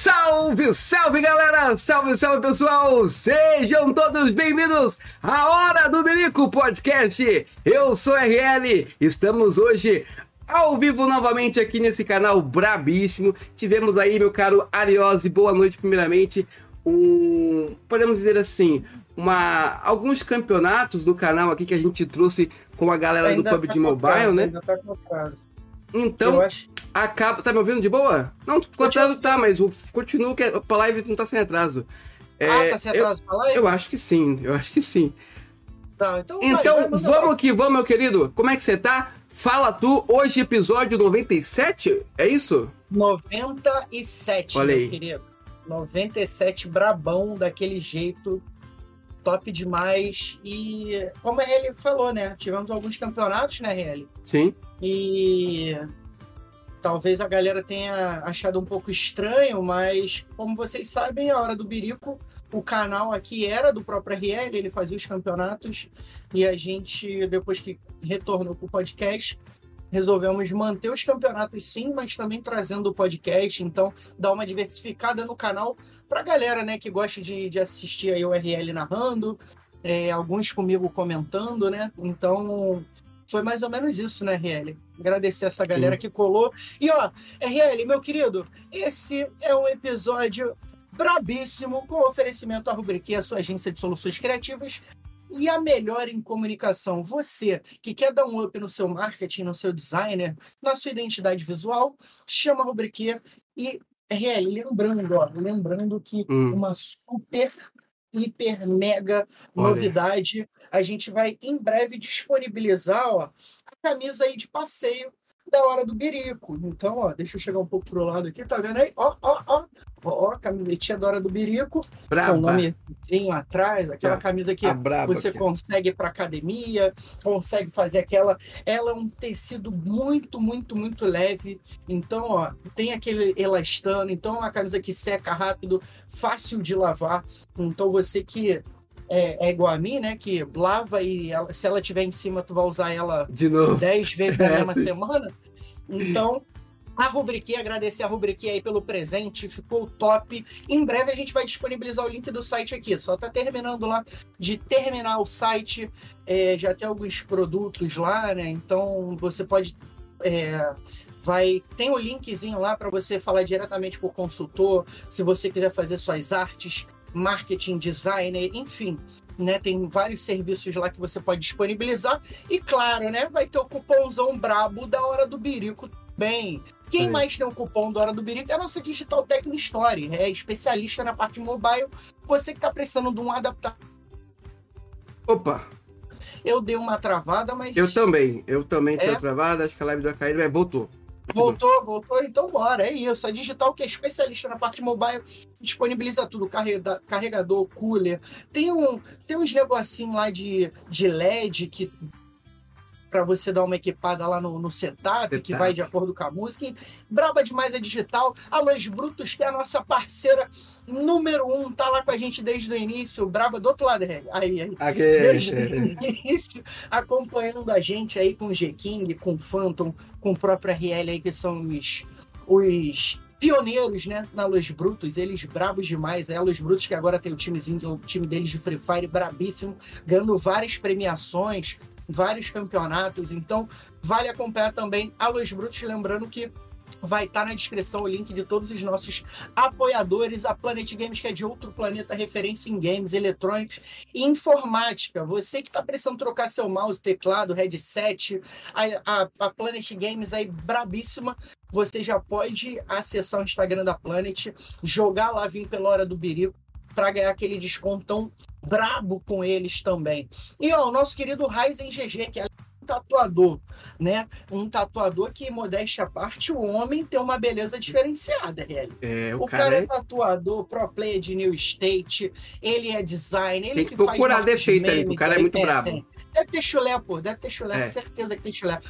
Salve, salve galera! Salve, salve pessoal! Sejam todos bem-vindos à Hora do Birico Podcast! Eu sou RL, estamos hoje ao vivo novamente aqui nesse canal brabíssimo. Tivemos aí, meu caro Ariose, boa noite primeiramente. Um, podemos dizer assim, uma, alguns campeonatos no canal aqui que a gente trouxe com a galera Ainda do PUBG tá Mobile, né? Ainda tá com atraso. Então, acaba. Tá me ouvindo de boa? Não, com atraso tá, mas o- continua que a live não tá sem atraso. É, ah, tá sem eu, atraso pra live? eu acho que sim, eu acho que sim. Não, então vai, Então, vai, vamos que vamos, meu querido. Como é que você tá? Fala tu, hoje episódio 97, é isso? 97, Olha meu aí. querido. 97 brabão, daquele jeito. Top demais. E como a RL falou, né? Tivemos alguns campeonatos, né, RL? Sim. E talvez a galera tenha achado um pouco estranho, mas como vocês sabem, a Hora do Birico, o canal aqui era do próprio RL, ele fazia os campeonatos e a gente, depois que retornou pro podcast, resolvemos manter os campeonatos sim, mas também trazendo o podcast, então dá uma diversificada no canal pra galera, né, que gosta de, de assistir aí o RL narrando, é, alguns comigo comentando, né, então foi mais ou menos isso, né, RL? Agradecer essa galera que colou. E ó, RL, meu querido, esse é um episódio brabíssimo com oferecimento à Rubrique, a sua agência de soluções criativas e a melhor em comunicação. Você que quer dar um up no seu marketing, no seu designer, na sua identidade visual, chama a Rubrique e RL, lembrando, ó, lembrando que Hum. uma super hiper mega Olha. novidade. A gente vai em breve disponibilizar ó, a camisa aí de passeio da hora do Birico. Então, ó, deixa eu chegar um pouco pro lado aqui, tá vendo aí? Ó, ó, ó. Ó, ó, camisetinha da hora do Birico, com Braba. o nomezinho atrás, aquela Ah, camisa que braba você aqui. consegue ir para academia, consegue fazer aquela. Ela é um tecido muito, muito, muito leve. Então, ó, tem aquele elastano. Então, é uma camisa que seca rápido, fácil de lavar. Então, você que é, é igual a mim, né? Que lava e ela- se ela tiver em cima, tu vai usar ela De novo. 10 vezes na É, mesma semana. Então, a Rubrique, agradecer a Rubrique aí pelo presente, ficou top. Em breve a gente vai disponibilizar o link do site aqui. Só tá terminando lá de terminar o site. É, já tem alguns produtos lá, né? Então você pode. é, vai tem o linkzinho lá para você falar diretamente com o consultor, se você quiser fazer suas artes, marketing, designer, enfim, né? Tem vários serviços lá que você pode disponibilizar e claro, né? Vai ter o cupomzão brabo da hora do birico bem. Quem Sim. mais tem o cupom da hora do birico é a nossa Digital Tech Story, é especialista na parte mobile. Você que tá precisando de um adaptador, Opa, eu dei uma travada, mas eu também. Eu também É? tinha travado, acho que a live deu uma caída, mas voltou. Voltou, voltou, então bora, é isso. A Digital, que é especialista na parte mobile, disponibiliza tudo: carrega- carregador, cooler. Tem, um, tem uns negocinhos lá de, de LED que. Pra você dar uma equipada lá no, no setup, que Setup. vai de acordo com a música. E braba demais a digital. A Luz Brutos, que é a nossa parceira número um, tá lá com a gente desde o início. Braba do outro lado. Aí, aí Aqui, desde o início, acompanhando a gente aí com o G-King, com o Phantom, com o próprio RL aí, que são os, os pioneiros, né, na Luz Brutos, eles brabos demais, é a Luz Brutos que agora tem o timezinho, o time deles de Free Fire brabíssimo, ganhando várias premiações, vários campeonatos, então vale acompanhar também a Luz Brutos, lembrando que vai estar na descrição o link de todos os nossos apoiadores, a Planet Games, que é de outro planeta, referência em games eletrônicos e informática. Você que está precisando trocar seu mouse, teclado, headset, a, a, a Planet Games aí brabíssima, você já pode acessar o Instagram da Planet, jogar lá, vir pela hora do birico, para ganhar aquele descontão brabo com eles também. E ó, o nosso querido Ryzen GG, que é um tatuador, né? Um tatuador que, modéstia à parte, o homem tem uma beleza diferenciada, RL. É, o, O, cara, cara, é... é tatuador, pro player de New State, ele é design, ele Tem que que faz procurar defeito ali, memes o cara é aí, muito brabo. tem. Deve ter chulé, pô, deve ter chulé, É. certeza que tem chulé.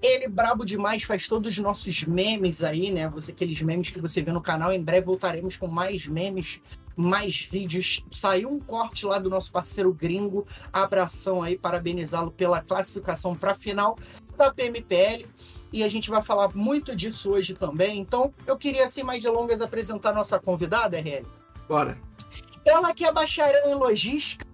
Ele brabo demais, faz todos os nossos memes aí, né? Você, aqueles memes que você vê no canal. Em breve voltaremos com mais memes, mais vídeos. Saiu um corte lá do nosso parceiro gringo. Abração aí, parabenizá-lo pela classificação para a final da PMPL. e a gente vai falar muito disso hoje também. Então, eu queria, sem mais delongas, apresentar nossa convidada, RL. Bora. Ela que é bacharel em logística,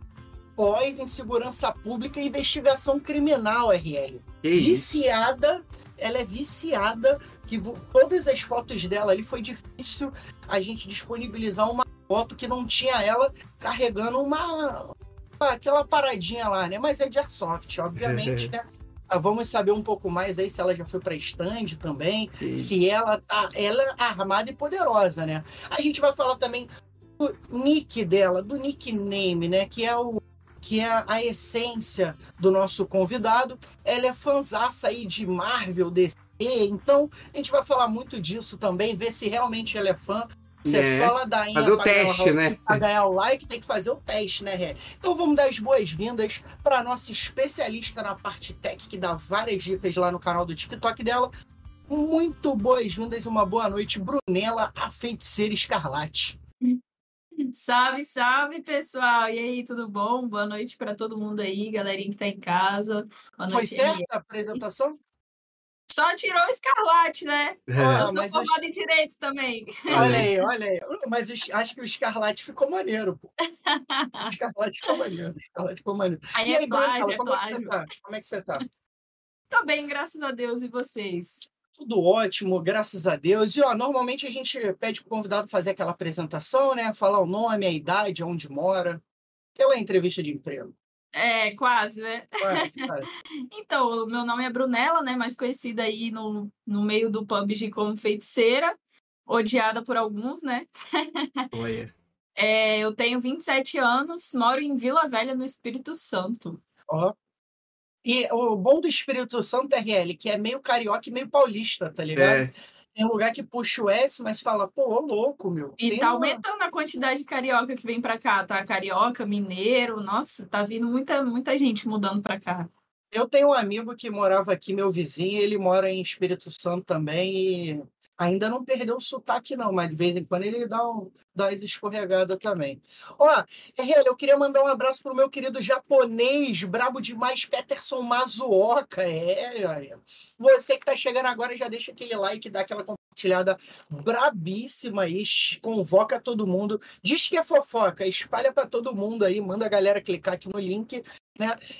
pós em segurança pública e investigação criminal, RL. Que viciada, ela é viciada, que todas as fotos dela ali foi difícil a gente disponibilizar uma foto que não tinha ela carregando uma aquela paradinha lá, né? Mas é de airsoft, obviamente, né? Ah, Vamos saber um pouco mais aí se ela já foi para stand também, Que- se ela tá, ela é armada e poderosa, né? A gente vai falar também do nick dela, do nickname, né? Que é o que é a essência do nosso convidado. Ela é fanzaça aí de Marvel, DC, então a gente vai falar muito disso também, ver se realmente ela é fã. Se é, É, só ladainha fazer o pra ganhar teste, né? Pra ganhar o like, tem que fazer o teste, né, Ré? Então vamos dar as boas-vindas para nossa especialista na parte tech, que dá várias dicas lá no canal do TikTok dela. Muito boas-vindas e uma boa noite, Brunella, a feiticeira escarlate. Salve, salve, pessoal! E aí, tudo bom? Boa noite para todo mundo aí, galerinha que tá em casa. Boa Foi noite, certa a apresentação? Só tirou o escarlate, né? É. Ah, Eu sou mas formada em direito também. Olha aí, olha aí. Mas os- acho que o escarlate ficou maneiro, pô. O escarlate ficou maneiro. O escarlate ficou maneiro. Aí E é aí, plágio, é como é que você tá? Como é que você tá? Tô bem, graças a Deus, e vocês? Tudo ótimo, graças a Deus. E ó, normalmente a gente pede pro convidado fazer aquela apresentação, né? Falar o nome, a idade, onde mora. Aquela entrevista de emprego. É, quase, né? Quase, quase. Então, o meu nome é Brunella, né? Mais conhecida aí no, no meio do PUBG como feiticeira. Odiada por alguns, né? Olha. É, eu tenho 27 anos, moro em Vila Velha, no Espírito Santo. Ó. E o bom do Espírito Santo, RL, que é meio carioca e meio paulista, tá ligado? É, Tem lugar que puxa o S, mas fala, pô, ô louco, meu. E tá uma- aumentando a quantidade de carioca que vem pra cá, tá? Carioca, mineiro, nossa, tá vindo muita, muita gente mudando pra cá. Eu tenho um amigo que morava aqui, meu vizinho, ele mora em Espírito Santo também e ainda não perdeu o sotaque, não, mas de vez em quando ele dá, um, dá as escorregadas também. Ó, RL, eu queria mandar um abraço pro meu querido japonês, brabo demais, Peterson Mazuoka. É, é. Você que tá chegando agora, já deixa aquele like, dá aquela compartilhada brabíssima aí, convoca todo mundo, diz que é fofoca, espalha pra todo mundo aí, manda a galera clicar aqui no link.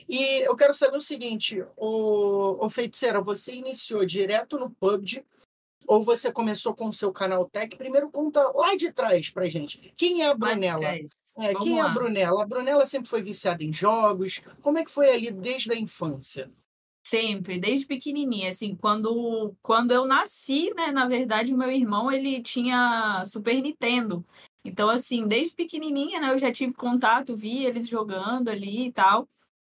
E eu quero saber o seguinte, o, o Feiticeira, você iniciou direto no PUBG ou você começou com o seu canal Tech? Primeiro conta lá de trás pra gente. Quem é a Brunella? É, quem é a lá. Brunella? A Brunella sempre foi viciada em jogos. Como é que foi ali desde a infância? Sempre, desde pequenininha, assim, quando, quando eu nasci, né, na verdade, o meu irmão, ele tinha Super Nintendo. Então, assim, desde pequenininha, né, eu já tive contato, vi eles jogando ali e tal.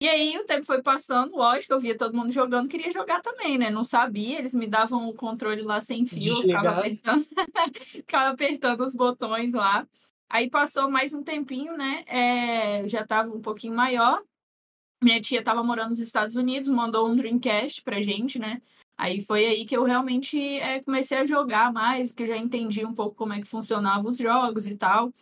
E aí o tempo foi passando, lógico, eu via todo mundo jogando, queria jogar também, né? Não sabia, eles me davam o controle lá sem fio, eu ficava apertando, ficava apertando os botões lá. Aí passou mais um tempinho, né? é, já estava um pouquinho maior. Minha tia estava morando nos Estados Unidos, mandou um Dreamcast pra gente, né? Aí foi aí que eu realmente é, comecei a jogar mais, que eu já entendi um pouco como é que funcionavam os jogos e tal.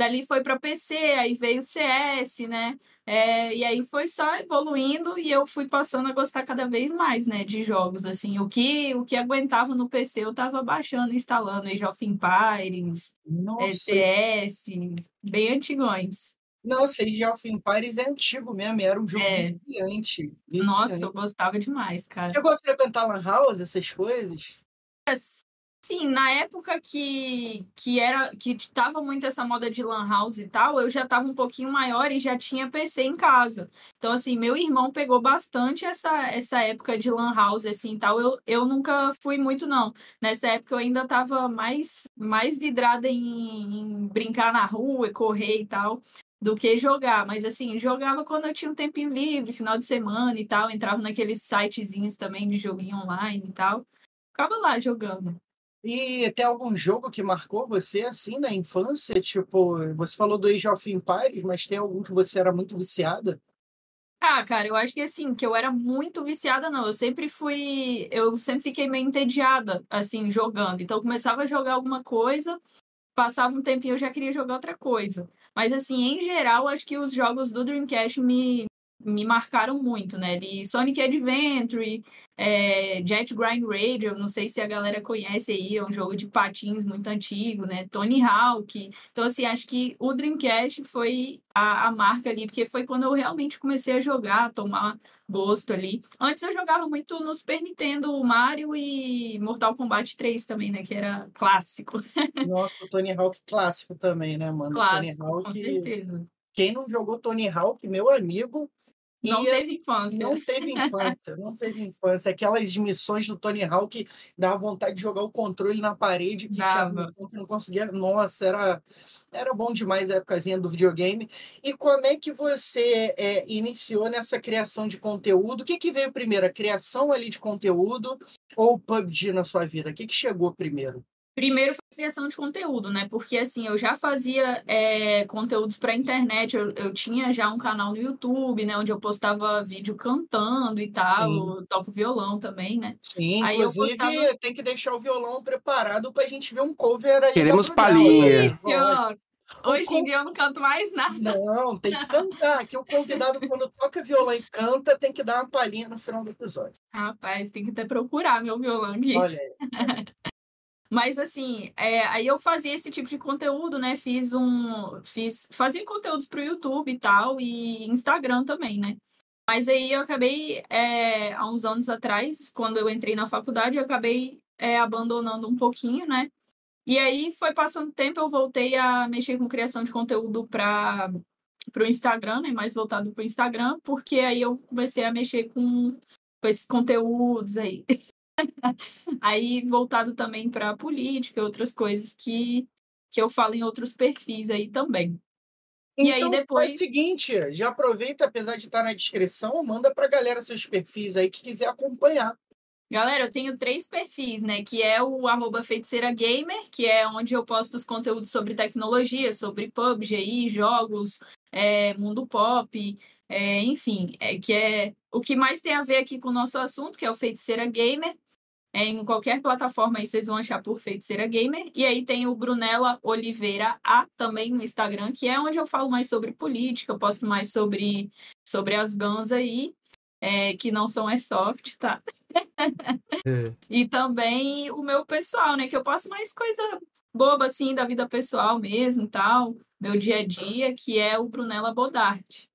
Dali foi para PC, aí veio o CS, né? É, e aí foi só evoluindo e eu fui passando a gostar cada vez mais, né, de jogos, assim. O que, o que aguentava no PC eu tava baixando, instalando Age of Empires, é, Nossa, CS, bem antigões. Nossa, Age of Empires é antigo mesmo, era um jogo É. viciante, Nossa, viciante. eu gostava demais, cara. Chegou a frequentar Lan House, essas coisas? Sim, na época que, que era que tava muito essa moda de lan house e tal, eu já tava um pouquinho maior e já tinha PC em casa. Então, assim, meu irmão pegou bastante essa, essa época de lan house, assim, tal. Eu, eu nunca fui muito, não. Nessa época eu ainda tava mais, mais vidrada em, em brincar na rua, e correr e tal, do que jogar. Mas, assim, jogava quando eu tinha um tempinho livre, final de semana e tal. Entrava naqueles sitezinhos também de joguinho online e tal. Ficava lá jogando. E tem algum jogo que marcou você assim na infância? Tipo, você falou do Age of Empires, mas tem algum que você era muito viciada? Ah, cara, eu acho que assim, que eu era muito viciada, não. Eu sempre fui. Eu sempre fiquei meio entediada, assim, jogando. Então eu começava a jogar alguma coisa, passava um tempinho eu já queria jogar outra coisa. Mas assim, em geral, acho que os jogos do Dreamcast me, me marcaram muito, né? Ali, Sonic Adventure, é, Jet Grind Radio, não sei se a galera conhece aí, é um jogo de patins muito antigo, né? Tony Hawk. Então, assim, acho que o Dreamcast foi a, a marca ali, porque foi quando eu realmente comecei a jogar, a tomar gosto ali. Antes eu jogava muito no Super Nintendo, Mario e Mortal Kombat 3 também, né? Que era clássico. Nossa, o Tony Hawk clássico também, né, mano? Clássico, Hawk, com certeza. Quem não jogou Tony Hawk, meu amigo, não teve infância. não teve infância, não teve infância. Aquelas missões do Tony Hawk dava vontade de jogar o controle na parede que tinha Dava. missão que não conseguia. Nossa, era, era bom demais a épocazinha do videogame. E como é que você é, iniciou nessa criação de conteúdo? O que, que veio primeiro? A criação ali de conteúdo ou o PUBG na sua vida? O que, que chegou primeiro? Primeiro foi a criação de conteúdo, né? Porque assim, eu já fazia é, conteúdos para internet, eu, eu tinha já um canal no YouTube, né? Onde eu postava vídeo cantando e tal, eu toco violão também, né? Sim, Aí eu inclusive postava- tem que deixar o violão preparado pra gente ver um cover aí. Queremos palhinha. Ó, Hoje em dia eu não canto mais nada. Não, tem que cantar. Que o convidado, quando toca violão e canta, tem que dar uma palhinha no final do episódio. Rapaz, tem que até procurar meu violão aqui. Olha aí. Mas assim, é, aí eu fazia esse tipo de conteúdo, né? Fiz um. Fiz, fazia conteúdos para o YouTube e tal, e Instagram também, né? Mas aí eu acabei, é, há uns anos atrás, quando eu entrei na faculdade, eu acabei é, abandonando um pouquinho, né? E aí foi passando tempo, eu voltei a mexer com criação de conteúdo para o Instagram, né? Mais voltado para o Instagram, porque aí eu comecei a mexer com, com esses conteúdos aí. aí voltado também para política e outras coisas que, que eu falo em outros perfis aí também. E aí Então, depois- faz o seguinte, já aproveita, apesar de estar na descrição, manda pra galera seus perfis aí que quiser acompanhar. Galera, eu tenho três perfis, né? Que é o arroba feiticeira gamer, que é onde eu posto os conteúdos sobre tecnologia, sobre PUBG, jogos, é, mundo pop, é, enfim, é, que é o que mais tem a ver aqui com o nosso assunto, que é o Feiticeira Gamer. É, em qualquer plataforma aí vocês vão achar por Feiticeira Gamer. E aí tem o Brunella Oliveira A também no Instagram, que é onde eu falo mais sobre política, eu posto mais sobre, sobre as guns aí, é, que não são airsoft, tá? É. E também o meu pessoal, né? Que eu posto mais coisa boba, assim, da vida pessoal mesmo tal. Meu dia a dia, que é o Brunella Bodart.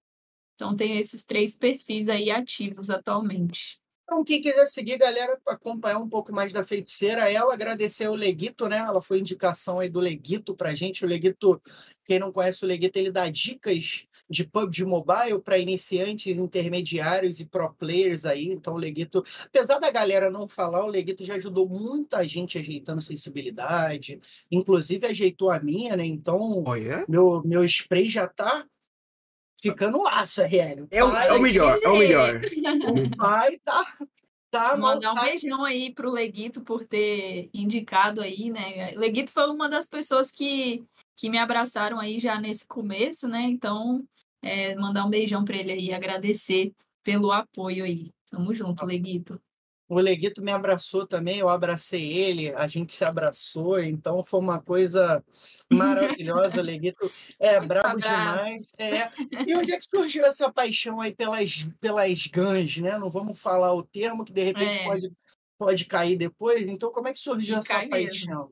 Então, tenho esses três perfis aí ativos atualmente. Então, quem quiser seguir, galera, acompanhar um pouco mais da feiticeira, ela agradecer o Leguito, né? Ela foi indicação aí do Leguito pra gente. O Leguito, quem não conhece o Leguito, ele dá dicas de PUBG Mobile para iniciantes, intermediários e pro players aí. Então, o Leguito, apesar da galera não falar, o Leguito já ajudou muita gente ajeitando sensibilidade, inclusive ajeitou a minha, né? Então, Olha. meu, meu spray já tá ficando laça, Hélio. É o, é o melhor, é o melhor. O pai tá. tá Mandar um tá- beijão aí pro Leguito por ter indicado aí, né? Leguito foi uma das pessoas que, que me abraçaram aí já nesse começo, né? Então, é, mandar um beijão pra ele aí, agradecer pelo apoio aí. Tamo junto, Leguito. O Leguito me abraçou também, eu abracei ele, a gente se abraçou, então foi uma coisa maravilhosa. O Leguito é Muito brabo abraço. demais. É. E onde é que surgiu essa paixão aí pelas, pelas gans, né? Não vamos falar o termo, que de repente É. pode, pode cair depois. Então, como é que surgiu E essa cai mesmo. paixão?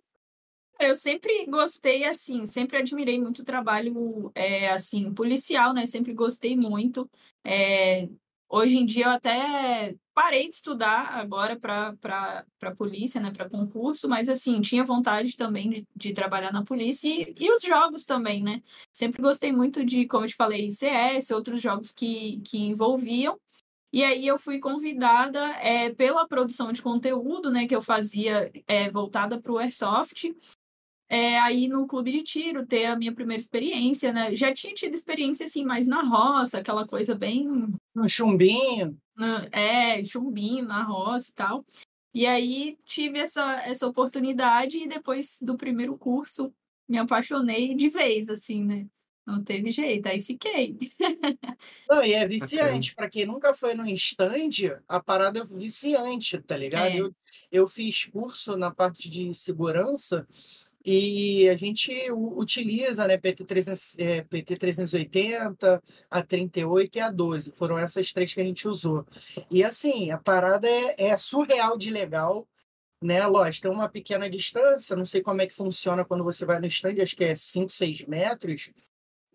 Eu sempre gostei, assim, sempre admirei muito o trabalho, é, assim, policial, né? Sempre gostei muito. É, hoje em dia eu até parei de estudar agora para polícia, né? Para concurso, mas, assim, tinha vontade também de, de trabalhar na polícia e, e os jogos também, né? Sempre gostei muito de, como eu te falei, CS, outros jogos que, que envolviam. E aí eu fui convidada é, pela produção de conteúdo, né, que eu fazia é, voltada para o Airsoft, é, aí no clube de tiro, ter a minha primeira experiência, né? Já tinha tido experiência assim, mais na roça, aquela coisa bem Um chumbinho. na- é, chumbinho na roça e tal. E aí tive essa, essa oportunidade e depois do primeiro curso me apaixonei de vez, assim, né? Não teve jeito, aí fiquei. Não, e é viciante. Para quem nunca foi no stand, a parada é viciante, tá ligado? É. Eu, eu fiz curso na parte de segurança E a gente utiliza né, PT, 300, é, PT 380, a 38 e a 12. Foram essas três que a gente usou. E assim, a parada é, é surreal de legal. Né? Lógico, tem uma pequena distância, não sei como é que funciona quando você vai no stand, acho que é 5, 6 metros,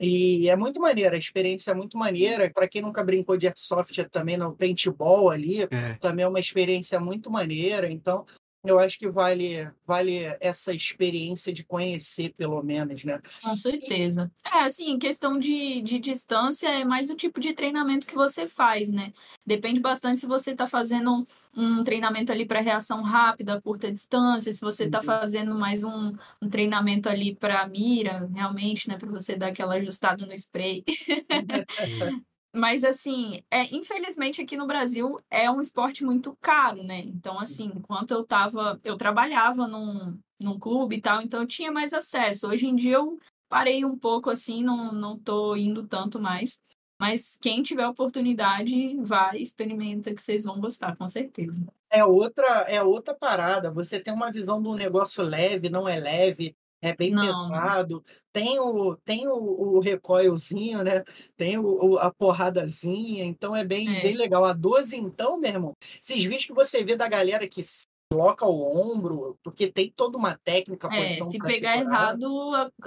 e é muito maneira, a experiência é muito maneira. Para quem nunca brincou de airsoft também no paintball ali, é. também é uma experiência muito maneira. Então, eu acho que vale vale essa experiência de conhecer, pelo menos, né? Com certeza. É, assim, questão de, de distância é mais o tipo de treinamento que você faz, né? Depende bastante se você está fazendo um, um, treinamento ali para reação rápida, curta distância, se você está fazendo mais um, um treinamento ali para mira, realmente, né? Para você dar aquela ajustada no spray. Mas, assim, é, infelizmente aqui no Brasil é um esporte muito caro, né? Então, assim, enquanto eu tava. Eu trabalhava num, num clube e tal, então eu tinha mais acesso. Hoje em dia eu parei um pouco, assim, não, não tô indo tanto mais. Mas quem tiver oportunidade, vai, experimenta, que vocês vão gostar, com certeza. É outra, é outra parada. Você tem uma visão de um negócio leve, não é leve é bem Não. pesado. Tem o, tem o, o recoilzinho, né? Tem o, o- a porradazinha, então é bem, bem é. legal. A 12, então, meu irmão, esses vídeos que você vê da galera que coloca o ombro, porque tem toda uma técnica, É, se pegar errado,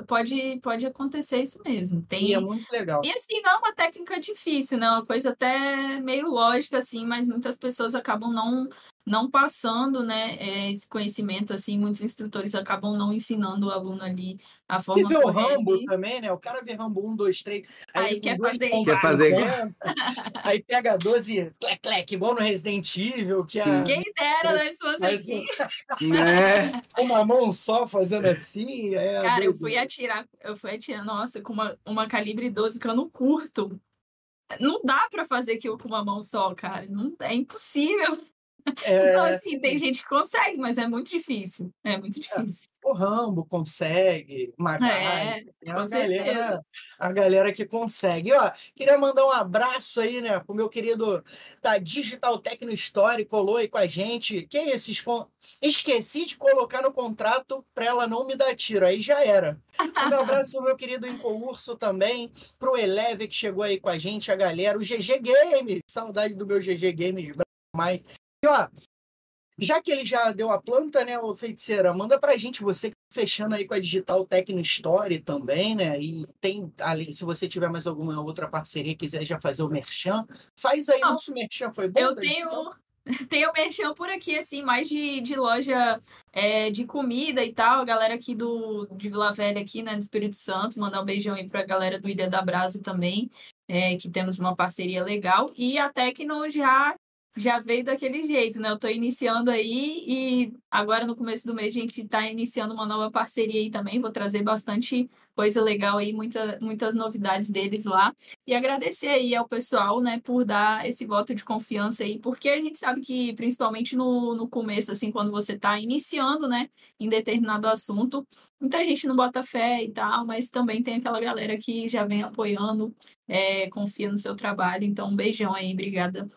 pode, pode acontecer isso mesmo. E é muito legal. E assim, não é uma técnica difícil, né? É uma coisa até meio lógica, assim, mas muitas pessoas acabam não não passando né, eh, esse conhecimento, assim, muitos instrutores acabam não ensinando o aluno ali a forma e vê o Rambo também, né? O cara vê Rambo 1, 2, 3, aí, aí quer fazer quer fazer. aí pega 12, clec, clec, igual no Resident Evil, que a... Quem dera, né, se fosse assim. né? Uma mão só fazendo assim, é... Cara, eu fui atirar, eu fui atirar, nossa, com uma, uma calibre 12 cano curto. Não dá para fazer aquilo com uma mão só, cara. Não, é impossível. É, então, assim, tem gente que consegue, mas é muito difícil. É muito é, difícil. É, o Rambo consegue, Magai, é, a galera, a galera que consegue. Ó, queria mandar um abraço aí, né, pro meu querido da Digital Tecno Story, colou aí com a gente. Que é isso? Esqueci de colocar no contrato para ela não me dar tiro, aí já era. Um abraço pro meu querido Incourso também, pro Eleve que chegou aí com a gente, a galera, o GG Games, saudade do meu GG Games mais e, ó, já que ele já deu a planta, né, ô feiticeira, manda pra gente, você tá fechando aí com a Digital Tecno Story também, né? E tem, ali, se você tiver mais alguma outra parceria, quiser já fazer o merchan, faz aí, Não, nosso merchan foi bom? Eu tenho, tenho merchan por aqui, assim, mais de, de loja é, de comida e tal, a galera aqui do, de Vila Velha, aqui, né, do Espírito Santo, mandar um beijão aí pra galera do Ilha da Brasa também, é, que temos uma parceria legal, e a Tecno já já veio daquele jeito, né? Eu estou iniciando aí e agora no começo do mês a gente está iniciando uma nova parceria aí também. Vou trazer bastante coisa legal aí, muita, muitas novidades deles lá. E agradecer aí ao pessoal, né, por dar esse voto de confiança aí, porque a gente sabe que, principalmente no, no começo, assim, quando você está iniciando, né, em determinado assunto, muita gente não bota fé e tal, mas também tem aquela galera que já vem apoiando, é, confia no seu trabalho. Então, um beijão aí, obrigada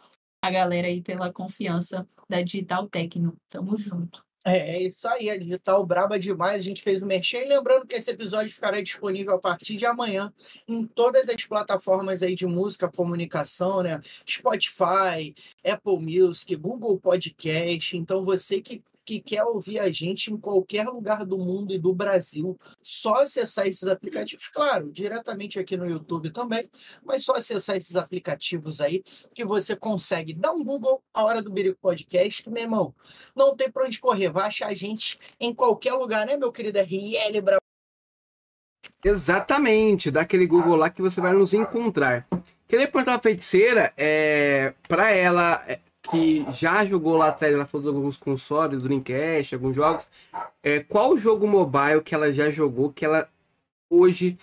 a galera aí pela confiança da Digital Tecno. Tamo junto. É, é isso aí, a Digital braba demais. A gente fez o merchan. E lembrando que esse episódio ficará disponível a partir de amanhã em todas as plataformas aí de música, comunicação, né? Spotify, Apple Music, Google Podcast. Então, você que que quer ouvir a gente em qualquer lugar do mundo e do Brasil, só acessar esses aplicativos, claro, diretamente aqui no YouTube também, mas só acessar esses aplicativos aí que você consegue. Dá um Google a hora do Birico Podcast, que, meu irmão, não tem para onde correr, vai achar a gente em qualquer lugar, né, meu querido RL Bravo? Exatamente, dá aquele Google lá que você vai nos encontrar. Queria perguntar a feiticeira, é, para ela, é, que já jogou lá atrás, ela falou de alguns consoles, Dreamcast, alguns jogos. É, qual jogo mobile que ela já jogou que ela hoje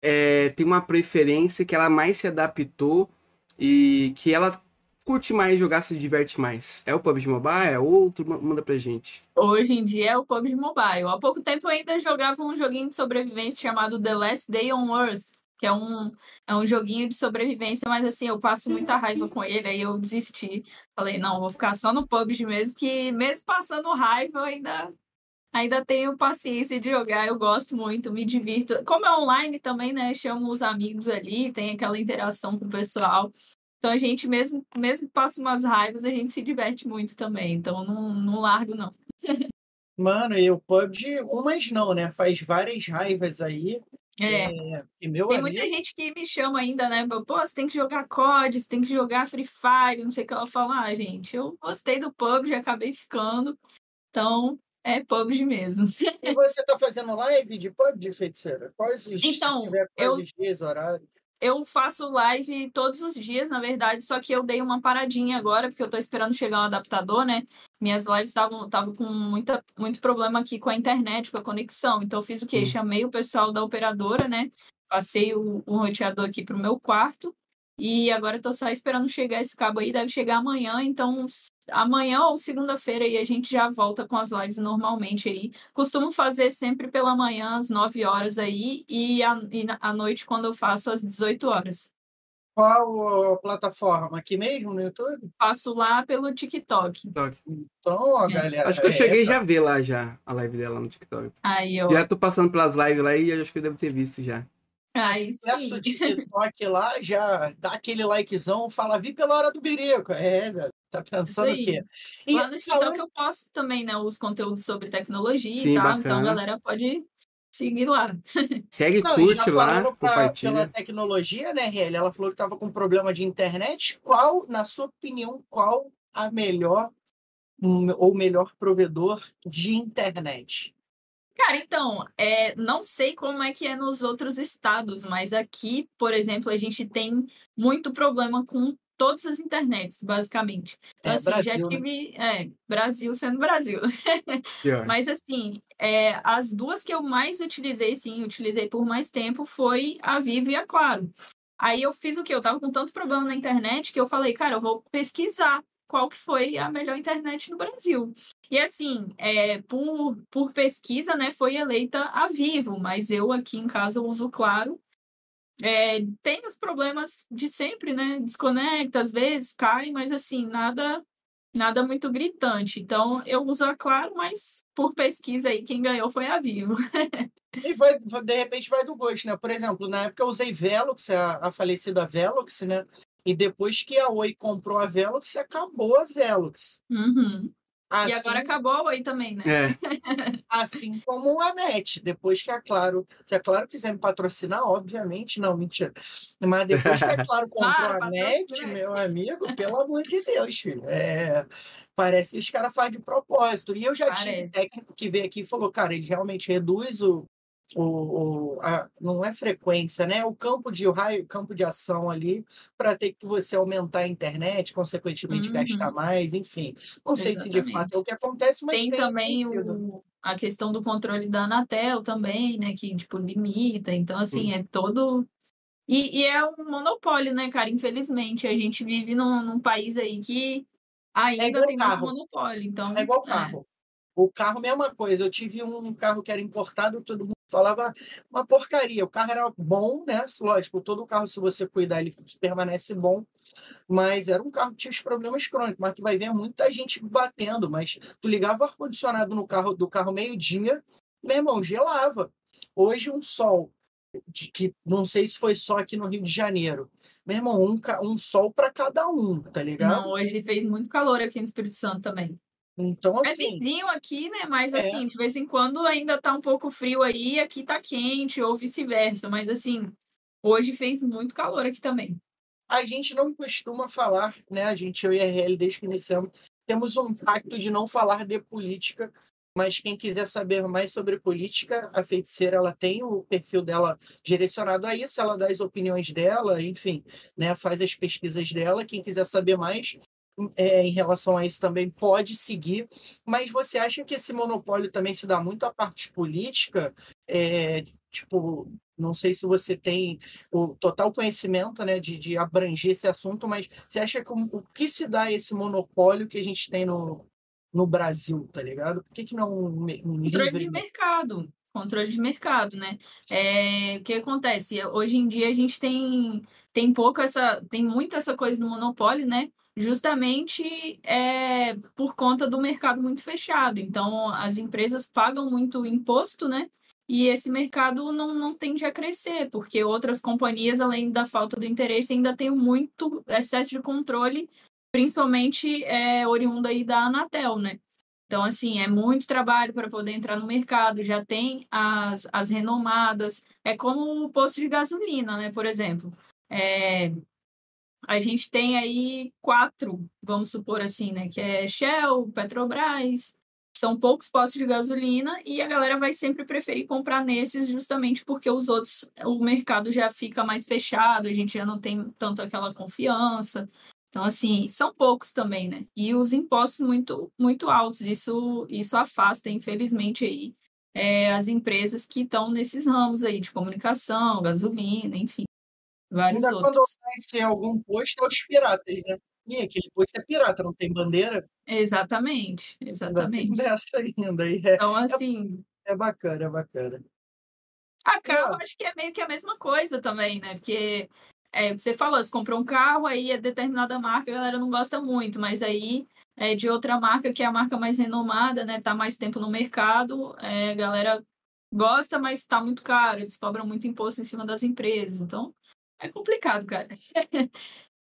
é, tem uma preferência que ela mais se adaptou e que ela curte mais jogar, se diverte mais? É o PUBG Mobile? É outro? Manda pra gente. Hoje em dia é o PUBG Mobile. Há pouco tempo eu ainda jogava um joguinho de sobrevivência chamado The Last Day on Earth que é um, é um joguinho de sobrevivência, mas assim, eu passo muita raiva com ele, aí eu desisti. Falei, não, vou ficar só no PUBG mesmo, que mesmo passando raiva, eu ainda ainda tenho paciência de jogar, eu gosto muito, me divirto. Como é online também, né? Chamo os amigos ali, tem aquela interação com o pessoal. Então a gente, mesmo, mesmo que passa umas raivas, a gente se diverte muito também. Então não, não largo, não. Mano, e o PUBG, umas não, né? Faz várias raivas aí. É. É, meu Tem amigo, muita gente que me chama ainda, né? Pô, você tem que jogar COD, você tem que jogar Free Fire, não sei o que ela fala. Ah, gente, eu gostei do PUBG, acabei ficando. Então, é PUBG mesmo. e você tá fazendo live de PUBG, feiticeira? Quais os, Então, tiver, quais eu- os dias, horário? Eu faço live todos os dias, na verdade, só que eu dei uma paradinha agora, porque eu tô esperando chegar um adaptador, né? Minhas lives estavam com muita, muito problema aqui com a internet, com a conexão. Então eu fiz o quê? Hum. Chamei o pessoal da operadora, né? Passei o, o roteador aqui pro meu quarto. E agora eu tô só esperando chegar esse cabo aí, deve chegar amanhã, então amanhã ou segunda-feira aí a gente já volta com as lives normalmente aí. Costumo fazer sempre pela manhã, às 9 horas aí, e à e na- à noite quando eu faço às 18 horas. Qual a plataforma? Aqui mesmo no YouTube? Faço lá pelo TikTok. TikTok. Então, ó, É. galera. Acho que eu é, cheguei tá- já a ver lá já a live dela no TikTok. Aí, ó. Já tô passando pelas lives lá e acho que eu devo ter visto já. Aí Acessa o sim. TikTok lá, já dá aquele likezão, fala, vi pela hora do birico. É, tá pensando o quê? E Lá no falando- TikTok eu posto também, né, os conteúdos sobre tecnologia Sim, e tal. Então bacana. a galera pode seguir lá. Segue, Não, e já curte lá, falando pra- compartilha. pela tecnologia, né, Riel? Ela falou que tava com problema de internet. Qual, na sua opinião, qual a melhor hum, ou melhor provedor de internet? Cara, então, é, não sei como é que é nos outros estados, mas aqui, por exemplo, a gente tem muito problema com todas as internets, basicamente. Então, É, assim, já Brasil, né? tive. É, Brasil sendo Brasil. Mas assim, é, as duas que eu mais utilizei, sim, utilizei por mais tempo, foi a Vivo e a Claro. Aí eu fiz o quê? Eu tava com tanto problema na internet que eu falei, cara, eu vou pesquisar qual que foi a melhor internet no Brasil. E assim, é, por, por pesquisa, né, foi eleita a Vivo, mas eu aqui em casa uso Claro. É, tem os problemas de sempre, né? Desconecta, às vezes cai, mas assim, nada nada muito gritante. Então, eu uso a Claro, mas por pesquisa aí, quem ganhou foi a Vivo. E vai, de repente vai do gosto, né? Por exemplo, na época eu usei Velox, a, a falecida Velox, né? E depois que a Oi comprou a Velox, acabou a Velox. Uhum. Assim, E agora acabou a Oi também, né? É, assim como a NET. Depois que a Claro, se a Claro quiser me patrocinar, obviamente, não, mentira. Mas depois que a Claro comprou Claro, a NET, meu amigo, pelo amor de Deus, filho. É, parece que os caras fazem de propósito. E eu já tive Parece. técnico que veio aqui e falou, cara, ele realmente reduz o. O, o- a- não é frequência, né? O campo de o raio, campo de ação ali para ter que você aumentar a internet, consequentemente Uhum. gastar mais, enfim. Não sei se de Exatamente. fato é o que acontece, mas Tem tem também o, a questão do controle da Anatel também, né? Que, tipo, limita. Então, assim, é todo... E, e é um monopólio, né, cara? Infelizmente, a gente vive num, num país aí que ainda igual tem muito carro. monopólio. Então, É igual carro. O carro, mesma coisa. Eu tive um carro que era importado, todo mundo falava uma porcaria. O carro era bom, né? Lógico, todo carro, se você cuidar, ele permanece bom. Mas era um carro que tinha os problemas crônicos. Mas tu vai ver muita gente batendo. Mas tu ligava o ar-condicionado no carro do carro meio-dia, meu irmão, gelava. Hoje, um sol, que não sei se foi só aqui no Rio de Janeiro. Meu irmão, um, um sol para cada um, tá ligado? Não, hoje fez muito calor aqui no Espírito Santo também. Então, É assim. vizinho aqui, né? Mas É. assim, de vez em quando ainda tá um pouco frio aí, aqui tá quente, ou vice-versa. Mas assim, hoje fez muito calor aqui também. A gente não costuma falar, né? A gente, eu e a RL, desde que iniciamos, temos um pacto de não falar de política, mas quem quiser saber mais sobre política, a feiticeira ela tem o perfil dela direcionado a isso, ela dá as opiniões dela, enfim, né? Faz as pesquisas dela. Quem quiser saber mais é, em relação a isso também pode seguir. Mas você acha que esse monopólio também se dá muito à parte política? É, tipo, não sei se você tem o total conhecimento né, de, de abranger esse assunto, mas você acha que o, o que se dá a esse monopólio que a gente tem no, no Brasil, tá ligado? Por que, que não um, um Controle livre? de mercado. Controle de mercado, né? É, o que acontece? Hoje em dia a gente tem, tem pouco essa, tem muito essa coisa do monopólio, né? Justamente é, por conta do mercado muito fechado. Então, as empresas pagam muito imposto, né? E esse mercado não, não tende a crescer, porque outras companhias, além da falta do interesse, ainda têm muito excesso de controle, principalmente é, oriundo aí da Anatel, né? Então, assim, é muito trabalho para poder entrar no mercado, já tem as, as renomadas, é como o posto de gasolina, né? Por exemplo, é, a gente tem aí quatro, vamos supor assim, né? Que é Shell, Petrobras, são poucos postos de gasolina e a galera vai sempre preferir comprar nesses justamente porque os outros, o mercado já fica mais fechado, a gente já não tem tanto aquela confiança. Então, assim, são poucos também, né? E os impostos muito, muito altos, isso, isso afasta, infelizmente, aí, é, as empresas que estão nesses ramos aí de comunicação, gasolina, enfim. Vários Ainda outros. quando vai em algum posto, é os piratas, né? E aquele posto é pirata, não tem bandeira? Exatamente, Ainda tem exatamente. dessa ainda. E é, Então, assim, é bacana, é bacana. a carro acho que é meio que a mesma coisa também, né? Porque é, você falou, você comprou um carro, aí é determinada marca, a galera não gosta muito, mas aí é de outra marca, que é a marca mais renomada, né? Tá mais tempo no mercado, é, a galera gosta, mas tá muito caro, eles cobram muito imposto em cima das empresas. Então, é complicado, cara.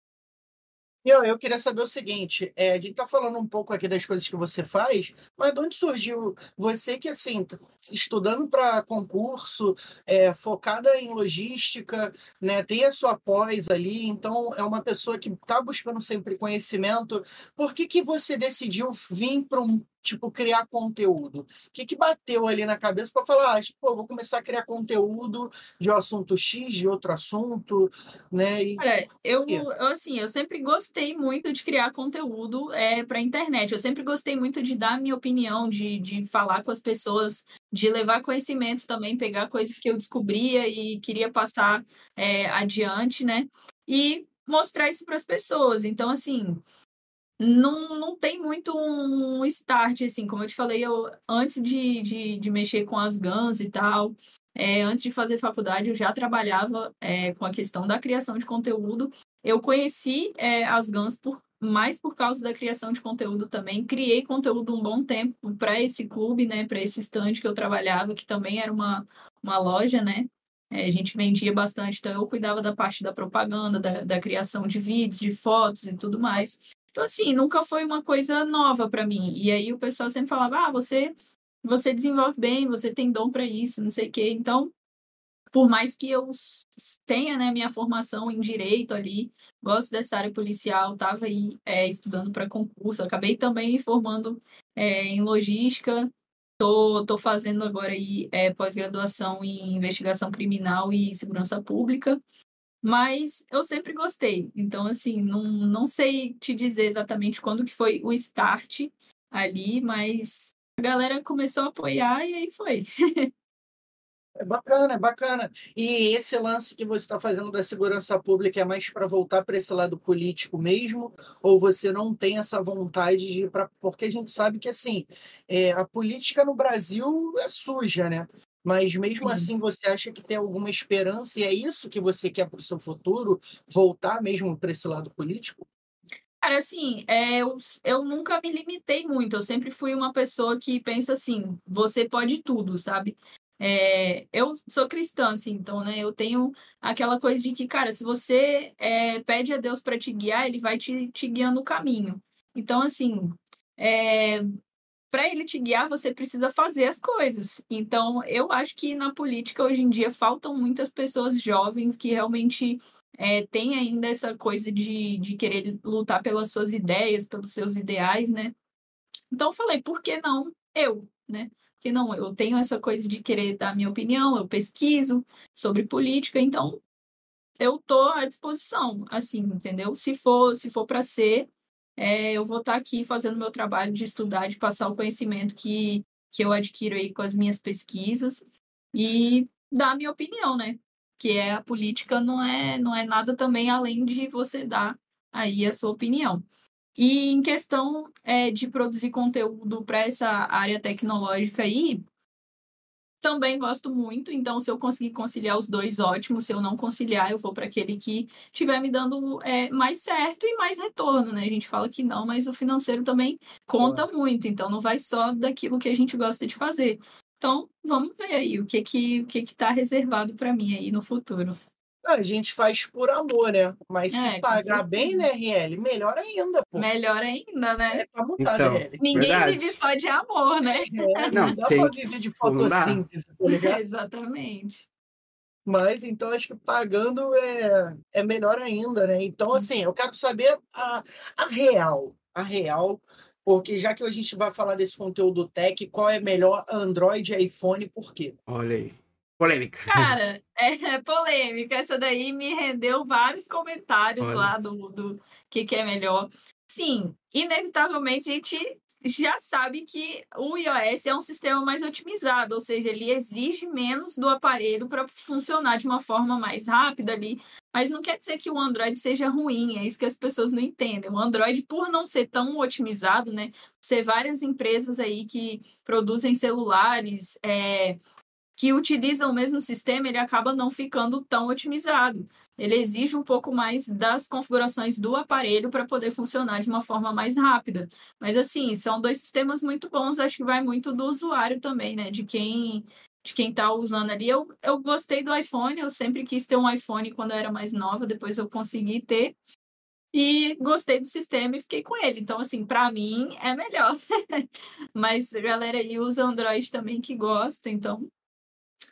Eu, eu queria saber o seguinte, é, a gente tá falando um pouco aqui das coisas que você faz, mas de onde surgiu você que, assim, tá estudando para concurso, é, focada em logística, né, tem a sua pós ali, então é uma pessoa que está buscando sempre conhecimento, por que que você decidiu vir para um tipo, criar conteúdo? O que, que bateu ali na cabeça para falar, ah, pô, vou começar a criar conteúdo de um assunto X, de outro assunto, né? E... Olha, eu, eu, assim, eu sempre gostei muito de criar conteúdo é, para a internet. Eu sempre gostei muito de dar minha opinião, de, de falar com as pessoas, de levar conhecimento também, pegar coisas que eu descobria e queria passar é, adiante, né? E mostrar isso para as pessoas. Então, assim, não, não tem muito um start, assim, como eu te falei, eu, antes de, de, de mexer com as GANs e tal, é, antes de fazer faculdade, eu já trabalhava é, com a questão da criação de conteúdo. Eu conheci é, as GANs por, mais por causa da criação de conteúdo também. Criei conteúdo um bom tempo para esse clube, né, para esse stand que eu trabalhava, que também era uma, uma loja, né? É, a gente vendia bastante, então eu cuidava da parte da propaganda, da, da criação de vídeos, de fotos e tudo mais. Então, assim, nunca foi uma coisa nova para mim. E aí o pessoal sempre falava: ah, você, você desenvolve bem, você tem dom para isso, não sei o quê. Então, por mais que eu tenha né, minha formação em direito ali, gosto dessa área policial, estava aí é, estudando para concurso, acabei também me formando é, em logística, tô, tô fazendo agora aí é, pós-graduação em investigação criminal e segurança pública, mas eu sempre gostei. Então, assim, não, não sei te dizer exatamente quando que foi o start ali, mas a galera começou a apoiar e aí foi. É bacana, é bacana. E esse lance que você está fazendo da segurança pública é mais para voltar para esse lado político mesmo? Ou você não tem essa vontade de ir para. Porque a gente sabe que, assim, é, a política no Brasil é suja, né? Mas mesmo Sim. assim, você acha que tem alguma esperança e é isso que você quer para o seu futuro? Voltar mesmo para esse lado político? Cara, assim, é, eu, eu nunca me limitei muito. Eu sempre fui uma pessoa que pensa assim: você pode tudo, sabe? É, eu sou cristã, assim, então, né? Eu tenho aquela coisa de que, cara, se você é, pede a Deus para te guiar, ele vai te, te guiando o caminho. Então, assim, é, para ele te guiar, você precisa fazer as coisas. Então, eu acho que na política hoje em dia faltam muitas pessoas jovens que realmente é, têm ainda essa coisa de, de querer lutar pelas suas ideias, pelos seus ideais, né? Então, eu falei, por que não eu, né? Porque não, eu tenho essa coisa de querer dar minha opinião, eu pesquiso sobre política, então eu tô à disposição, assim, entendeu? Se for, se for para ser, é, eu vou estar tá aqui fazendo meu trabalho de estudar, de passar o conhecimento que, que eu adquiro aí com as minhas pesquisas e dar a minha opinião, né? Que é a política não é, não é nada também além de você dar aí a sua opinião. E em questão é, de produzir conteúdo para essa área tecnológica aí, também gosto muito, então se eu conseguir conciliar os dois, ótimo. Se eu não conciliar, eu vou para aquele que estiver me dando é, mais certo e mais retorno, né? A gente fala que não, mas o financeiro também conta muito, então não vai só daquilo que a gente gosta de fazer. Então, vamos ver aí o que que o que que tá reservado para mim aí no futuro. A gente faz por amor, né? Mas se É, pagar bem, né, RL? Melhor ainda, pô. Melhor ainda, né? É pra mutar, Então, RL. Ninguém verdade. vive só de amor, né? É, não, Não, dá tem pra que- viver de fotossíntese, tá ligado? Exatamente. Mas então acho que pagando é, é melhor ainda, né? Então, assim, eu quero saber a, a real. A real, porque já que a gente vai falar desse conteúdo tech, qual é melhor Android e iPhone, por quê? Olha aí. Polêmica. Cara, é polêmica. Essa daí me rendeu vários comentários Olha. lá do, do que, que é melhor. Sim, inevitavelmente a gente já sabe que o iOS é um sistema mais otimizado, ou seja, ele exige menos do aparelho para funcionar de uma forma mais rápida ali. Mas não quer dizer que o Android seja ruim, é isso que as pessoas não entendem. O Android, por não ser tão otimizado, né? Ser várias empresas aí que produzem celulares, é, que utilizam o mesmo sistema, ele acaba não ficando tão otimizado. Ele exige um pouco mais das configurações do aparelho para poder funcionar de uma forma mais rápida. Mas assim, são dois sistemas muito bons, acho que vai muito do usuário também, né? De quem de quem está usando ali. Eu, eu gostei do iPhone, eu sempre quis ter um iPhone quando eu era mais nova, depois eu consegui ter. E gostei do sistema e fiquei com ele. Então, assim, para mim é melhor. Mas a galera aí usa Android também que gosta, então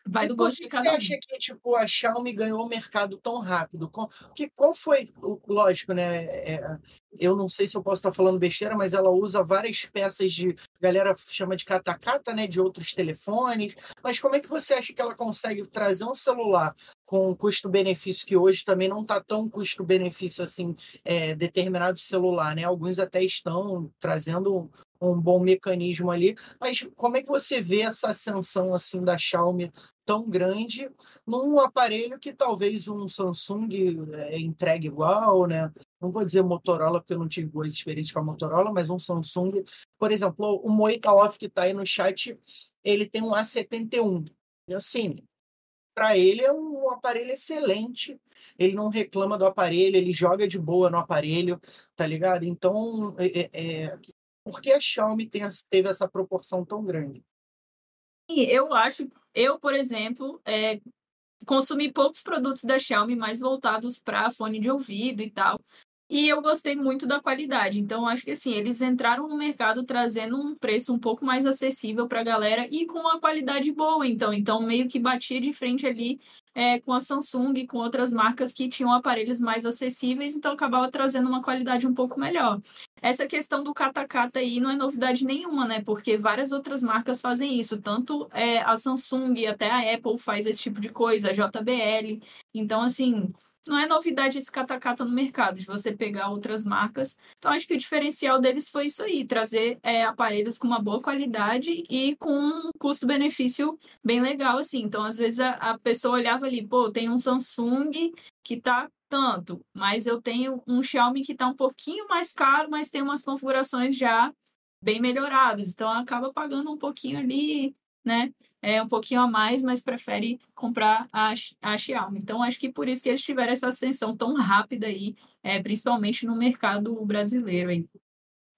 vai do gosto de você cada um. acha que tipo, a Xiaomi ganhou o mercado tão rápido? Qual, que, qual foi, lógico, né? é, eu não sei se eu posso estar falando besteira, mas ela usa várias peças de. A galera chama de catacata, né? De outros telefones. Mas como é que você acha que ela consegue trazer um celular com custo-benefício que hoje também não está tão custo-benefício assim, é, determinado celular, né? Alguns até estão trazendo um bom mecanismo ali. Mas como é que você vê essa ascensão assim da Xiaomi tão grande num aparelho que talvez um Samsung é, entregue igual, né? Não vou dizer Motorola, porque eu não tive boas experiências com a Motorola, mas um Samsung. Por exemplo, o Moita Off que está aí no chat, ele tem um A71. E assim, para ele é um aparelho excelente. Ele não reclama do aparelho, ele joga de boa no aparelho, tá ligado? Então, é, é, é, por que a Xiaomi tem, teve essa proporção tão grande? Eu acho, eu, por exemplo, é, consumi poucos produtos da Xiaomi mais voltados para fone de ouvido e tal. E eu gostei muito da qualidade. Então, acho que assim, eles entraram no mercado trazendo um preço um pouco mais acessível para a galera e com uma qualidade boa. Então, então meio que batia de frente ali é, com a Samsung e com outras marcas que tinham aparelhos mais acessíveis, então acabava trazendo uma qualidade um pouco melhor. Essa questão do kata aí não é novidade nenhuma, né? Porque várias outras marcas fazem isso. Tanto é, a Samsung, até a Apple faz esse tipo de coisa, a JBL. Então, assim, não é novidade esse kata no mercado, de você pegar outras marcas. Então, acho que o diferencial deles foi isso aí, trazer é, aparelhos com uma boa qualidade e com um custo-benefício bem legal, assim. Então, às vezes, a, a pessoa olhava ali, pô, tem um Samsung que tá tanto, mas eu tenho um Xiaomi que tá um pouquinho mais caro, mas tem umas configurações já bem melhoradas. Então, acaba pagando um pouquinho ali, né? É um pouquinho a mais, mas prefere comprar a, a Xiaomi. Então, acho que por isso que eles tiveram essa ascensão tão rápida aí, é, principalmente no mercado brasileiro aí.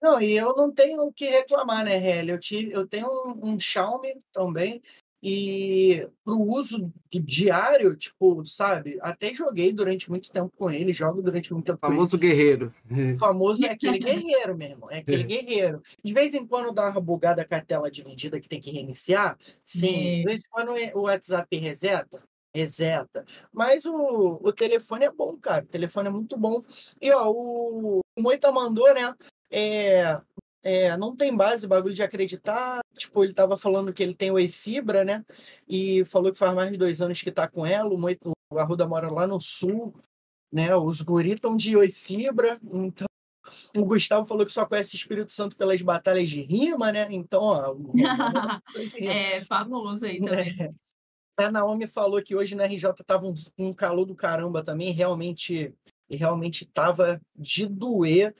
Não, e eu não tenho o que reclamar, né, Heli? Eu, tive, eu tenho um, um Xiaomi também, e para o uso do diário, tipo, sabe? Até joguei durante muito tempo com ele, jogo durante muito tempo com ele. Famoso guerreiro. O famoso é aquele guerreiro mesmo, é aquele guerreiro. De vez em quando dá uma bugada com a tela dividida que tem que reiniciar, sim. De vez em quando o WhatsApp reseta, reseta. Mas o, o telefone é bom, cara. O telefone é muito bom. E ó, o, o Moita mandou, né? É, é, não tem base o bagulho de acreditar. Tipo, ele tava falando que ele tem Oi Fibra, né? E falou que faz mais de dois anos que tá com ela. O, o Arruda mora lá no sul, né? Os guris estão de Oi Fibra, então o Gustavo falou que só conhece Espírito Santo pelas batalhas de rima, né? Então, ó. é famoso aí também. É. A Naomi falou que hoje na RJ tava um, um calor do caramba também, realmente, realmente tava de doer.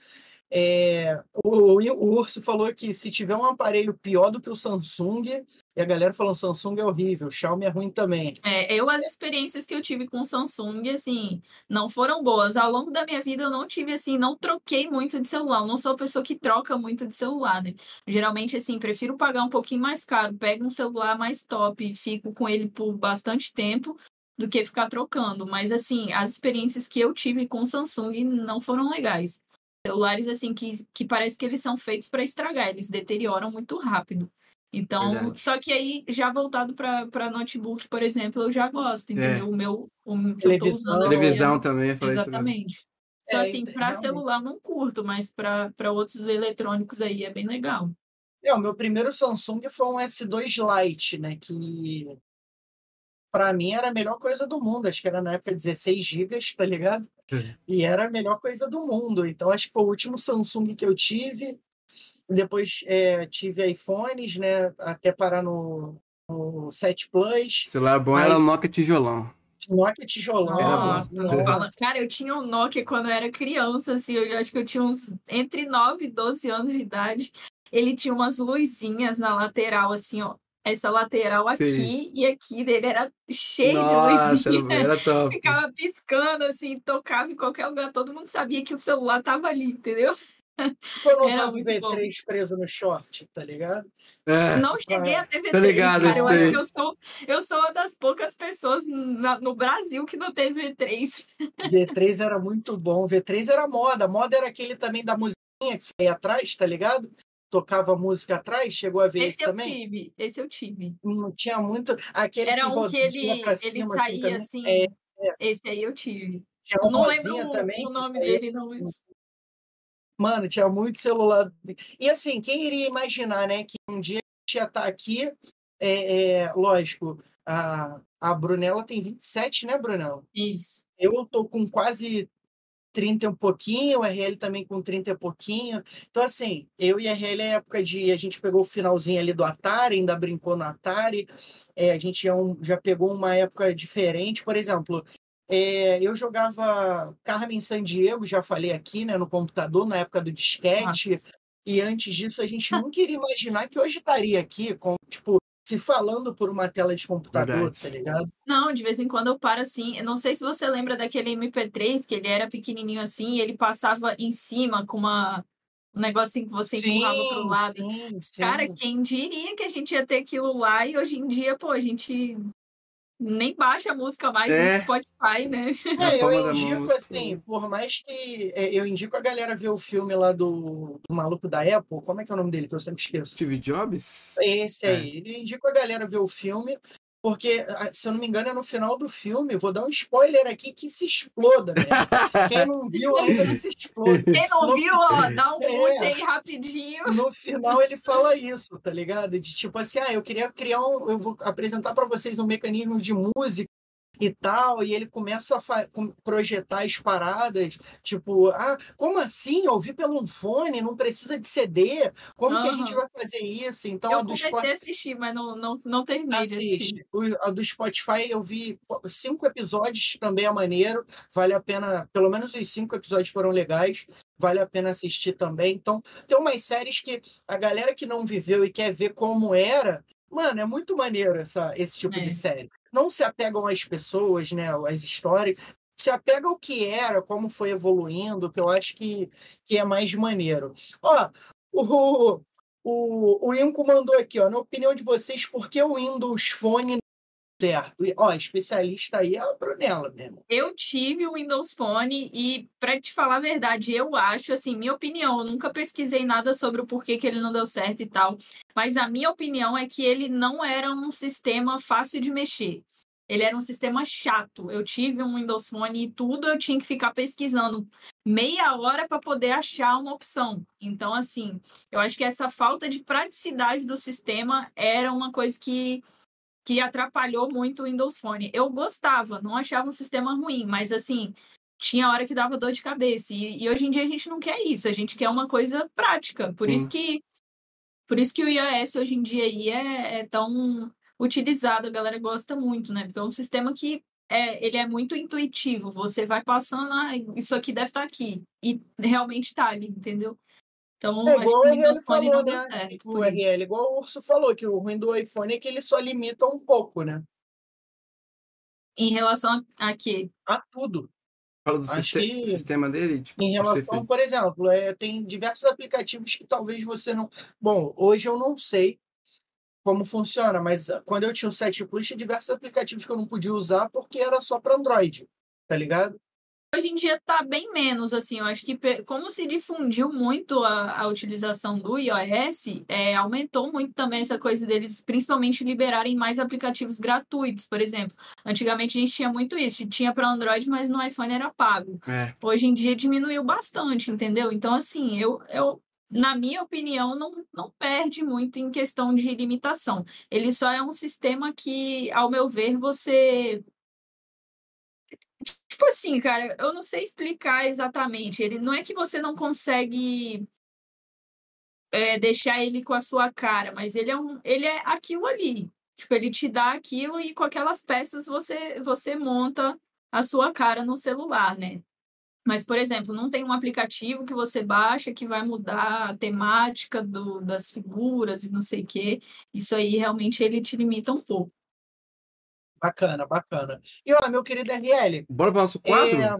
É, o, o, Urso falou que se tiver um aparelho pior do que o Samsung, e a galera falando Samsung é horrível, Xiaomi é ruim também. É, eu, as experiências que eu tive com o Samsung, assim, não foram boas. Ao longo da minha vida, eu não tive, assim, não troquei muito de celular. Eu não sou a pessoa que troca muito de celular, né? Geralmente, assim, prefiro pagar um pouquinho mais caro, pego um celular mais top e fico com ele por bastante tempo do que ficar trocando. Mas, assim, as experiências que eu tive com o Samsung não foram legais celulares assim que, que parece que eles são feitos para estragar, eles deterioram muito rápido. Então, Verdade. só que aí, já voltado para notebook, por exemplo, eu já gosto, é. entendeu? É. O meu, o que eu tô usando. Televisão também, Exatamente. Então, é, assim, para celular não curto, mas para outros eletrônicos aí é bem legal. É, o meu primeiro Samsung foi um S2 Lite, né? Que para mim era a melhor coisa do mundo. Acho que era na época 16 GB, tá ligado? Uhum. E era a melhor coisa do mundo. Então acho que foi o último Samsung que eu tive. Depois é, tive iPhones, né? Até parar no, no 7 Plus. Celular bom era o Nokia tijolão. Nokia tijolão. Nossa, Nossa. Fala. Cara, eu tinha um Nokia quando eu era criança, assim, eu acho que eu tinha uns entre 9 e 12 anos de idade. Ele tinha umas luzinhas na lateral, assim, ó essa lateral aqui Sim. e aqui dele era cheio Nossa, de luzinha. Era top. Ficava piscando, assim, tocava em qualquer lugar, todo mundo sabia que o celular tava ali, entendeu? Eu não usava o V3 bom. preso no short, tá ligado? É. Não cheguei a ter V3, tá ligado, cara. Eu acho que eu sou, eu sou uma das poucas pessoas na, no Brasil que não teve V3. V3 era muito bom. V3 era moda. Moda era aquele também da musiquinha que saía atrás, tá ligado? Tocava música atrás? Chegou a ver esse, esse também? Esse eu tive, esse eu tive. Não tinha muito. Aquele Era que um que ele, ele assim, saía assim. assim é, é. Esse aí eu tive. Eu não lembro também, o nome dele, não. Mano, tinha muito celular. E assim, quem iria imaginar, né, que um dia a gente ia estar tá aqui, é, é, lógico, a, a Brunella tem 27, né, Brunella? Isso. Eu tô com quase 30 e um pouquinho, o RL também com 30 e pouquinho. Então, assim, eu e a RL é época de. A gente pegou o finalzinho ali do Atari, ainda brincou no Atari. É, a gente já, um, já pegou uma época diferente. Por exemplo, é, eu jogava Carmen San Diego, já falei aqui, né, no computador, na época do disquete. Nossa. E antes disso, a gente nunca iria imaginar que hoje estaria aqui com, tipo, se falando por uma tela de computador, Verdade. tá ligado? Não, de vez em quando eu paro assim. Eu não sei se você lembra daquele MP3, que ele era pequenininho assim, e ele passava em cima com uma um negocinho que você empurrava sim, pro lado. Sim, sim. Cara, quem diria que a gente ia ter aquilo lá e hoje em dia, pô, a gente nem baixa a música mais é. no Spotify, né? É, eu indico assim, por mais que é, eu indico a galera ver o filme lá do, do, maluco da Apple, como é que é o nome dele, que eu sempre esqueço? Steve Jobs? Esse aí. É. Eu indico a galera ver o filme, porque, ah, se eu não me engano, é no final do filme. Vou dar um spoiler aqui que se exploda, né? Quem não viu ainda que se exploda. Quem não no... viu, ó, dá um é, aí rapidinho. No final ele fala isso, tá ligado? De tipo assim, ah, eu queria criar um. Eu vou apresentar para vocês um mecanismo de música e tal, e ele começa a projetar as paradas, tipo, ah, como assim? Ouvir pelo fone, não precisa de CD, como uhum. que a gente vai fazer isso? Então, eu a do comecei Spotify... a assistir, mas não, não, não terminei Assiste. O, a do Spotify eu vi cinco episódios, também é maneiro, vale a pena, pelo menos os cinco episódios foram legais, vale a pena assistir também. Então, tem umas séries que a galera que não viveu e quer ver como era, mano, é muito maneiro essa, esse tipo é. de série não se apegam às pessoas, né, às histórias, se apega ao que era, como foi evoluindo, que eu acho que, que é mais maneiro. Ó, o, o, o Inco mandou aqui, ó, na opinião de vocês, por que o Windows Phone certo. ó, especialista aí é a Brunella mesmo. Eu tive o Windows Phone e, para te falar a verdade, eu acho, assim, minha opinião, eu nunca pesquisei nada sobre o porquê que ele não deu certo e tal, mas a minha opinião é que ele não era um sistema fácil de mexer. Ele era um sistema chato. Eu tive um Windows Phone e tudo eu tinha que ficar pesquisando meia hora para poder achar uma opção. Então, assim, eu acho que essa falta de praticidade do sistema era uma coisa que que atrapalhou muito o Windows Phone. Eu gostava, não achava um sistema ruim, mas assim, tinha hora que dava dor de cabeça. E, e hoje em dia a gente não quer isso, a gente quer uma coisa prática. Por hum. isso que por isso que o iOS hoje em dia aí é, é tão utilizado, a galera gosta muito, né? Porque é um sistema que é, ele é muito intuitivo. Você vai passando, ah, isso aqui deve estar aqui. E realmente tá ali, entendeu? Então, É acho que o Windows falou, não deu né? certo. O. RL, igual o Urso falou, que o ruim do iPhone é que ele só limita um pouco, né? Em relação a, quê? A tudo. Fala do Acho siste- que sistema dele? Tipo, Em relação, por exemplo, é, tem diversos aplicativos que talvez você não. Bom, hoje eu não sei como funciona, mas ah, quando eu tinha o 7 Plus, tinha diversos aplicativos que eu não podia usar porque era só para Android, tá ligado? Hoje em dia tá bem menos, assim, eu acho que como se difundiu muito a, a utilização do iOS, é, aumentou muito também essa coisa deles, principalmente liberarem mais aplicativos gratuitos, por exemplo. Antigamente a gente tinha muito isso, tinha para Android, mas no iPhone era pago. É. Hoje em dia diminuiu bastante, entendeu? Então, assim, eu, eu na minha opinião, não, não perde muito em questão de limitação. Ele só é um sistema que, ao meu ver, você Tipo assim, cara, eu não sei explicar exatamente. Ele não é que você não consegue é, deixar ele com a sua cara, mas ele é um, ele é aquilo ali. Tipo, ele te dá aquilo e com aquelas peças você você monta a sua cara no celular, né? Mas, por exemplo, não tem um aplicativo que você baixa que vai mudar a temática do, das figuras e não sei o quê. Isso aí realmente ele te limita um pouco. Bacana, bacana. E ó, meu querido RL, Bora pro nosso quadro? é,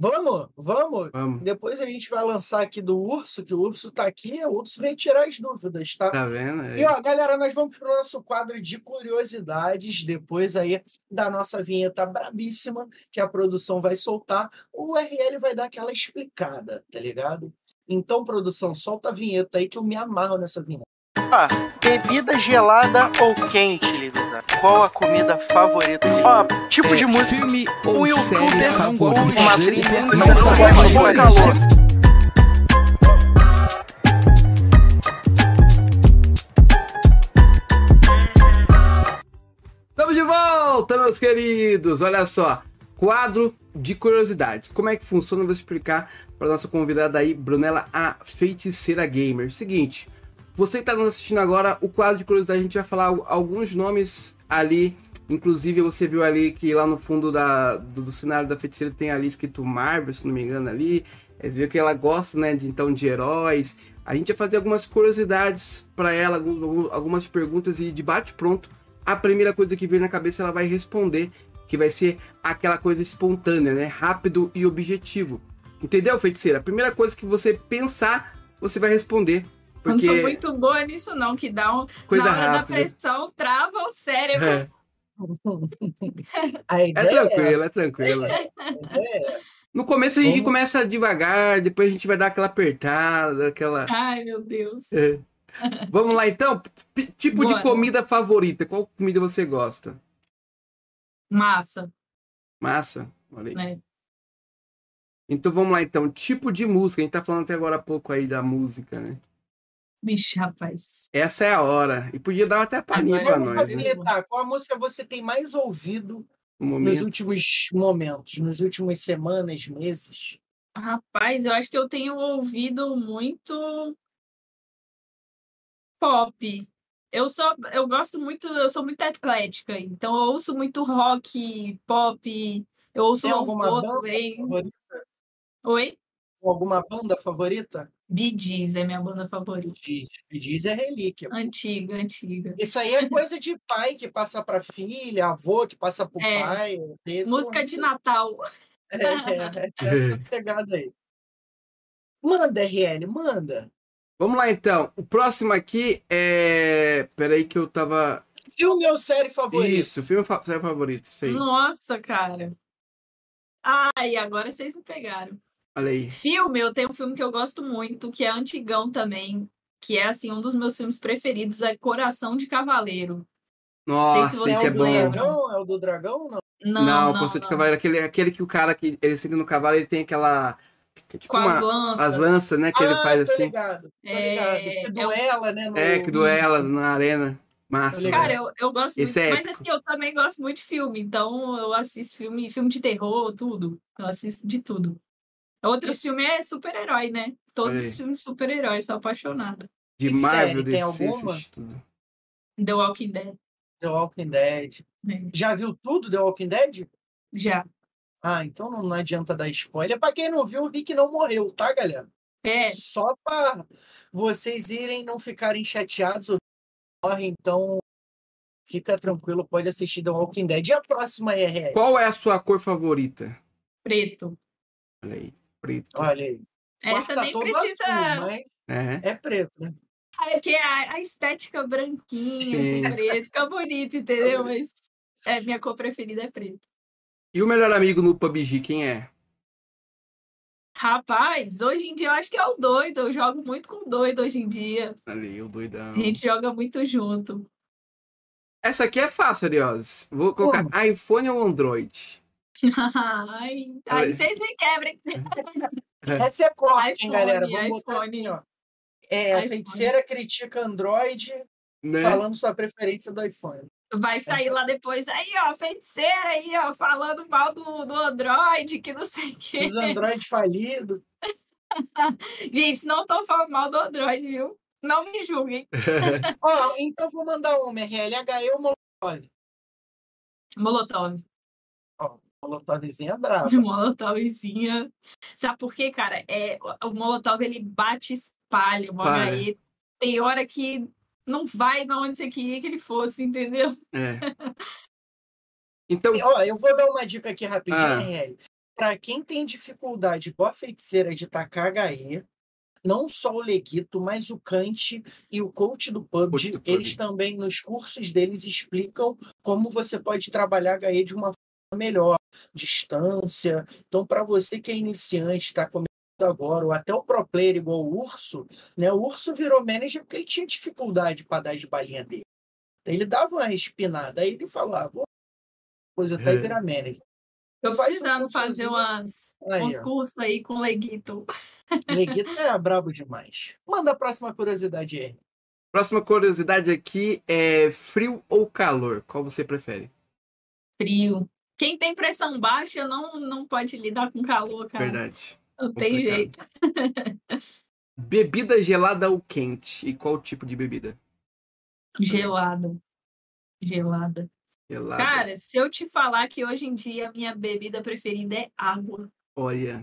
vamos, vamos. Vamos. Depois a gente vai lançar aqui do Urso, que o Urso tá aqui, o Urso vem tirar as dúvidas, tá? Tá vendo? É. E ó, galera, nós vamos pro nosso quadro de curiosidades, depois aí da nossa vinheta brabíssima, que a produção vai soltar, o URL vai dar aquela explicada, tá ligado? Então, produção, solta a vinheta aí que eu me amarro nessa vinheta. Ó, bebida gelada ou quente, Livisa? Qual a comida favorita? Ó, tipo de música. Filme Um ou youtuber série não favorita? uma trilha, não não qual calor. Estamos de volta, meus queridos! Olha só, quadro de curiosidades. Como é que funciona? Eu vou explicar para nossa convidada aí, Brunella, a feiticeira gamer. Seguinte, você que está nos assistindo agora, o quadro de curiosidade, a gente vai falar al- alguns nomes ali. Inclusive, você viu ali que lá no fundo da, do, do cenário da feiticeira tem ali escrito Marvel, se não me engano, ali. É, Você viu que ela gosta, né, de, então, de heróis. A gente vai fazer algumas curiosidades para ela, alguns- algumas perguntas e debate pronto a primeira coisa que vir na cabeça ela vai responder, que vai ser aquela coisa espontânea, né? Rápido e objetivo. Entendeu, feiticeira? A primeira coisa que você pensar, você vai responder. Eu não Porque sou muito boa nisso, não, que dá um. coisa na hora da rápida. pressão, trava o cérebro. É, A é ideia é tranquilo, essa, é tranquilo. é. No começo a gente começa devagar, depois a gente vai dar aquela apertada, aquela. Ai, meu Deus. É. Vamos lá então? P- tipo de Bora. comida favorita. Qual comida você gosta? Massa, Massa? Olha aí. né? Então vamos lá então. Tipo de música. A gente tá falando até agora há pouco aí da música, né? Vixe, rapaz. Essa é a hora. E podia dar até palhinha Agora pra Vamos nós, né? facilitar. Qual a música você tem mais ouvido No nos últimos momentos, nos últimos semanas, meses? Rapaz, eu acho que eu tenho ouvido muito pop. Eu sou, eu gosto muito, eu sou muito eclética, então eu ouço muito rock, pop, eu ouço Tem alguma louvor banda também. favorita? Oi? Alguma banda favorita? Gees é minha banda favorita. Diz, diz é relíquia. Antiga, antiga. Isso aí é coisa de pai que passa para filha, avô que passa para o É. pai. Esse Música lance. de Natal. É, é, é essa pegada aí. Manda, RL, manda. Vamos lá então. O próximo aqui é. Peraí que eu tava. Filme ou série favorita? Isso, filme fa- série favorito. Isso aí. Nossa, cara. Ai, agora vocês me pegaram. Olha aí. Filme, eu tenho um filme que eu gosto muito, que é antigão também, que é assim um dos meus filmes preferidos, é Coração de Cavaleiro. Nossa, se vocês isso é o do bom. lembram. dragão? É o do dragão? Não. Não, Não, não, de não. Cavaleiro, aquele, aquele que o cara que ele senta no cavalo, ele tem aquela. que é Tipo Com as uma, lanças. as lanças, né? Que ele ah, faz tô assim. ligado. Tô É, ligado. Que é duela, né? no- É, que duela na arena. Massa. Cara, eu, eu gosto Esse muito, é mas assim, eu também gosto muito de filme, então eu assisto filme, filme de terror, tudo. Eu assisto de tudo. Outro Esse- filme é super-herói, né? Todos Aí. os filmes de super-herói, sou apaixonada. De E Marvel, série, tem alguma? The Walking Dead. The Walking Dead. né? Já viu tudo The Walking Dead? Já. Ah, então não, não adianta dar spoiler. Pra quem não viu, o Rick não morreu, tá, galera? É, Só pra vocês irem não ficarem chateados. o Rick Morre, então fica tranquilo, pode assistir The Walking Dead. E a próxima é Qual é a sua cor favorita? preto. Olha aí, preto. Olha aí. Essa nem precisa. azul, mas É. é preto, né? Ah, É porque a, a estética branquinha, Sim. do preto, fica bonito, entendeu? Mas é, minha cor preferida é preto. E o melhor amigo no PUBG, quem é? Rapaz, hoje em dia eu acho que é o doido. Eu jogo muito com o doido hoje em dia. Aí, o doidão. A gente joga muito junto. Essa aqui é fácil, Ariose. Vou colocar iPhone ou Android? Ai, aí vocês me quebrem. Essa é corte, hein, iPhone, galera? Vamos botar iPhone. assim, ó. É, a iPhone. feiticeira critica Android Né? falando sua preferência do iPhone. Vai sair Essa- lá depois. Aí, ó, feiticeira aí, ó, falando mal do, do Android, que não sei o quê. Os Android falidos. Gente, não tô falando mal do Android, viu? Não me julguem. Ó, então vou mandar uma, RLHE ou Molotov? Molotov. Molotovzinha é brava. De Molotovzinha. Sabe por quê, cara? É, o Molotov, ele bate espalha. HE. Tem hora que não vai na onde você queria que ele fosse, entendeu? É. Então, Ó, eu vou dar uma dica aqui rapidinho, Ah. Pra quem tem dificuldade igual a feiticeira de tacar HE, não só o Leguito, mas o Kant e o coach do Coach PUBG, do PUBG. eles também, nos cursos deles, explicam como você pode trabalhar HE de uma forma melhor, distância. Então, para você que é iniciante, está começando agora, ou até o pro player igual o Urso, né? O Urso virou manager porque ele tinha dificuldade para dar as balinhas dele. Então, ele dava uma respinada, aí ele falava, vou coisa até É. virar manager. Tô Faz um precisando fazer umas, Aí, uns ó. cursos aí com Leguito. Leguito é brabo demais. Manda a próxima curiosidade aí. próxima curiosidade aqui é frio ou calor? Qual você prefere? Frio. Quem tem pressão baixa não, não pode lidar com calor, cara. Verdade. Não tem jeito. Bebida gelada ou quente? E qual tipo de bebida? Gelado. Gelada. Gelada. Cara, se eu te falar que hoje em dia a minha bebida preferida é água. Olha,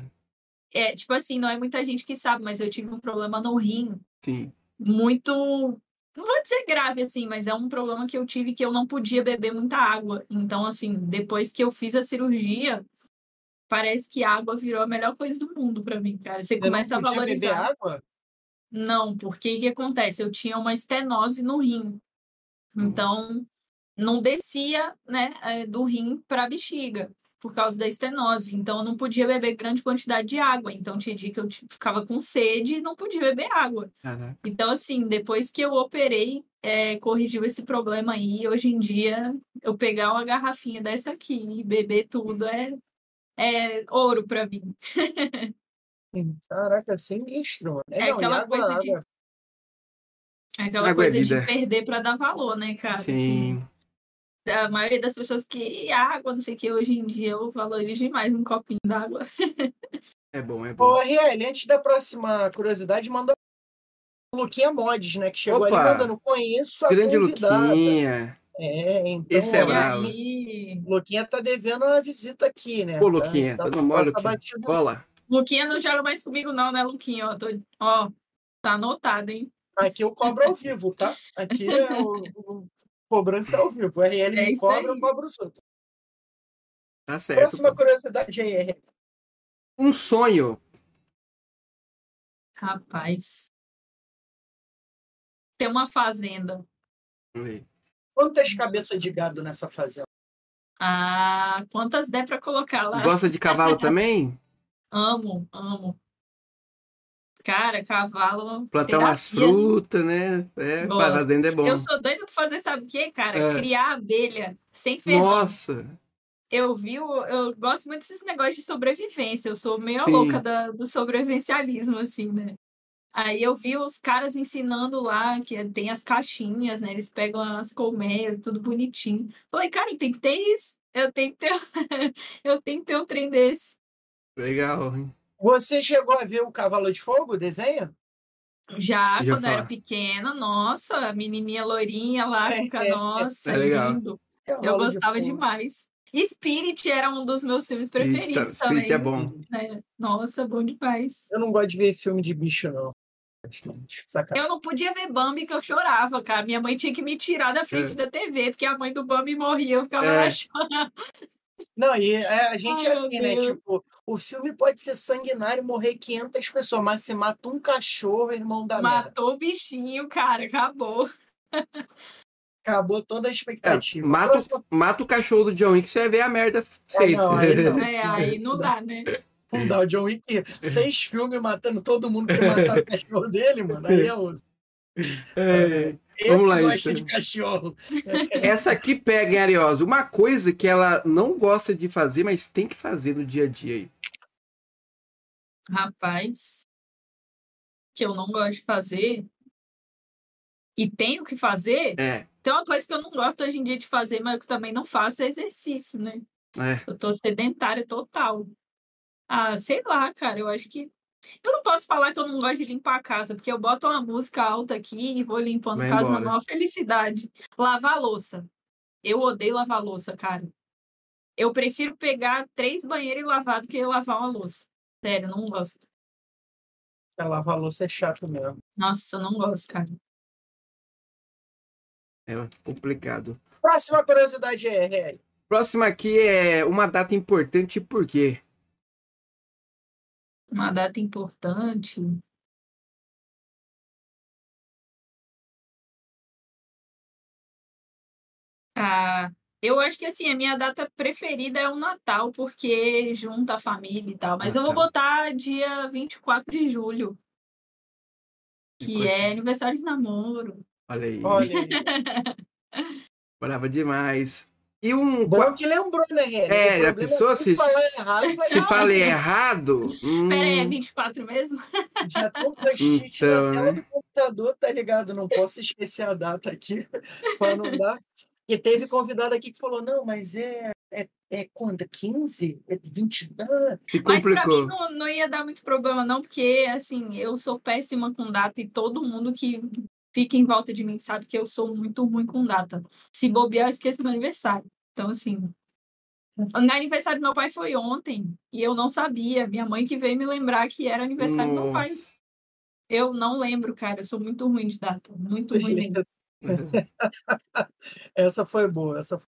É, tipo assim, não é muita gente que sabe, mas eu tive um problema no rim sim. muito. Não vou dizer grave, assim, mas é um problema que eu tive que eu não podia beber muita água. Então, assim, depois que eu fiz a cirurgia, parece que a água virou a melhor coisa do mundo pra mim, cara. Você não começa a podia beber valorizar. água? Não, porque o que acontece? Eu tinha uma estenose no rim. Então, não descia, né, eh, do rim para a bexiga, por causa da estenose. Então, eu não podia beber grande quantidade de água. Então, tinha dia que eu ti- ficava com sede e não podia beber água. Caraca. Então, assim, depois que eu operei, eh, corrigiu esse problema aí. Hoje em dia, eu pegar uma garrafinha dessa aqui e beber tudo é, é ouro para mim. Caraca, sinistro. mano. É não, e aquela água- coisa de- É aquela Água é coisa de perder para dar valor, né, cara? Assim, Sim. A maioria das pessoas que água, não sei o que, hoje em dia eu valorizo demais um copinho d'água. É bom, é bom. Ô, RL, antes da próxima curiosidade, manda o Luquinha Mods, né? Que chegou Opa! ali mandando conheço a Grande convidada. Luquinha. É, então. Esse é bravo. aí, Luquinha tá devendo uma visita aqui, né? Pô, Tá- Luquinha, tá tá no mole, Luquinha. batido. Cola. Luquinha não joga mais comigo, não, né, Luquinha? Ó, tô... Ó, tá anotado, hein? Aqui eu cobro ao vivo, tá? Aqui é o, o- cobrança ao vivo. O RL É me cobra, aí. eu cobro os outros. Tá certo. Próxima pô. curiosidade aí, RL. Um sonho. Rapaz. Tem uma fazenda. Oi. Quantas cabeças de gado nessa fazenda? Ah, quantas der pra colocar lá? Gosta de cavalo também? Amo, amo. Cara, cavalo. Plantar umas terapia, né? frutas, né? É, Gosto. fazenda é bom. Eu sou doida pra fazer, sabe o quê, cara? É. Criar abelha sem ferrão. Nossa, Eu vi, eu gosto muito desses negócios de sobrevivência. Eu sou meio Sim. louca da- do sobrevivencialismo, assim, né? Aí eu vi os caras ensinando lá que tem as caixinhas, né? Eles pegam as colmeias, tudo bonitinho. Falei, cara, eu tenho que ter isso. Eu tenho que ter, eu tenho que ter um trem desse. legal. hein? Você chegou a ver o Cavalo de Fogo, o desenho? Já, Já quando eu era pequena, nossa, a menininha loirinha lá, É, fica, é, é, nossa, é lindo. Eu de gostava Fogo. demais. Spirit era um dos meus filmes preferidos Spirit também. é bom. né? Nossa, bom demais. Eu não gosto de ver filme de bicho, não. Eu não podia ver Bambi que eu chorava, cara. Minha mãe tinha que me tirar da frente É. da TV, porque a mãe do Bambi morria, eu ficava É. lá chorando. Não, e é, a gente é Ai, meu assim, né? Tipo, o filme pode ser sanguinário e morrer 500 pessoas, mas se mata um cachorro, irmão da merda. Matou o bichinho, cara, acabou. Acabou toda a É, expectativa. mata, Próxima- mata o cachorro do John Wick, você vai ver a merda feita. não, aí não. É, aí não dá, né? Não dá, o John Wick, seis filmes matando todo mundo que matar o cachorro dele, mano. Aí é osso. É. Esse Vamos lá, gosta então. de cachorro. Essa aqui pega, hein, Ariosa? Uma coisa que ela não gosta de fazer, mas tem que fazer no dia a dia aí. Rapaz, que eu não gosto de fazer e tenho que fazer, É, tem uma coisa que eu não gosto hoje em dia de fazer, mas que eu também não faço é exercício, né? é. Eu tô sedentária total. Ah, sei lá, cara, eu acho que. Eu não posso falar que eu não gosto de limpar a casa, porque eu boto uma música alta aqui e vou limpando Vai a casa na embora. maior felicidade. Lavar a louça. Eu odeio lavar a louça, cara. Eu prefiro pegar três banheiros e lavar do que lavar uma louça. Sério, eu não gosto. Lavar a louça é chato mesmo. Nossa, eu não gosto, cara. É complicado. Próxima curiosidade é, é Próxima aqui é uma data importante, por quê? Uma data importante. Ah, eu acho que assim, a minha data preferida é o Natal, porque junta a família e tal. Mas eu vou Natal. botar dia 24 de julho, que é aniversário de namoro. Olha aí. olha aí. Brava demais. E um. Bom que lembrou, né? É, a pessoa se se- falar errado, vai Se falei errado. hum, Pera aí, é 24 mesmo? Já tô com post-it Então, na tela né? do computador, tá ligado? Não posso esquecer a data aqui, pra não dar. Porque teve convidado aqui que falou, não, mas é, é, é quando? 15? É 20? Ah, se Mas pra complicou. mim não, não ia dar muito problema, não, porque assim, eu sou péssima com data e todo mundo que fica em volta de mim sabe que eu sou muito ruim com data. Se bobear, eu esqueço meu aniversário. Então, assim. O aniversário do meu pai foi ontem e eu não sabia. Minha mãe que veio me lembrar que era aniversário do meu pai. Nossa. Eu não lembro, cara. Eu sou muito ruim de data. Muito ruim mesmo. essa foi boa. Essa foi...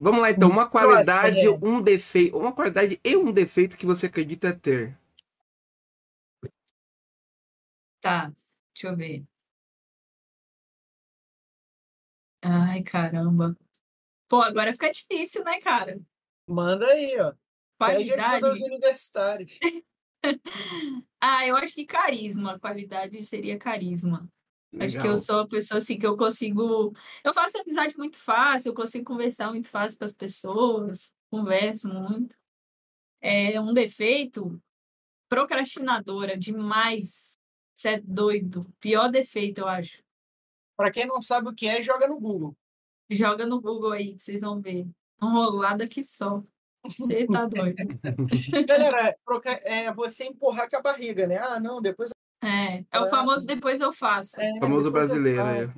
Vamos lá então, uma qualidade, um defeito, uma qualidade e um defeito que você acredita ter. Tá, deixa eu ver. Ai, caramba. Pô, agora fica difícil, né, cara? Manda aí, ó. Pede Qualidade. aos universitários. Ah, eu acho que carisma. Qualidade seria carisma. Acho que Legal. eu sou uma pessoa assim que eu consigo. Eu faço amizade muito fácil, eu consigo conversar muito fácil com as pessoas, converso muito. É um defeito, procrastinadora demais. Você é doido. Pior defeito, eu acho. Pra quem não sabe o que é, joga no Google. Joga no Google aí, que vocês vão ver. Enrolada que só. Você tá doido. Galera, é você empurrar com a barriga, né? Ah, não, depois. É, é o famoso depois eu faço. É, Famoso eu brasileiro aí.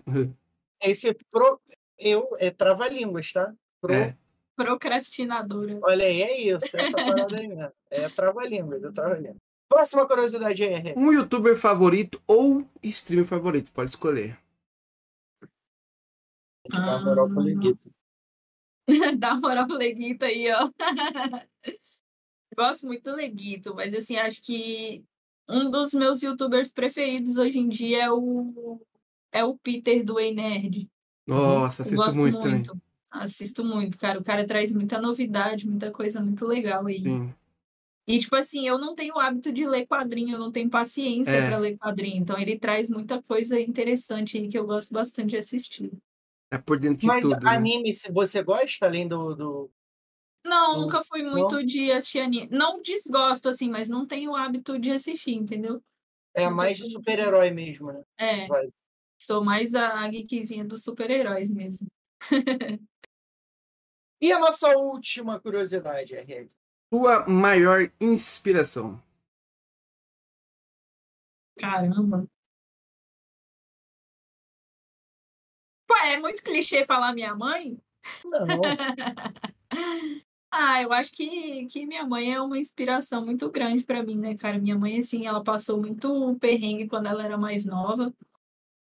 Esse pro. Eu. É trava-línguas, tá? Pro, É. Procrastinadora. Olha aí, é isso. Essa parada aí mesmo. É trava-línguas, é trava-línguas. Próxima curiosidade é. Um youtuber favorito ou streamer favorito, pode escolher. Tem que dar moral pro Ah. Leguito. Dá moral pro Leguito aí, ó. Gosto muito do Leguito, mas assim, acho que um dos meus youtubers preferidos hoje em dia é o, é o Peter do Ei Nerd. Nossa, assisto gosto muito, muito. Assisto muito, cara. O cara traz muita novidade, muita coisa muito legal aí. Sim. E, tipo assim, eu não tenho o hábito de ler quadrinho, eu não tenho paciência É. para ler quadrinho. Então, ele traz muita coisa interessante aí que eu gosto bastante de assistir. É por dentro de Mas tudo. né? anime, se você gosta, além do. do... Não, nunca fui muito de assistir anime. Não desgosto, assim, mas não tenho o hábito de assistir, entendeu? É mais de super-herói mesmo, né? É, Vai. sou mais a, a geekzinha dos super-heróis mesmo. E a nossa última curiosidade, RL? Sua maior inspiração. Caramba. Pô, é muito clichê falar minha mãe, Não. Ah, eu acho que, que minha mãe é uma inspiração muito grande pra mim, né, cara? Minha mãe, assim, ela passou muito perrengue quando ela era mais nova.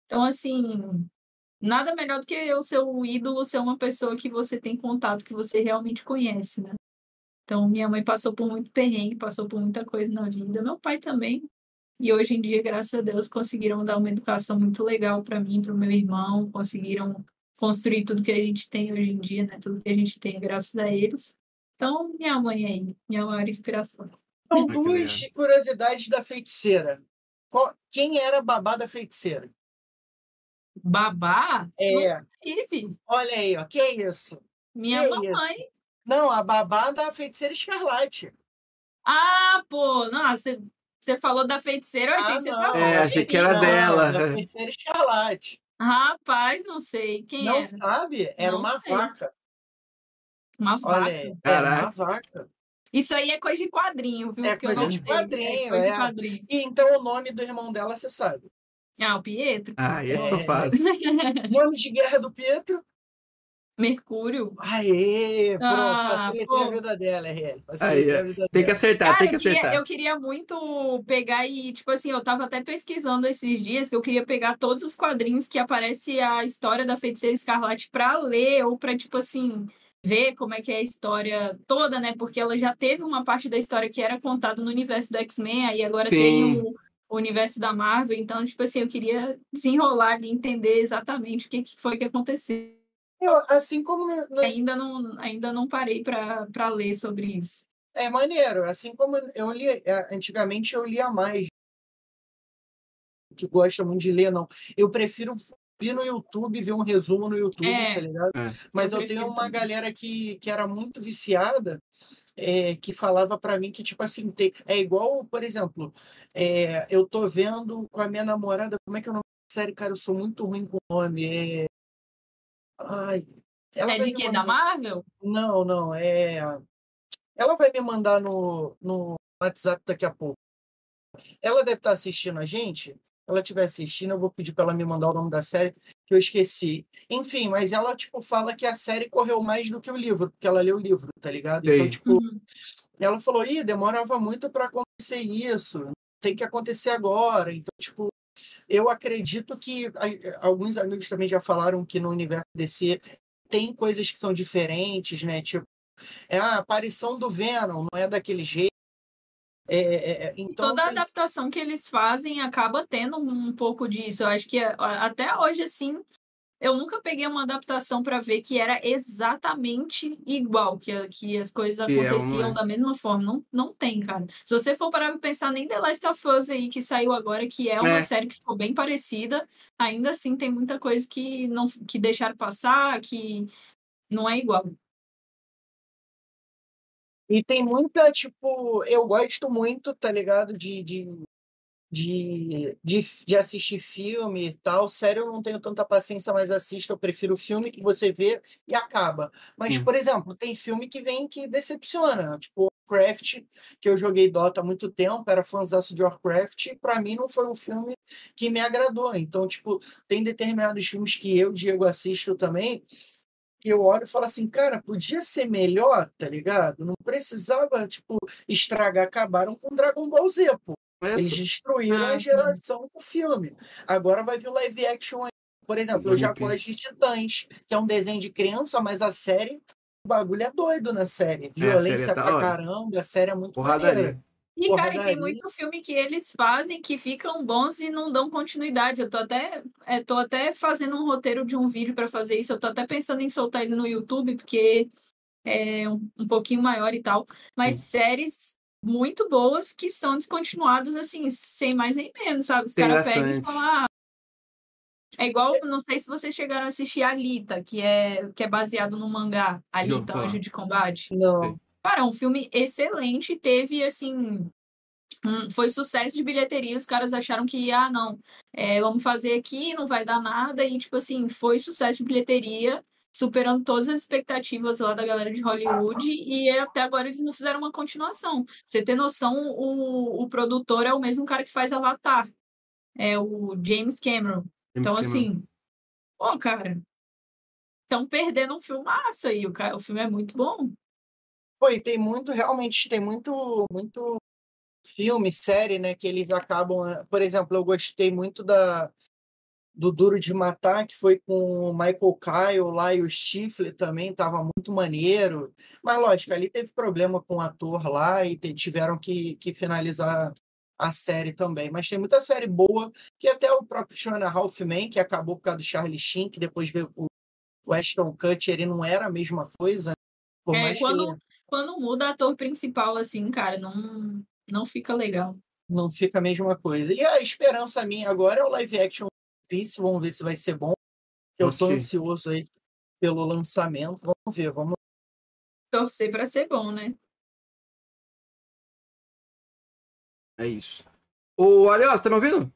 Então, assim, nada melhor do que eu ser o ídolo, ser uma pessoa que você tem contato, que você realmente conhece, né? Então, minha mãe passou por muito perrengue, passou por muita coisa na vida. Meu pai também. E hoje em dia, graças a Deus, conseguiram dar uma educação muito legal para mim, para o meu irmão, conseguiram construir tudo que a gente tem hoje em dia, né? Tudo que a gente tem graças a eles. Então, minha mãe aí, minha maior inspiração. São que duas curiosidades da feiticeira. Qual- Quem era a babá da feiticeira? Babá? É, Não tive. olha aí, ó. Que isso? Minha Que mamãe. Não, a babá da feiticeira escarlate. Ah, pô, nossa, você falou da feiticeira, eu achei Ah, que você não. tava É, achei que era. Não, dela. Da feiticeira escarlate. Rapaz, não sei. Quem Não era? sabe? Era Não uma sei. vaca. Uma Olha vaca. aí. Era uma vaca. Isso aí é coisa de quadrinho, viu? É eu coisa de sei. quadrinho, coisa é. de quadrinho. E então o nome do irmão dela você sabe. Ah, o Pietro. Ah, esse eu É. faço. Nome de guerra do Pietro? Mercúrio. Aê, pronto, Ah, facilitei pô. a vida dela, RL. Facilitei a vida Tem que acertar, Cara, tem que eu queria, acertar. eu queria muito pegar e, tipo assim, eu tava até pesquisando esses dias que eu queria pegar todos os quadrinhos que aparece a história da Feiticeira Escarlate pra ler ou pra, tipo assim, ver como é que é a história toda, né? Porque ela já teve uma parte da história que era contada no universo do X-Men, aí agora tem Sim. o, o universo da Marvel, então, tipo assim, eu queria desenrolar e entender exatamente o que, que foi que aconteceu. Eu, assim como no- Ainda não, ainda não parei pra pra ler sobre isso. é maneiro, assim como eu li é, antigamente eu lia mais que gosta muito de ler não. Eu prefiro vir no YouTube, ver um resumo no YouTube, É. tá ligado? É. Mas Eu eu, tenho uma também. galera que, que era muito viciada, é, que falava pra mim que, tipo assim, tem- é igual, por exemplo, é, eu tô vendo com a minha namorada, como é que é o nome da série, cara? Eu sou muito ruim com o nome. É... Ai, ela É de quê? mandar- Da Marvel? Não, não, é. Ela vai me mandar no, no WhatsApp daqui a pouco. Ela deve estar assistindo a gente. Se ela estiver assistindo, eu vou pedir para ela me mandar o nome da série, que eu esqueci. Enfim, mas ela, tipo, fala que a série correu mais do que o livro, porque ela leu o livro, tá ligado? Então, Sei. tipo, Uhum. ela falou, ih, demorava muito para acontecer isso, tem que acontecer agora. Então, tipo, eu acredito que a- alguns amigos também já falaram que no universo DC tem coisas que são diferentes, né? Tipo, é a aparição do Venom, não é daquele jeito. É, é, é, então, Toda tem- adaptação que eles fazem acaba tendo um pouco disso. Eu acho que a- a- até hoje, assim, eu nunca peguei uma adaptação para ver que era exatamente igual, que, a- que as coisas Fiel, não aconteciam é? da mesma forma. Não, não tem, cara. Se você for parar pra pensar, nem The Last of Us aí, que saiu agora, que é uma É. série que ficou bem parecida, ainda assim tem muita coisa que, não, que deixaram passar, que não é igual. E tem muita, tipo, eu gosto muito, tá ligado? De, de, de, de, de assistir filme e tal. Sério, eu não tenho tanta paciência, mas assisto. Eu prefiro filme que você vê e acaba. Mas, Hum. por exemplo, tem filme que vem que decepciona. Tipo, Warcraft, que eu joguei Dota há muito tempo, era fãzaço de Warcraft, e pra mim não foi um filme que me agradou. Então, tipo, tem determinados filmes que eu, Diego, assisto também, que eu olho e falo assim, cara, podia ser melhor, tá ligado? Não precisava, tipo, estragar. Acabaram com Dragon Ball Z, pô. Eles destruíram Ah, a sim. geração do filme. Agora vai vir o live action aí. Por exemplo, eu já One Piece. gosto de Titãs, que é um desenho de criança, mas a série, o bagulho é doido na série. Violência é da pra hora. caramba, a série é muito Porradaria. E, cara, e tem muito filme que eles fazem que ficam bons e não dão continuidade. Eu tô até, é, tô até fazendo um roteiro de um vídeo para fazer isso. Eu tô até pensando em soltar ele no YouTube, porque é um, um pouquinho maior e tal. Mas séries muito boas que são descontinuadas, assim, sem mais nem menos, sabe? Os caras pegam e falam, ah, é igual, não sei se vocês chegaram a assistir Alita, que é, que é baseado no mangá, Alita. Anjo de Combate. Não. Cara, é um filme excelente, teve assim. um- foi sucesso de bilheteria, os caras acharam que, ah, não, é, vamos fazer aqui, não vai dar nada, e tipo assim, foi sucesso de bilheteria, superando todas as expectativas lá da galera de Hollywood, e até agora eles não fizeram uma continuação. Pra você ter noção, o, o produtor é o mesmo cara que faz Avatar, é o James Cameron. James Então, Cameron. assim, pô, cara, estão perdendo um filmaço aí. O, ca- o filme é muito bom. Pô, e tem muito, realmente, tem muito, muito filme, série, né, que eles acabam. eh, Por exemplo, eu gostei muito da do Duro de Matar, que foi com o Michael Kyle lá e o Stifler também, tava muito maneiro. Mas lógico, ali teve problema com o ator lá e tiveram que, que finalizar a série também. Mas tem muita série boa, que até o próprio Jonah Halfman, que acabou por causa do Charlie Sheen, que depois veio o Ashton Kutcher, ele não era a mesma coisa. né? É, mais que quando, quando muda ator principal, assim, cara, não, não fica legal. não fica a mesma coisa. E a esperança minha agora é o live action Piece, vamos ver se vai ser bom. Eu tô Oxi. ansioso aí pelo lançamento. Vamos ver, vamos. Torcer pra ser bom, né? É isso. Ô, Ariel, você tá me ouvindo?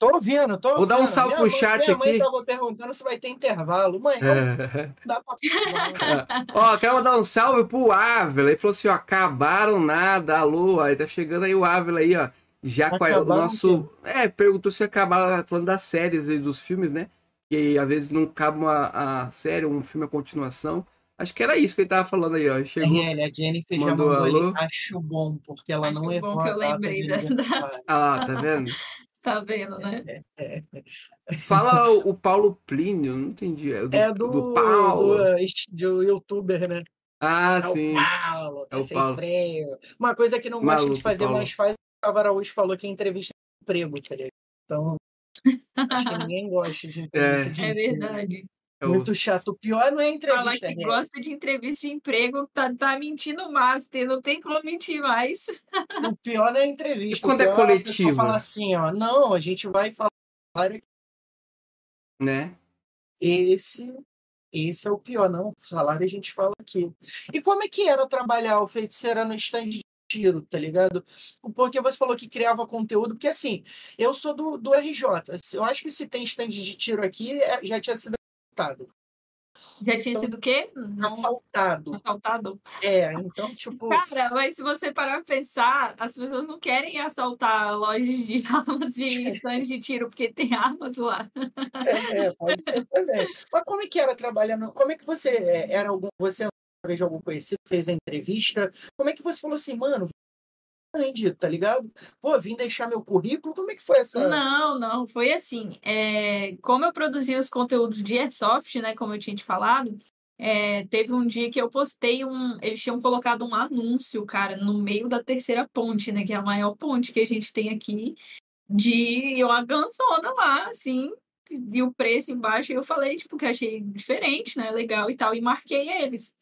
Tô ouvindo, tô ouvindo. Vou dar um salve pro mãe- chat minha mãe aqui. tava perguntando se vai ter intervalo. Mãe, não É. dá pra. Ó, quero mandar um salve pro Ávila. Ele falou assim, ó, acabaram nada, alô, aí tá chegando aí o Ávila aí, ó. Já com a- o Acabaram nosso... É, perguntou se acabaram falando das séries e dos filmes, né? Que às vezes não cabe uma a série, um filme a continuação. Acho que era isso que ele tava falando aí, ó. Chegou... RL, a Jennifer já Mandou mandou alô. ali. Acho bom, porque ela Acho não bom errou que eu lembrei da-. Ah tá vendo? Tá vendo, né? Fala o, o Paulo Plínio, não entendi. É do, É do, do Paulo. do, eh, do youtuber, né? Ah, É sim. o Paulo, tá É o sem Paulo. freio. Uma coisa que não gosta de fazer, Paulo. mas faz, Gustavo Araújo falou que é entrevista de emprego, tá ligado? Então, acho que ninguém gosta de entrevista de É emprego. verdade. É o- Muito chato. O pior não é Falar entrevista, que né? gosta de entrevista de emprego, tá, tá mentindo o master, não tem como mentir mais. O pior não é entrevista. E quando o é a pessoa coletiva? falar assim, ó, não, a gente vai falar salário Né? esse esse é o pior, não. O salário a gente fala aqui. E como é que era trabalhar o feiticeira no stand de tiro, tá ligado? Porque você falou que criava conteúdo, porque assim, eu sou do, do RJ. Eu acho que se tem stand de tiro aqui, é- já tinha sido assaltado. Já tinha sido o quê? Não Assaltado. assaltado? É, então, tipo, Cara, mas se você parar pra pensar, as pessoas não querem assaltar lojas de armas e stands de tiro porque tem armas lá. é, pode ser também. Mas como é que era trabalhando? Como é que você é, era algum. Você através de algum conhecido, fez a entrevista? Como é que você falou assim, mano, grande, tá ligado? Pô, vim deixar meu currículo, como é que foi essa. Não, não, foi assim. é, como eu produzia os conteúdos de Airsoft, né, como eu tinha te falado, é, teve um dia que eu postei um. Eles tinham colocado um anúncio, cara, no meio da terceira ponte, né, que é a maior ponte que a gente tem aqui, de uma ganzona lá, assim, e o preço embaixo. E eu falei, tipo, que achei diferente, né, legal e tal, e marquei eles.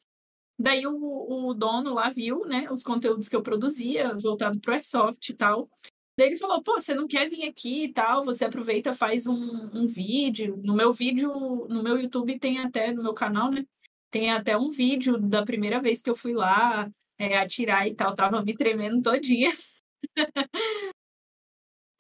Daí o, o dono lá viu, né, os conteúdos que eu produzia, voltado pro Airsoft e tal. Daí ele falou, pô, você não quer vir aqui e tal, você aproveita, faz um, um vídeo. No meu vídeo, no meu YouTube tem até, no meu canal, né? Tem até um vídeo da primeira vez que eu fui lá é, atirar e tal, tava me tremendo todinha.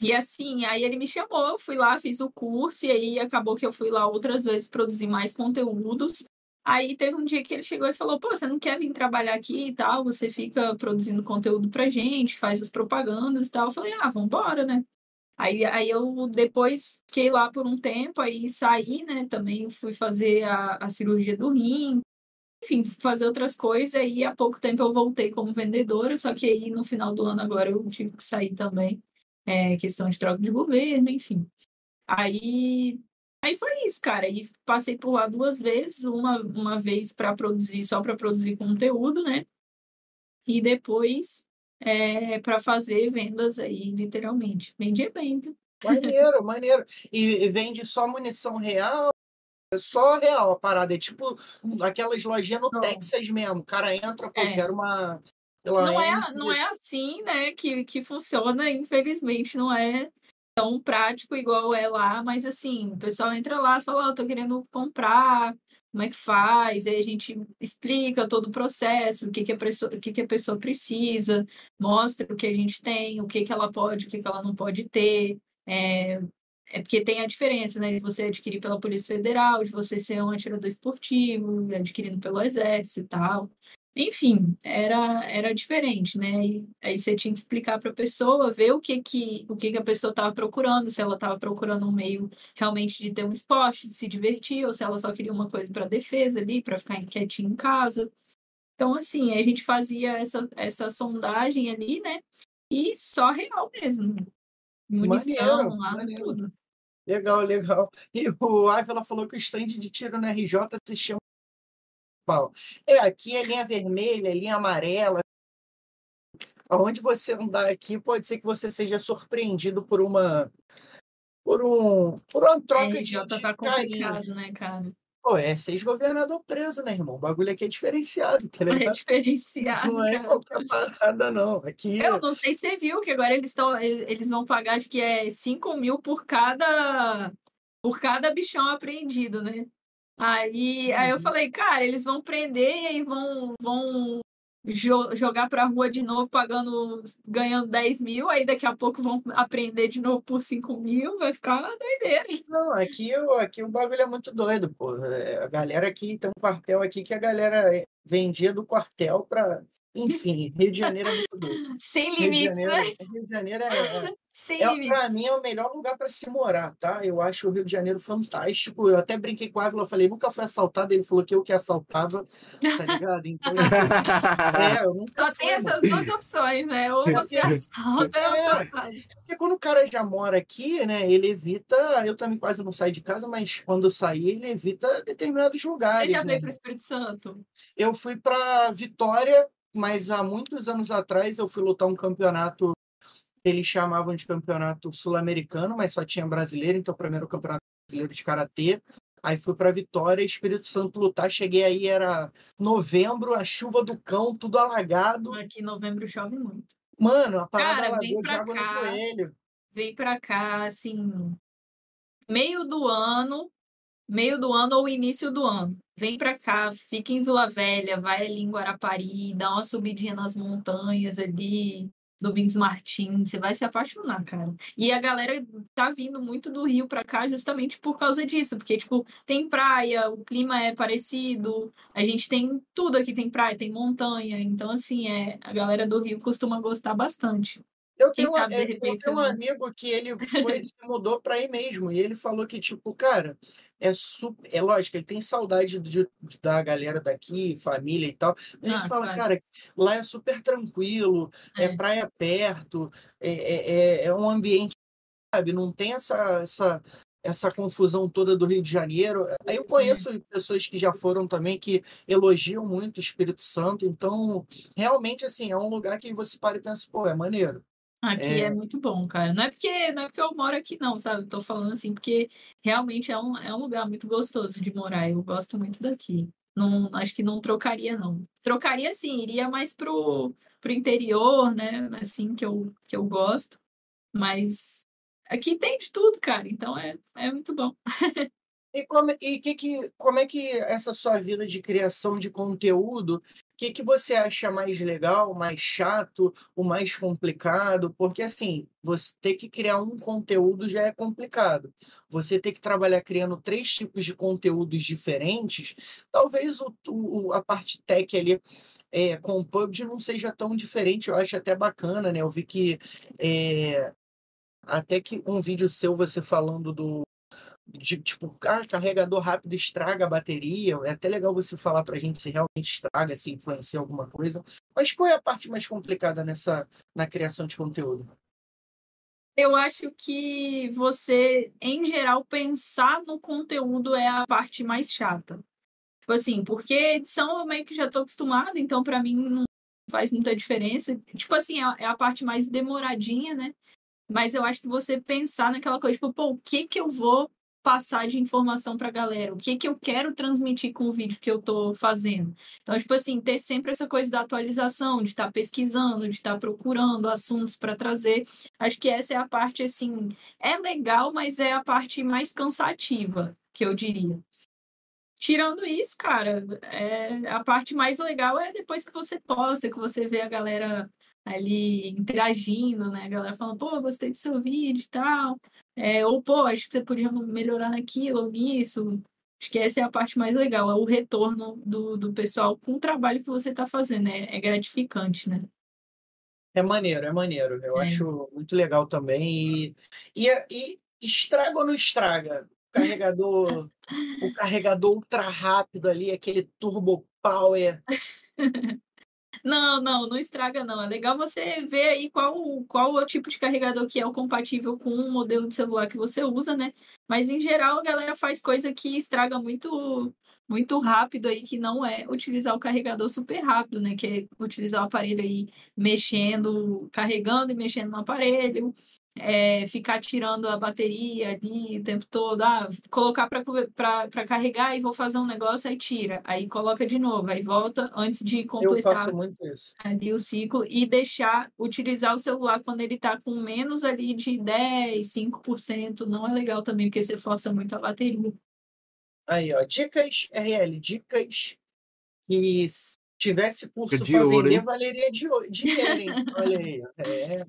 E assim, aí ele me chamou, fui lá, fiz o curso, e aí acabou que eu fui lá outras vezes produzir mais conteúdos. Aí teve um dia que ele chegou e falou: pô, você não quer vir trabalhar aqui e tal? Você fica produzindo conteúdo pra gente, faz as propagandas e tal. Eu falei: ah, vambora, né? Aí, aí eu depois fiquei lá por um tempo, aí saí, né? Também fui fazer a, a cirurgia do rim, enfim, fazer outras coisas. Aí há pouco tempo eu voltei como vendedora, só que aí no final do ano agora eu tive que sair também. É, questão de troca de governo, enfim. Aí Aí foi isso, cara. E passei por lá duas vezes, uma, uma vez para produzir, só para produzir conteúdo, né? E depois é, para fazer vendas aí, literalmente. Vendia bem, viu? Maneiro, maneiro. E, vende só munição real? É só real a parada. É tipo aquelas lojinhas no Não. Texas mesmo. O cara entra, pô, É. quero uma. Não é, não é assim, né, que, que funciona, infelizmente, não é tão prático igual é lá, mas assim, o pessoal entra lá e fala, ó, tô querendo comprar, como é que faz? Aí a gente explica todo o processo, o que, que, a, pessoa, o que, que a pessoa precisa, mostra o que a gente tem, o que, que ela pode, o que, que ela não pode ter. É, é porque tem a diferença, né, de você adquirir pela Polícia Federal, de você ser um atirador esportivo, adquirindo pelo Exército e tal. Enfim, era, era diferente, né? E aí você tinha que explicar para a pessoa, ver o que que, o que que a pessoa estava procurando, se ela estava procurando um meio realmente de ter um esporte, de se divertir, ou se ela só queria uma coisa para defesa ali, para ficar quietinha em casa. Então, assim, a gente fazia essa, essa sondagem ali, né? E só real mesmo. Munição, Maneiro, lá, maneiro. tudo. Legal, legal. E o Ávila falou que o stand de tiro na RJ se chama pau. É, aqui é linha vermelha, é linha amarela. Aonde você andar aqui, pode ser que você seja surpreendido por uma por um por uma troca RJ de, de tá carinho. né, cara? Pô, é seis governador preso, né, irmão? O bagulho aqui é diferenciado, tá É ligado? diferenciado, Não é cara. qualquer parada, não. Aqui Eu não sei se você viu que agora eles estão eles vão pagar acho que é 5 mil por cada por cada bichão apreendido, né? Aí, aí eu Uhum. falei, cara, eles vão prender e aí vão, vão jo- jogar pra rua de novo, pagando, ganhando 10 mil, aí daqui a pouco vão apreender de novo por 5 mil, vai ficar uma doideira. Não, aqui, o- aqui o bagulho é muito doido, pô. É, A galera aqui tem um quartel aqui que a galera vendia do quartel pra. Enfim, Rio de Janeiro é muito doido. Sem limites, né? Rio de Janeiro é, Sem é, é, pra mim é o melhor lugar pra se morar, tá? Eu acho o Rio de Janeiro fantástico. Eu até brinquei com o Ávila, eu falei, nunca fui assaltado. Ele falou que eu que assaltava, tá ligado? Então, é, eu nunca Só tem essas duas opções, né? Ou você assalta ou É. assaltado. Porque quando o cara já mora aqui, né, ele evita. Eu também quase não saio de casa, mas quando sair, ele evita determinados Você lugares. já né? veio para o Espírito Santo? Eu fui para Vitória, mas há muitos anos atrás eu fui lutar um campeonato. Eles chamavam de campeonato sul-americano, mas só tinha brasileiro, então primeiro campeonato brasileiro de karatê. Aí fui para Vitória, Espírito Santo lutar. Cheguei aí, era novembro, a chuva do cão, tudo alagado. Aqui em novembro chove muito. Mano, a parada Cara, alagou de água no cá. joelho. Vem pra cá, assim, meio do ano, meio do ano ou início do ano. Vem pra cá, fica em Vila Velha, vai ali em Guarapari, dá uma subidinha nas montanhas ali, do Bins Martins, você vai se apaixonar, cara. E a galera tá vindo muito do Rio pra cá justamente por causa disso, porque, tipo, tem praia, o clima é parecido, a gente tem tudo aqui, tem praia, tem montanha, então, assim, é, a galera do Rio costuma gostar bastante. Eu tenho, sabe, de é, eu tenho um amigo que ele foi, se mudou para aí mesmo. E ele falou que, tipo, cara, é super. É lógico, ele tem saudade de, da galera daqui, família e tal. Mas ele Ah, fala, claro. cara, lá é super tranquilo, é, É. praia perto, é, é, é- é um ambiente, sabe? Não tem essa, essa, essa confusão toda do Rio de Janeiro. Aí eu conheço pessoas que já foram também que elogiam muito o Espírito Santo. Então, realmente, assim, é um lugar que você para e pensa, pô, é maneiro. Aqui É. é muito bom, cara. Não é porque, não é porque eu moro aqui, não, sabe? Tô falando assim, porque realmente é um, é um lugar muito gostoso de morar. Eu gosto muito daqui. Não, acho que não trocaria, não. Trocaria sim, iria mais pro, pro interior, né? Assim, que eu, que eu gosto. Mas aqui tem de tudo, cara. Então é, é muito bom. E, como, e que, que, como é que essa sua vida de criação de conteúdo, que, que você acha mais legal, mais chato, o mais complicado? Porque, assim, você ter que criar um conteúdo já é complicado. Você ter que trabalhar criando três tipos de conteúdos diferentes, talvez o, o- a parte tech ali é, com o PUBG não seja tão diferente. Eu acho até bacana, né? Eu vi que é, até que um vídeo seu você falando do de tipo, ah, carregador rápido estraga a bateria. É até legal você falar pra gente se realmente estraga, se influencia alguma coisa. Mas qual é a parte mais complicada nessa na criação de conteúdo? Eu acho que você, em geral, pensar no conteúdo é a parte mais chata. Tipo assim, porque edição eu meio que já tô acostumada, então pra mim não faz muita diferença. Tipo assim, é a- é a parte mais demoradinha, né? Mas eu acho que você pensar naquela coisa, tipo, pô, o que que eu vou passar de informação pra galera? O que que eu quero transmitir com o vídeo que eu tô fazendo? Então, tipo assim, ter sempre essa coisa da atualização, de estar pesquisando, de estar procurando assuntos para trazer. Acho que essa é a parte, assim, é legal, mas é a parte mais cansativa, que eu diria. Tirando isso, cara, é, a parte mais legal é depois que você posta, que você vê a galera ali interagindo, né? A galera falando, pô, gostei do seu vídeo e tal. É, ou, pô, acho que você podia melhorar naquilo ou nisso. Acho que essa é a parte mais legal, é o retorno do, do pessoal com o trabalho que você está fazendo, né? É gratificante, né? É maneiro, é maneiro. Eu É. acho muito legal também. E, e, e estraga ou não estraga? O carregador, o carregador ultra rápido ali, aquele turbo power. Não, não, não estraga não. É legal você ver aí qual, qual é o tipo de carregador que é o compatível com o modelo de celular que você usa, né? Mas em geral a galera faz coisa que estraga muito muito rápido aí, que não é utilizar o carregador super rápido, né? Que é utilizar o aparelho aí mexendo, carregando e mexendo no aparelho, é, ficar tirando a bateria ali o tempo todo, ah, colocar para carregar e vou fazer um negócio, aí tira, aí coloca de novo, aí volta antes de completar ali o ciclo e deixar utilizar o celular quando ele está com menos ali de 10, 5%, não é legal também, porque você força muito a bateria. Aí, ó, dicas, RL, dicas que se tivesse curso para ouro, vender, hein? valeria de dinheiro, hein? Olha aí. ó. É,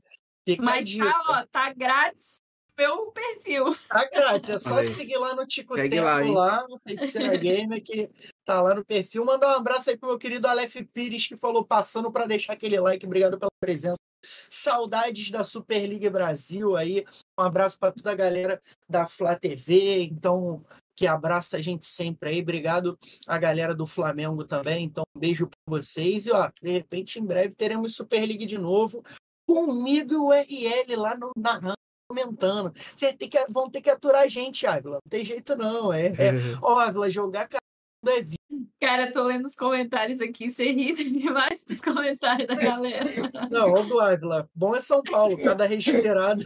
fica a Mas dica. tá, ó, tá grátis meu perfil. Tá grátis, é só Olha aí. seguir lá no Tico lá, hein? lá, no Feiticeira Gamer, que tá lá no perfil. Mandar um abraço aí pro meu querido Aleph Pires, que falou passando para deixar aquele like. Obrigado pela presença. Saudades da Super League Brasil aí. Um abraço para toda a galera da Flá TV, então que abraça a gente sempre aí. Obrigado a galera do Flamengo também. Então, um beijo para vocês e ó, de repente em breve teremos Super League de novo. Comigo e o RL lá no narrando comentando. Você tem que, vão ter que aturar a gente, Ávila. Não tem jeito, não. É, é, ó, Ávila, jogar caramba é vida. Cara, tô lendo os comentários aqui, você ri demais dos comentários da galera. Não, do Ávila. Bom é São Paulo, cada respirada.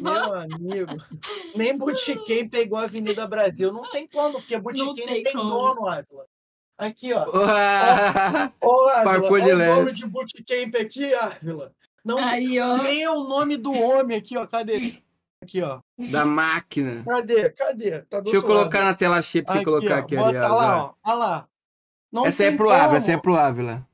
Meu amigo. Nem Butiquem pegou a Avenida Brasil. Não tem como, porque Butiquem não tem tem, dono, Ávila. Aqui, ó. Uá! Ó, Ávila, de o dono leve. de Bootcamp aqui, Ávila. Não Aí, ó. Lê o nome do homem aqui, ó. Cadê? Aqui, ó. da máquina. Cadê? Cadê? Tá do Deixa eu outro lado. colocar na tela cheia pra você Aqui, colocar ó, aqui, bota Ariel. lá, ó. Olha lá. Não Essa é tem pro Ávila, essa é pro Ávila.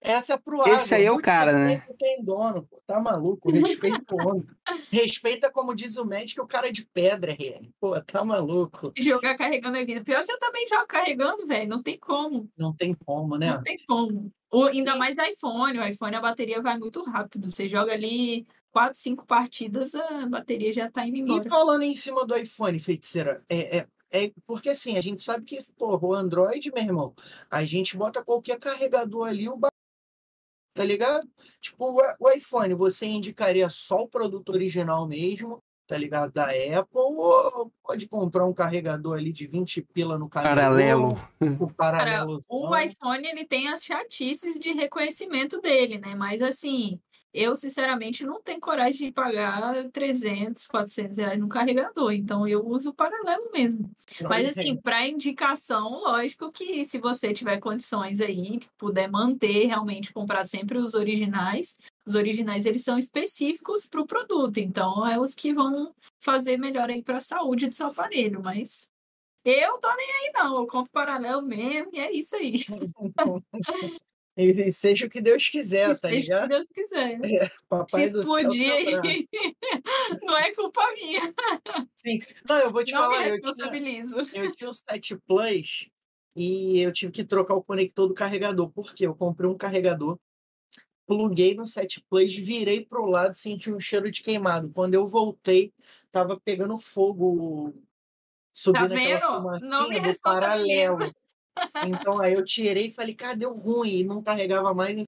Essa é pro Esse Ávila. aí é o Muito cara, né? Tem dono, pô. Tá maluco? Respeita o homem. Respeita, como diz o médico, o cara de pedra, RL. Pô, tá maluco. Jogar carregando é vida. Pior que eu também jogo carregando, velho. Não tem como. Não tem como, né? Não tem como. O, ainda mais iPhone. O iPhone a bateria vai muito rápido. Você joga ali quatro, cinco partidas, a bateria já tá indo embora. E falando em cima do iPhone, feiticeira, é, é, é porque assim, a gente sabe que, porra, o Android, meu irmão, a gente bota qualquer carregador ali, o tá ligado? Tipo, o, iPhone, você indicaria só o produto original mesmo, tá ligado? Da Apple, ou pode comprar um carregador ali de 20 pila no camelô, Paralelo. o Cara, paralelo. o iPhone ele tem as chatices de reconhecimento dele, né? Mas assim, eu sinceramente não tenho coragem de pagar 300, 400 reais no carregador. Então eu uso o paralelo mesmo. Mas assim, para indicação, lógico que se você tiver condições aí, que puder manter, realmente comprar sempre os originais. Os originais eles são específicos para o produto, então é os que vão fazer melhor aí para a saúde do seu aparelho. Mas eu tô nem aí não, eu compro paralelo mesmo e é isso aí. E, e seja o que Deus quiser, tá Seja o que ligado? Deus quiser. Papai Se do explodir aí, não é culpa minha. Sim. Não, eu vou te Não me falar, eu tinha, responsabilizo. eu tinha o 7 Plus e eu tive que trocar o conector do carregador. Por quê? Eu comprei um carregador, pluguei no 7 Plus, virei pro lado, senti um cheiro de queimado. Quando eu voltei, tava pegando fogo, subindo Tá vendo? aquela Não me fumacinha do paralelo. Então aí eu tirei e falei, cara, deu ruim, e não carregava mais.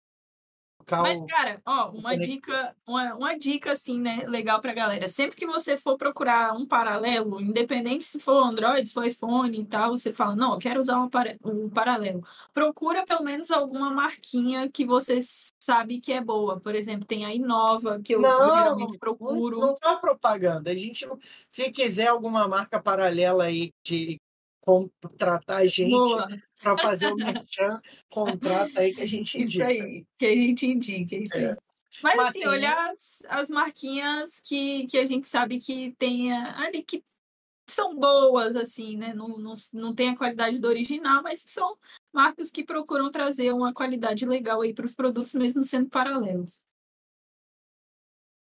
Mas, o- cara, ó, uma dica, uma, uma dica assim, né, legal pra galera. Sempre que você for procurar um paralelo, independente se for Android, se for iPhone e tal, você fala, não, eu quero usar um, para- um paralelo. Procura pelo menos alguma marquinha que você sabe que é boa. Por exemplo, tem a Inova, que eu Não, geralmente Não, procuro. não faz propaganda. A gente não... Se quiser alguma marca paralela aí de contratar a gente para fazer o merchan, contrata aí que a gente isso indica. aí, que a gente indica, isso É. aí. Mas, Mas assim, tem- olhar as, as marquinhas que, que a gente sabe que tem a- ali que são boas, assim, né? Não, não, não tem a qualidade do original, mas que são marcas que procuram trazer uma qualidade legal aí para os produtos, mesmo sendo paralelos.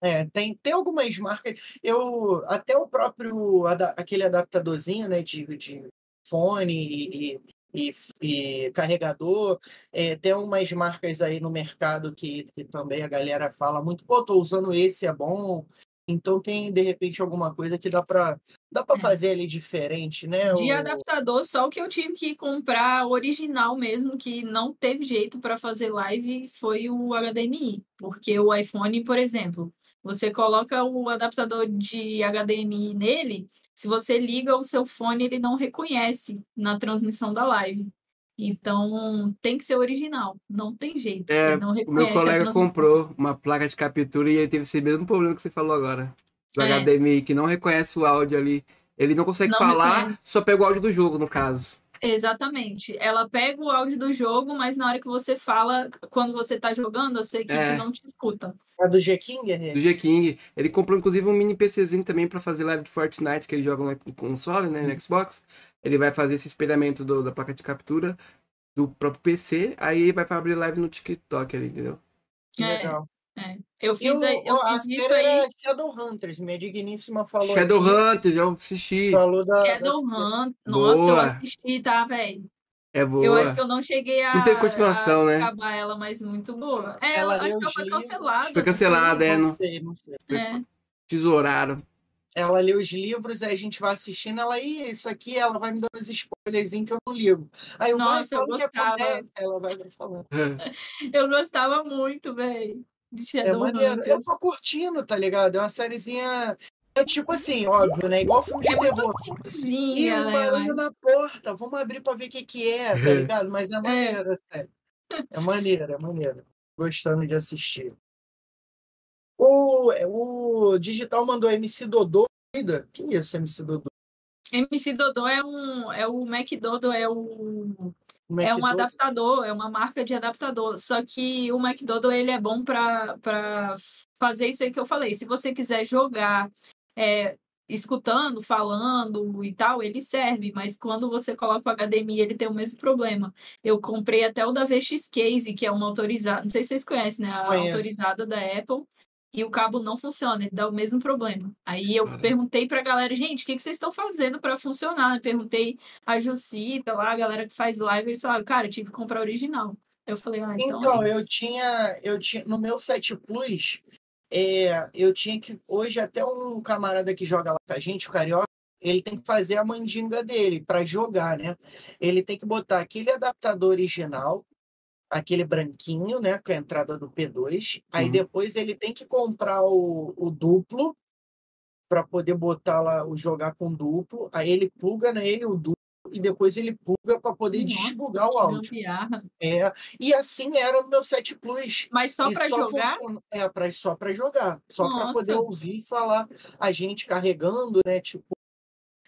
É, tem, tem algumas marcas. Eu até o próprio aquele adaptadorzinho, né, de, de fone e, e, e carregador. É, tem umas marcas aí no mercado que, que também a galera fala muito, pô, tô usando esse, é bom. Então tem, de repente, alguma coisa que dá para dá para É. fazer ali diferente, né? De O- adaptador, só o que eu tive que comprar original mesmo, que não teve jeito para fazer live, foi o HDMI. Porque o iPhone, por exemplo, você coloca o adaptador de HDMI nele, se você liga o seu fone, ele não reconhece na transmissão da live. Então, tem que ser original, não tem jeito. É, ele não o meu colega comprou uma placa de captura e ele teve esse mesmo problema que você falou agora. Do É. HDMI, que não reconhece o áudio ali. Ele não consegue Não falar, reconhece. só pega o áudio do jogo, no caso. Exatamente. Ela pega o áudio do jogo, mas na hora que você fala, quando você tá jogando, a sua equipe É. não te escuta. A do G-King? é? Do G-King. Ele comprou, inclusive, um mini PCzinho também pra fazer live de Fortnite, que ele joga no console, né, no Xbox. Ele vai fazer esse espelhamento do- da placa de captura do próprio PC, aí vai abrir live no TikTok ali, entendeu? Que É. legal. Eu E fiz, aí- eu a fiz isso aí. Shadowhunters, minha digníssima falou aqui, Shadowhunter, já assisti. falou da, da Shadowhunt. Nossa, eu Boa. assisti, tá, velho? É boa. Eu acho que eu não cheguei a, Não teve continuação, a né? acabar ela, mas muito boa. É, Ela acho que ela foi cancelada. Foi cancelada, é, Não não sei, não sei. É. tesouraram. Ela lê os livros, aí a gente vai assistindo, ela, Ih, isso aqui, ela vai me dando os spoilerzinhos que eu não ligo. Aí eu Nossa, eu falando o que gostava. acontece, ela vai falando. Eu gostava muito, velho. De É maneiro. Eu tô curtindo, tá ligado? É uma sériezinha. É tipo assim, óbvio, né? Igual filme de É terror. Ih, Cozinha, um né? barulho na porta, vamos abrir pra ver o que que é, tá ligado? Mas é maneiro, é sério. É maneiro, é maneiro. Gostando de assistir. O, o Digital mandou MC Dodô. Que isso, MC Dodô? MC Dodô é um. É o Mac Dodo, é o. É um adaptador, é uma marca de adaptador. Só que o McDonald's ele é bom para fazer isso aí que eu falei. Se você quiser jogar é, escutando, falando e tal, ele serve. Mas quando você coloca o HDMI, ele tem o mesmo problema. Eu comprei até o da VX Case, que é uma autorizada. Não sei se vocês conhecem, né? A Conheço. autorizada da Apple. E o cabo não funciona, ele dá o mesmo problema. Aí eu Caramba. perguntei pra galera, gente, o que, que vocês estão fazendo para funcionar? Perguntei a Jucita lá, a galera que faz live, eles falaram, cara, eu tive que comprar original. Eu falei, ah, então. Então, é eu tinha, eu tinha no meu 7 Plus, é, eu tinha que hoje até um camarada que joga lá com a gente, o carioca, ele tem que fazer a mandinga dele para jogar, né? Ele tem que botar aquele adaptador original, aquele branquinho, né, com a entrada do P2. Aí Uhum. depois ele tem que comprar o, o duplo para poder botar lá o jogar com duplo. Aí ele pluga nele o duplo e depois ele pluga para poder Nossa, desbugar o áudio. gambiarra. É, e assim era no meu 7 Plus. Mas só para jogar? funciona- É, pra, só para jogar. Só para poder ouvir e falar a gente carregando, né? Tipo.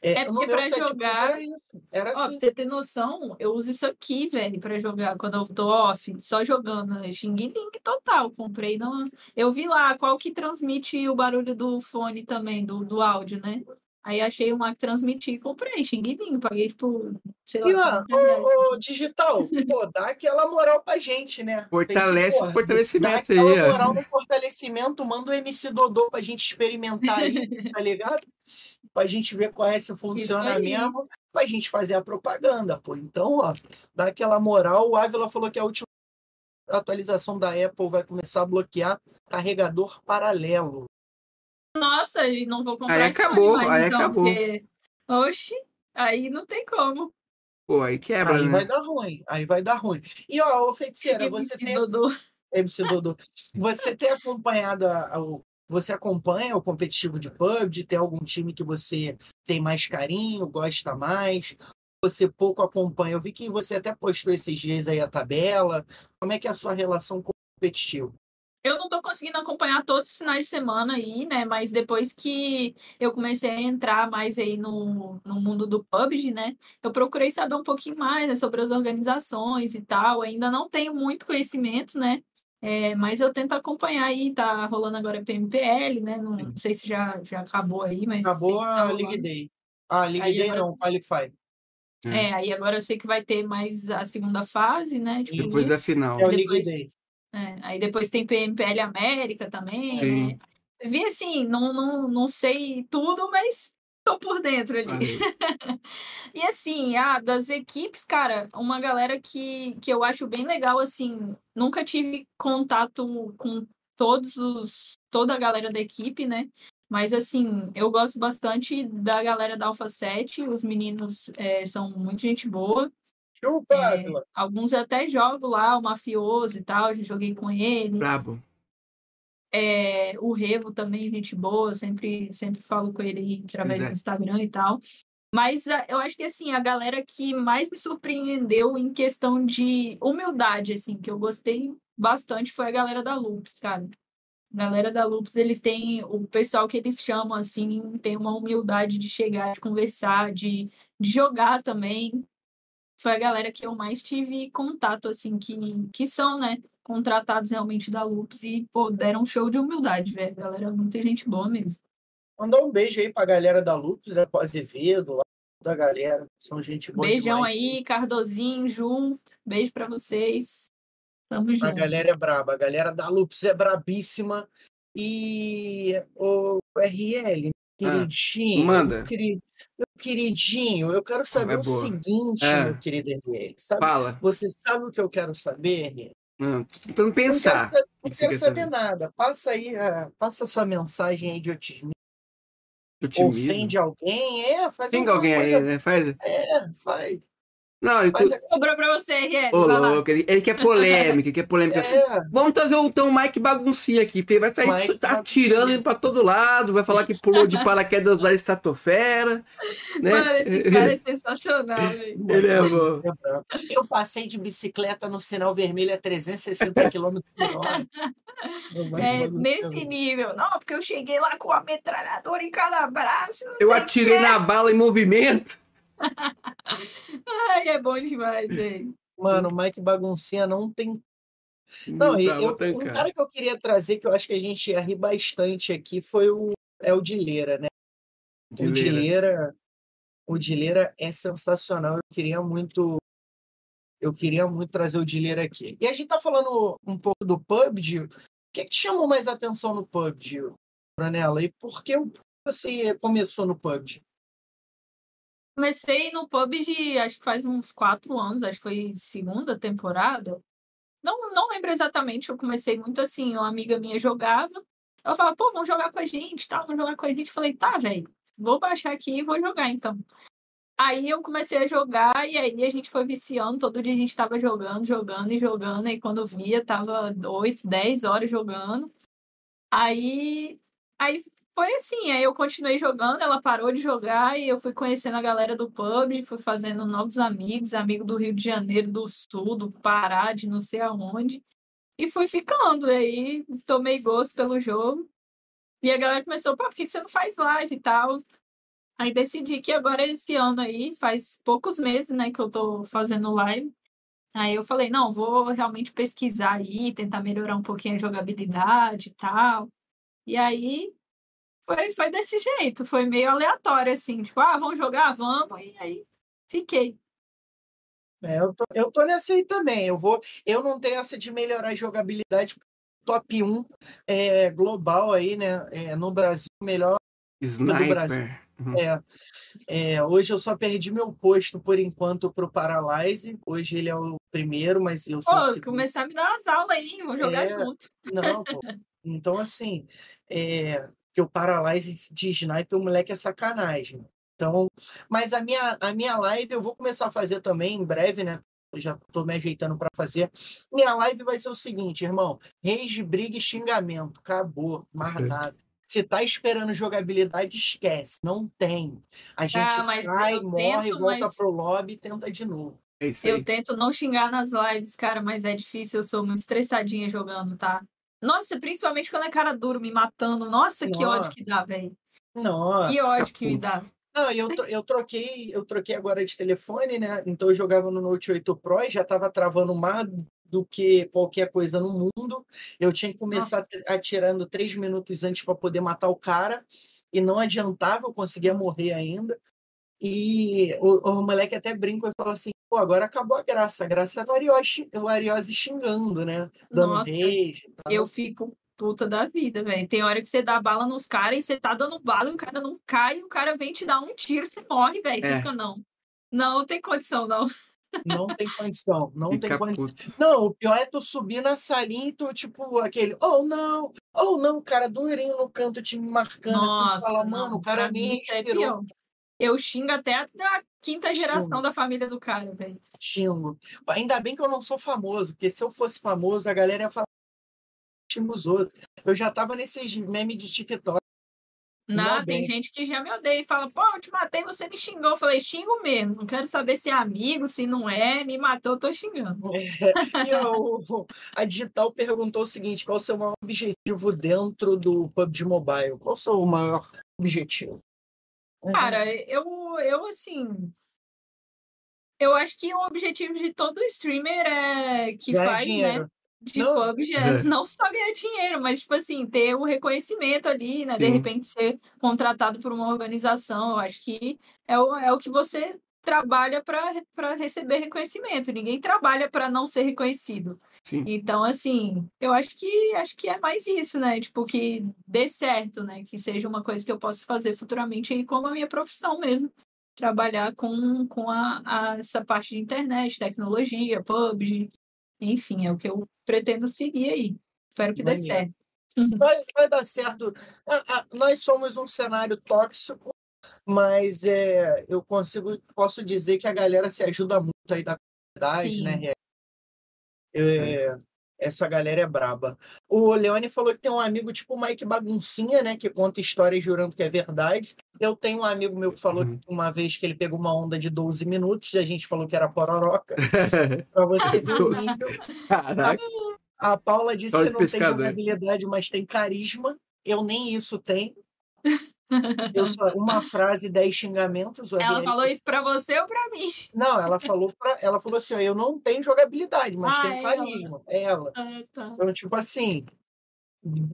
É no porque meu pra 7 Plus jogar- Era isso. Era Ó, pra assim. você ter noção, eu uso isso aqui, velho, pra jogar quando eu tô off, só jogando. É Xing Ling total. Comprei. Não... Eu vi lá qual que transmite o barulho do fone também, do, do áudio, né? Aí achei uma que transmitia e comprei. Xing Ling, paguei por, sei lá, E ó, 40 reais. ô, ô, digital, pô, dá aquela moral pra gente, né? Que, Fortalece o fortalecimento Dá aí, aquela ó. moral no fortalecimento, manda o MC Dodô pra gente experimentar aí, tá ligado? Pra gente ver qual é se funciona aí. mesmo, pra gente fazer a propaganda, pô. Então, ó, dá aquela moral. O Ávila falou que a última atualização da Apple vai começar a bloquear carregador paralelo. Nossa, e não vou comprar Aí acabou, mais, aí então, acabou. porque... Oxi, aí não tem como. Pô, aí quebra, Aí né? vai dar ruim, aí vai dar ruim. E ó, ô feiticeira, você MC tem Dodô. MC Dodô. Você tem acompanhado a- a- o. Você acompanha o competitivo de PUBG? Tem algum time que você tem mais carinho, gosta mais? Você pouco acompanha? Eu vi que você até postou esses dias aí a tabela. Como é que é a sua relação com o competitivo? Eu não tô conseguindo acompanhar todos os finais de semana aí, né? Mas depois que eu comecei a entrar mais aí no, no mundo do PUBG, né? Eu procurei saber um pouquinho mais né, sobre as organizações e tal. Ainda não tenho muito conhecimento, né? É, mas eu tento acompanhar aí, tá rolando agora PMPL, né? Não, não sei se já, já acabou aí, mas. Acabou tá a. League Day. Ah, League Aí Day agora- não, Qualify. É, aí agora eu sei que vai ter mais a segunda fase, né? Tipo Depois da isso. final. É o League Day. É, aí depois tem PMPL América também, Sim. né? Vi assim, não, não, não sei tudo, mas tô por dentro ali. e assim, ah, das equipes, cara, uma galera que, que eu acho bem legal, assim, nunca tive contato com todos os toda a galera da equipe, né? Mas assim, eu gosto bastante da galera da Alpha 7, os meninos é, são muito gente boa. Chupa, É, alguns eu até jogo lá, o Mafioso e tal, já joguei com ele. Brabo. É, o Revo também, gente boa, eu sempre, sempre falo com ele através é. do Instagram e tal. Mas ah, eu acho que assim, a galera que mais me surpreendeu em questão de humildade, assim, que eu gostei bastante foi a galera da Loops, cara. A galera da Loops, eles têm o pessoal que eles chamam assim, tem uma humildade de chegar, de conversar, de, de jogar também. Foi a galera que eu mais tive contato, assim, que, que são, né? Contratados realmente da Loops e, pô, deram um show de humildade, velho. Galera, muita gente boa mesmo. Mandar um beijo aí pra galera da Lupus, né? Pro Azevedo, lá, da galera. São gente boa Beijão demais. aí, Cardozinho, Ju. Beijo pra vocês. Tamo A junto. galera é braba. A galera da Lupus é brabíssima. E o RL, queridinho. Ah, manda. Meu, meu queridinho, eu quero saber é o seguinte, É. meu querido RL. Sabe, Fala. você sabe o que eu quero saber, RL? Hum, tô tentando Não quero, pensar. sa- não O que você quero quer saber saber? nada. Passa aí, a- passa a sua mensagem aí de otimismo. Otimismo. Ofende alguém, é, faz alguma alguém aí, coisa. né? Faz. É, faz. Não, eu faz Sobrou pra você, RL. Ô, louco, ele, ele quer polêmica, ele quer polêmica. é, Vamos trazer então o Mike Baguncinha aqui, porque ele vai sair Mike tá atirando indo pra todo lado, vai falar que pulou de paraquedas da estratosfera, né? Mano, esse cara é sensacional, velho. Ele é Mas bom. é brabo. Eu passei de bicicleta no sinal vermelho a 360 km por hora. É, nesse nível. Não, porque eu cheguei lá com a metralhadora em cada braço. Eu o atirei na bala em movimento. Ai, é bom demais, velho. Mano, o Mike Baguncinha não tem. Não, e Tá, vou eu, um cara que eu queria trazer, que eu acho que a gente ia rir bastante aqui, foi o, é o Dileira, né? O Dileira. Dileira, o Dileira é sensacional. Eu queria muito. Eu queria muito trazer o Dileira aqui. E a gente tá falando um pouco do PUBG. O que, que te chamou mais atenção no PUBG, Branella? E por que você começou no PUBG? Comecei no PUBG, acho que faz uns quatro anos, acho que foi segunda temporada. Não, não lembro exatamente, eu comecei muito assim, uma amiga minha jogava, ela falava, pô, vamos jogar com a gente, tá? Vamos jogar com a gente. Falei, tá, velho, vou baixar aqui e vou jogar então. Aí eu comecei a jogar e aí a gente foi viciando, todo dia a gente tava jogando, jogando e jogando, aí quando via, tava 8, 10 horas jogando. Aí, aí foi assim, aí eu continuei jogando, ela parou de jogar e eu fui conhecendo a galera do PUBG, fui fazendo novos amigos, amigo do Rio de Janeiro, do Sul, do Pará, de não sei aonde. E fui ficando, aí tomei gosto pelo jogo. E a galera começou, pô, por que você não faz live e tal? Aí decidi que agora esse ano aí, faz poucos meses, né, que eu tô fazendo live. Aí eu falei, não, vou realmente pesquisar aí, tentar melhorar um pouquinho a jogabilidade e tal. E aí foi, foi desse jeito, foi meio aleatório, assim, tipo, ah, vamos jogar? Vamos, e aí fiquei. É, eu, tô, eu tô nessa aí também. Eu vou. Eu não tenho essa de melhorar a jogabilidade. Top 1 é, global aí, né? É, no Brasil, o melhor. Brasil. Sniper. Uhum. É, é, hoje eu só perdi meu posto por enquanto pro Paralyze. Hoje ele é o primeiro, mas eu sou Pô, começar a me dar umas aulas aí, vamos jogar É. junto. Não, pô. Então, assim, é, que o Paralyze de sniper, o moleque é sacanagem. Então, mas a minha, a minha live eu vou começar a fazer também em breve, né? Eu já tô me ajeitando para fazer. Minha live vai ser o seguinte, irmão: rage, briga e xingamento. Acabou, mais nada. Se tá esperando jogabilidade, esquece. Não tem. A gente Ah, cai, morre, tento, volta mas- pro lobby e tenta de novo. É. Eu tento não xingar nas lives, cara, mas é difícil, eu sou muito estressadinha jogando, tá? Nossa, principalmente quando é cara duro me matando. Nossa, que ódio Nossa. que dá, velho. Nossa. Que ódio que me dá. Não, eu, eu troquei, eu troquei agora de telefone, né? Então eu jogava no Note 8 Pro e já estava travando mais do que qualquer coisa no mundo. Eu tinha que começar at- atirando três minutos antes para poder matar o cara e não adiantava, eu conseguia morrer ainda. E o, o moleque até brinca e fala assim: pô, agora acabou a graça. A graça é o Ariose, o Ariose xingando, né? Dando Nossa, e tal. Eu fico puta da vida, velho. Tem hora que você dá bala nos caras e você tá dando bala e o cara não cai, o cara vem te dar um tiro, você morre, velho. Você É. fica, não. Não tem condição, não. Não tem condição, não tem Fica condição. puto. Não, o pior é tu subir na salinha e tu, tipo, aquele, oh não, oh não, cara, durinho no canto te marcando Nossa, assim, fala, mano, o cara nem é pior. Eu xingo até a quinta geração Xingo. da família do cara, velho. Xingo. Ainda bem que eu não sou famoso, porque se eu fosse famoso, a galera ia falar os outros. Eu já tava nesses memes de TikTok. Não, tem bem. gente que já me odeia e fala, pô, eu te matei, você me xingou. Eu falei, xingo mesmo. Não quero saber se é amigo, se não é. Me matou, eu tô xingando. E o- a Digital perguntou o seguinte: qual o seu maior objetivo dentro do PUBG Mobile? Qual o seu maior objetivo? Cara, eu, eu assim. Eu acho que o objetivo de todo streamer é que Ganhar faz, né? dinheiro. De Não. PUBG é não só ganhar dinheiro, mas, tipo assim, ter o reconhecimento ali, né? De Sim. repente ser contratado por uma organização. Eu acho que é o, é o que você trabalha para receber reconhecimento. Ninguém trabalha para não ser reconhecido. Sim. Então, assim, eu acho que acho que é mais isso, né? Tipo, que dê certo, né? Que seja uma coisa que eu possa fazer futuramente aí como a minha profissão mesmo. Trabalhar com, com a, a- essa parte de internet, tecnologia, PUBG, enfim, é o que eu pretendo seguir aí. Espero que dê Maneiro. certo. Vai, vai dar certo. Ah, ah, nós somos um cenário tóxico, mas é, eu consigo, posso dizer que a galera se ajuda muito aí da comunidade, Sim. né? É, essa galera é braba. O Leone falou que tem um amigo tipo o Mike Baguncinha, né? Que conta histórias jurando que é verdade. Eu tenho um amigo meu que falou Uhum. que uma vez que ele pegou uma onda de 12 minutos e a gente falou que era pororoca. Pra você ver o nível. Caraca. A Paula disse Só que não tem jogabilidade, mas tem carisma. Eu nem isso tenho. Eu só uma frase, dez xingamentos. Ela falou isso pra você ou pra mim? Não, ela falou pra... ela falou assim: ó, eu não tenho jogabilidade, mas Ah, tenho é ela. carisma. É ela. Ah, tá. Então, tipo assim,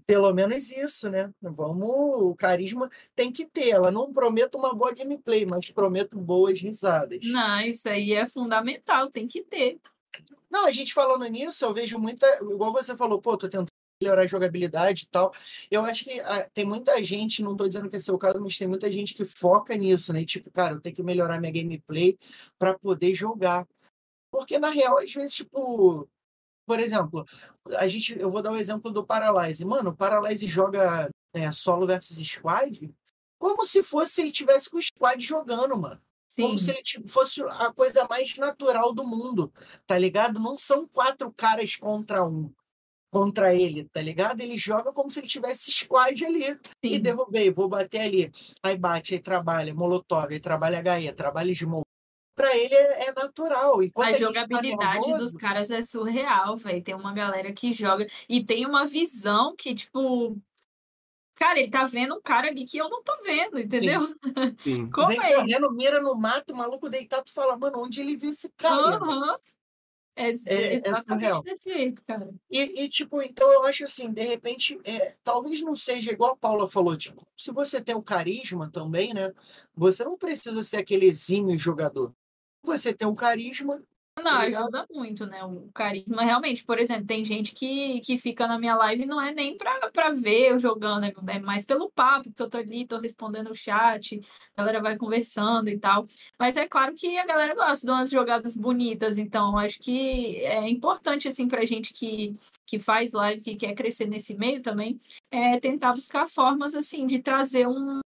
pelo menos isso, né? Vamos, o carisma tem que ter. Ela não promete uma boa gameplay, mas prometo boas risadas. Não, isso aí é fundamental, tem que ter. Não, a gente falando nisso, eu vejo muita. Igual você falou, pô, tô tentando melhorar a jogabilidade e tal. Eu acho que ah, tem muita gente, não tô dizendo que é seu caso, mas tem muita gente que foca nisso, né? Tipo, cara, eu tenho que melhorar minha gameplay para poder jogar. Porque, na real, às vezes, tipo. Por exemplo, a gente, eu vou dar o exemplo do Paralyze. Mano, o Paralyze joga é, solo versus squad como se fosse ele tivesse com o squad jogando, mano. Sim. Como se ele fosse a coisa mais natural do mundo, tá ligado? Não são quatro caras contra um, contra ele, tá ligado? Ele joga como se ele tivesse squad ali. E Sim. derrubei, vou bater ali. Aí bate, aí trabalha, molotov, aí trabalha HE, trabalha smoke. Pra ele é, é natural. Enquanto A a, tá jogabilidade dos nervoso, caras é surreal, velho. Tem uma galera que joga e tem uma visão que, tipo. Cara, ele tá vendo um cara ali que eu não tô vendo, entendeu? Sim. Como vem é correndo, mira no mato, o maluco deitado, fala, mano, onde ele viu esse cara? irmão?" É, É- é exatamente surreal. desse jeito, cara. E, e, tipo, então eu acho assim, de repente, é, talvez não seja igual a Paula falou, tipo, se você tem o carisma também, né? Você não precisa ser aquele exímio jogador. Você tem um carisma, Não, Tá ajuda muito, né? O carisma, realmente. Por exemplo, tem gente que, que fica na minha live e não é nem pra, pra ver eu jogando, é é mais pelo papo, porque eu tô ali, tô respondendo o chat, a galera vai conversando e tal. Mas é claro que a galera gosta de umas jogadas bonitas, então acho que é importante, assim, pra gente que, que faz live, que quer crescer nesse meio também, é tentar buscar formas, assim, de trazer um,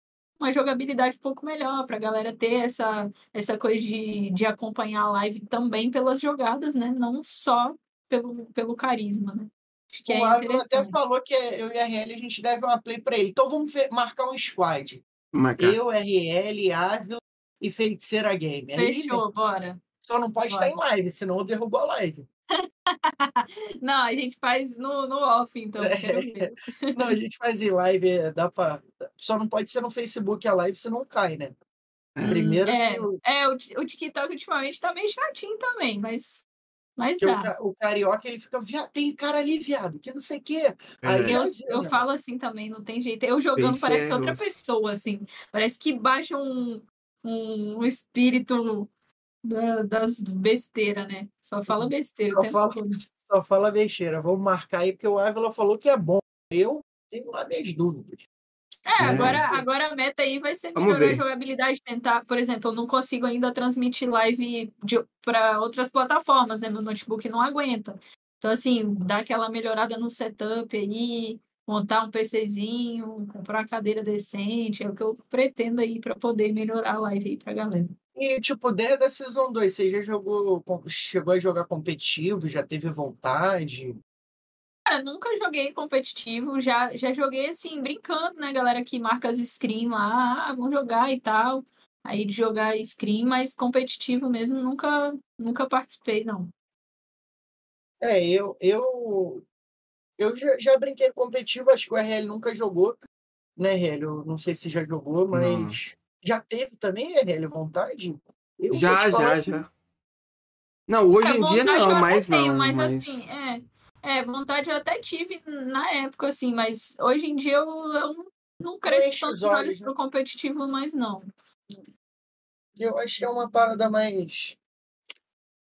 uma jogabilidade um pouco melhor, pra galera ter essa essa coisa de, de acompanhar a live também pelas jogadas, né? Não só pelo, pelo carisma, né? Acho que é o Ávila até falou que eu e a RL a gente deve uma play pra ele. Então vamos ver- marcar um squad. Marcar. Eu, RL, Ávila e Feiticeira Game. Aí, Fechou, bora. Só não pode estar em live, senão eu derrubo a live. Não, a gente faz no, no off, então. Quero ver. Não, a gente faz em live, é, dá pra. Só não pode ser no Facebook a live, senão cai, né? É. Primeiro É, que o- é o, o TikTok ultimamente tá meio chatinho também, mas, mas o, dá. ca- o carioca ele fica, viado, tem cara ali, viado, que não sei o quê. Aí Verdade. Eu, eu falo assim também, não tem jeito. Eu jogando parece é outra pessoa, assim. Parece que baixa um, um, um espírito da- das besteiras, né? Só fala besteira Só fala-. Só fala besteira. Vamos marcar aí, porque o Ávila falou que é bom. Eu tenho lá minhas dúvidas. É, É. agora, agora a meta aí vai ser melhorar a jogabilidade, tentar, por exemplo, eu não consigo ainda transmitir live para outras plataformas, né? Meu notebook não aguenta. Então, assim, dar aquela melhorada no setup aí, montar um PCzinho, comprar uma cadeira decente, é o que eu pretendo aí para poder melhorar a live aí pra galera. E, tipo, desde a Season 2, você já jogou, chegou a jogar competitivo, já teve vontade? Cara, nunca joguei competitivo, já, já joguei assim, brincando, né? Galera que marca as screen lá, ah, vamos jogar e tal. Aí de jogar screen, mas competitivo mesmo nunca, nunca participei, não. É, eu, eu, eu já, já brinquei competitivo, acho que o RL nunca jogou, né, RL? Eu não sei se já jogou, mas já teve também, RL, vontade? Eu Já, já, já. Não, hoje É, em dia não, mas tenho, não. mas, mas- assim, é, é, vontade eu até tive na época, assim, mas hoje em dia eu, eu não, não cresço enche tanto os os olhos olhos, né? pro competitivo, mas não. Eu acho que é uma parada mais.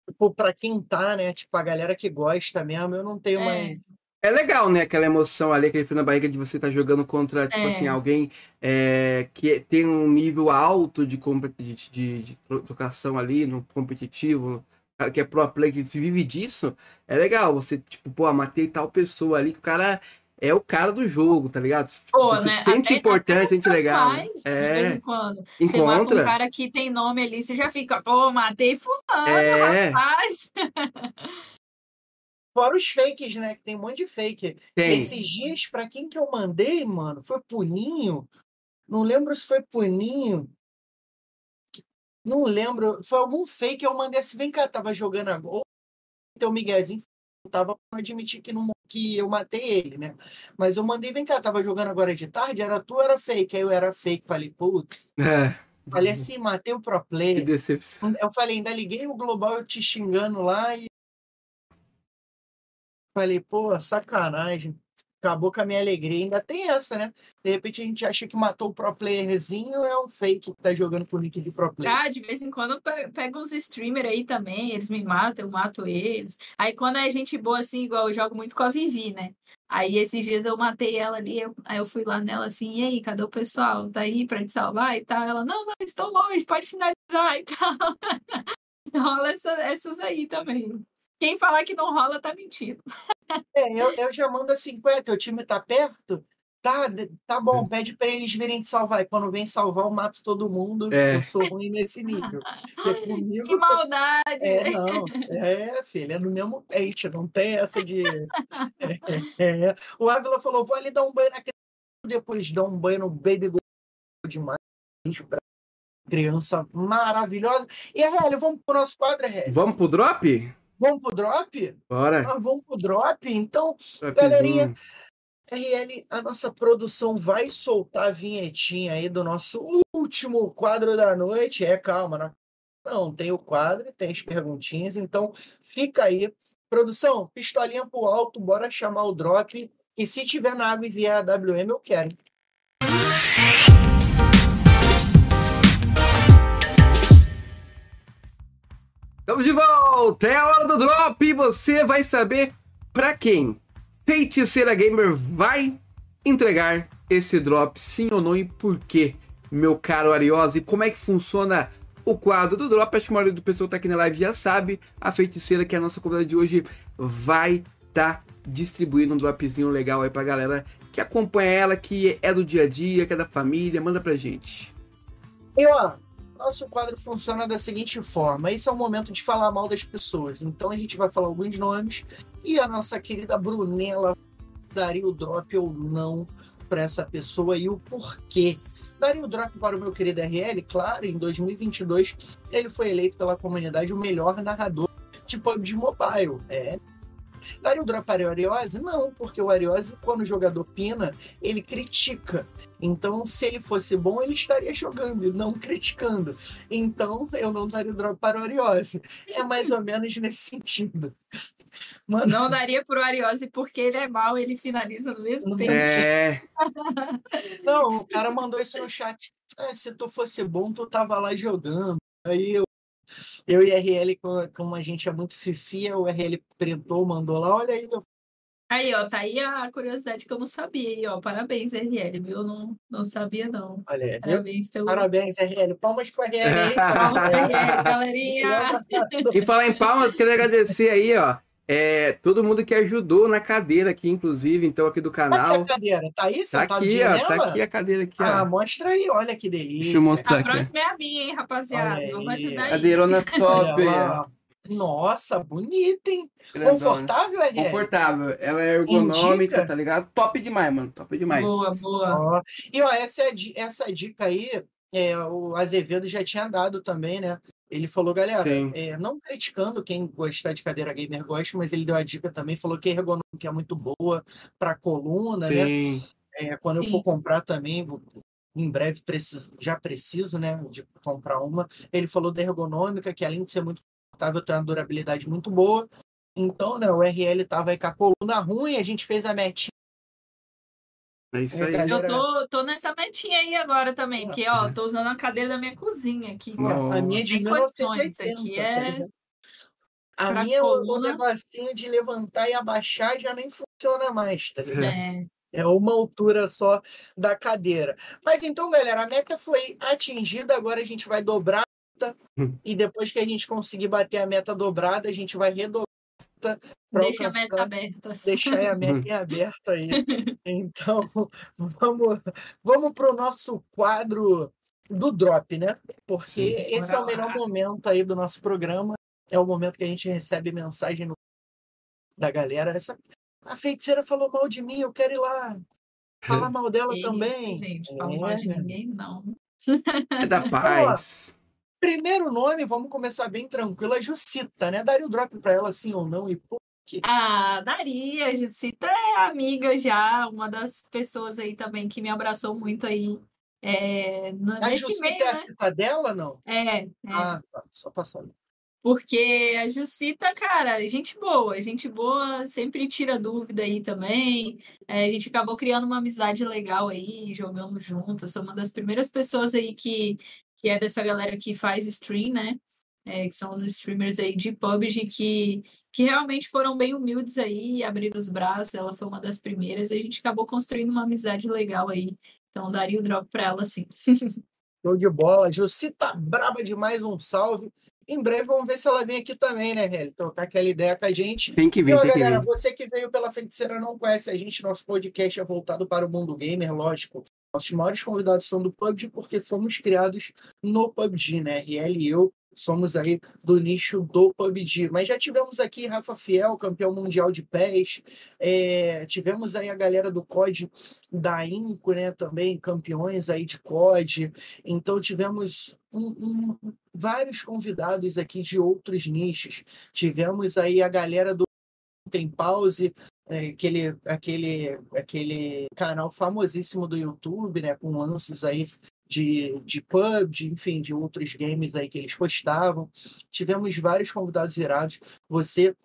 Tipo, pra quem tá, né? Tipo, a galera que gosta mesmo, eu não tenho É. mais. É legal, né? Aquela emoção ali, aquele frio na barriga de você estar jogando contra, tipo É. assim, alguém é, que tem um nível alto de, de, de, de tro- trocação ali no competitivo, cara que é pro play, que se vive disso. É legal você, tipo, pô, matei tal pessoa ali, que o cara é o cara do jogo, tá ligado? Tipo, Pô, você né? se sente até- importante, se sente legal. né? casuais, De vez em É, quando. Você mata um encontra. cara que tem nome ali, você já fica, pô, matei fulano, É, rapaz. Fora os fakes, né? Que tem um monte de fake. tem. Esses dias, pra quem que eu mandei, mano? Foi Puninho? Não lembro se foi Puninho. Não lembro. Foi algum fake eu mandei assim, vem cá, tava jogando agora. Então o Miguezinho tava pra admitir que, não, que eu matei ele, né? Mas eu mandei, vem cá, tava jogando agora de tarde, era tu ou era fake? Aí eu era fake, falei, putz. É, Falei assim, matei o pro que player. decepção. Eu falei, ainda liguei o Global eu te xingando lá e. Falei, pô, sacanagem. Acabou com a minha alegria. Ainda tem essa, né? De repente a gente acha que matou o pro playerzinho, é um fake que tá jogando o nick de pro player. Ah, de vez em quando eu pe- pego uns streamers aí também, eles me matam, eu mato eles. Aí quando é gente boa assim, igual eu jogo muito com a Vivi, né? Aí esses dias eu matei ela ali, eu- aí eu fui lá nela assim, e aí, cadê o pessoal? Tá aí pra te salvar e tal? Ela, não, não, estou longe, pode finalizar e tal. Rola essa- essas aí também. Quem falar que não rola tá mentindo. É, eu, eu já mando a 50, o time tá perto. Tá, tá bom, pede pra eles virem te salvar. E quando vem salvar, eu mato todo mundo. É. Eu sou ruim nesse nível. Porque comigo. Que maldade! É, não. É, filha, é no mesmo peito, não tem essa de. É, é. O Ávila falou: vou ali dar um banho na criança, depois dar um banho no Baby Go demais. Criança maravilhosa. E a Hélio, vamos pro nosso quadro, Hélio? Vamos pro drop? Vamos pro drop? Bora. Ah, vamos pro drop? Então, galerinha, RL, a nossa produção vai soltar a vinhetinha aí do nosso último quadro da noite. É, calma, não, não tem o quadro tem as perguntinhas, então fica aí. Produção, pistolinha pro alto, bora chamar o drop. E se tiver na água e vier a WM, eu quero. Estamos de volta! É a hora do drop e você vai saber pra quem Feiticeira Gamer vai entregar esse drop, sim ou não, e por quê, meu caro Ariose. Como é que funciona o quadro do drop? Acho que a maioria do pessoal que tá aqui na live já sabe. A feiticeira, que é a nossa convidada de hoje, vai estar distribuindo um dropzinho legal aí pra galera que acompanha ela, que é do dia a dia, que é da família. Manda pra gente. E ó, nosso quadro funciona da seguinte forma: esse é o momento de falar mal das pessoas. Então a gente vai falar alguns nomes e a nossa querida Brunella daria o drop ou não para essa pessoa e o porquê. Daria o drop para o meu querido RL, claro, em 2022 ele foi eleito pela comunidade o melhor narrador de PUBG Mobile. É. Daria o drop para o Ariose? Não, porque o Ariose, quando o jogador pina, ele critica. Então, se ele fosse bom, ele estaria jogando e não criticando. Então, eu não daria o drop para o Ariose. É mais ou menos nesse sentido. Mano, Não daria pro Ariose porque ele é mal, ele finaliza no mesmo tempo. É. não, o cara mandou isso no chat. "Ah, se tu fosse bom, tu tava lá jogando. Aí eu, eu e RL, como- a gente é muito fifia, o RL printou, mandou lá, olha aí, eu Aí, ó, tá aí a curiosidade que eu não sabia aí, ó. Parabéns, RL, viu? Eu não, não sabia, não. Olha? Parabéns pelo. Parabéns, RL. Palmas pra RL. Palmas pra RL, galerinha. E falar em palmas, queria agradecer aí, ó. É, todo mundo que ajudou na cadeira aqui, inclusive, então, aqui do a canal. cadeira? Tá aí? Tá aqui, ó. nela? Tá aqui a cadeira aqui, Ah, ó. mostra aí, olha que delícia. Deixa eu mostrar A aqui. próxima é a minha, hein, rapaziada? Olha Vamos aí. ajudar aí. Cadeirona top. Lá. Nossa, bonita, hein? grandona. Confortável, RL? Confortável. Ela é ergonômica, Indica? tá ligado? Top demais, mano. Top demais. Boa, boa. Ó, E ó, essa, é a essa dica aí, é, o Azevedo já tinha dado também, né? Ele falou, galera, é, não criticando quem gostar de cadeira gamer gosta, mas ele deu a dica também, falou que a ergonômica é muito boa para coluna, né? Sim. É, quando eu Sim. for comprar também, vou- em breve preciso, já preciso, né, de comprar uma. Ele falou da ergonômica, que além de ser muito confortável, tem uma durabilidade muito boa. Então, né, o RL tava aí com a coluna ruim, a gente fez a metinha. É isso É, aí. galera. Eu tô, tô nessa metinha aí agora também, porque, ó, tô usando a cadeira da minha cozinha aqui. Nossa. A minha é de Sem condições, 1980. isso aqui tá é a pra minha, o- o negocinho de levantar e abaixar já nem funciona mais, tá ligado? É, É uma altura só da cadeira. Mas então, galera, a meta foi atingida, agora a gente vai dobrar a meta, Hum. e depois que a gente conseguir bater a meta dobrada, a gente vai redobrar a meta pra deixa a alcançar- meta aberta. deixar a meta em aberto aí. Então, vamos, vamos para o nosso quadro do drop, né? Porque Sim. esse é o melhor momento aí do nosso programa. É o momento que a gente recebe mensagem no- da galera. Essa, a feiticeira falou mal de mim, eu quero ir lá falar mal dela Que também. Isso, gente, fala mal de É. ninguém, não. É da paz. Primeiro nome, vamos começar bem tranquilo, a Jucita, né? Daria o drop para ela, sim ou não? E pô, Ah, daria. A Jucita é amiga já, uma das pessoas aí também que me abraçou muito aí é, no- a Jucita meio, é a né? citadela, não? É, é. Ah, tá. Só passando. Porque a Jucita, cara, é gente boa, gente boa, sempre tira dúvida aí também. É, a gente acabou criando uma amizade legal aí, jogando juntas. Sou uma das primeiras pessoas aí que, que é dessa galera que faz stream, né? É, que são os streamers aí de PUBG que, que realmente foram bem humildes aí e abriram os braços. Ela foi uma das primeiras e a gente acabou construindo uma amizade legal aí. Então daria o drop pra ela, sim. Show de bola. Jucita braba demais, um salve. Em breve vamos ver se ela vem aqui também, né, Heli? Trocar aquela ideia com a gente. Tem que E, vir, ó, tem que galera, vir. você que veio pela feiticeira não conhece a gente, nosso podcast é voltado para o mundo gamer, lógico. Nossos maiores convidados são do PUBG porque fomos criados no PUBG, né? RL e eu somos aí do nicho do PUBG. Mas já tivemos aqui Rafa Fiel, campeão mundial de PES. É, tivemos aí a galera do COD da Inco, né? Também campeões aí de COD. Então tivemos um- um- vários convidados aqui de outros nichos. Tivemos aí a galera do Tem Pause, aquele, aquele, aquele canal famosíssimo do YouTube, né? Com lances aí de, de PUBG, enfim, de outros games aí que eles postavam. Tivemos vários convidados irados. Você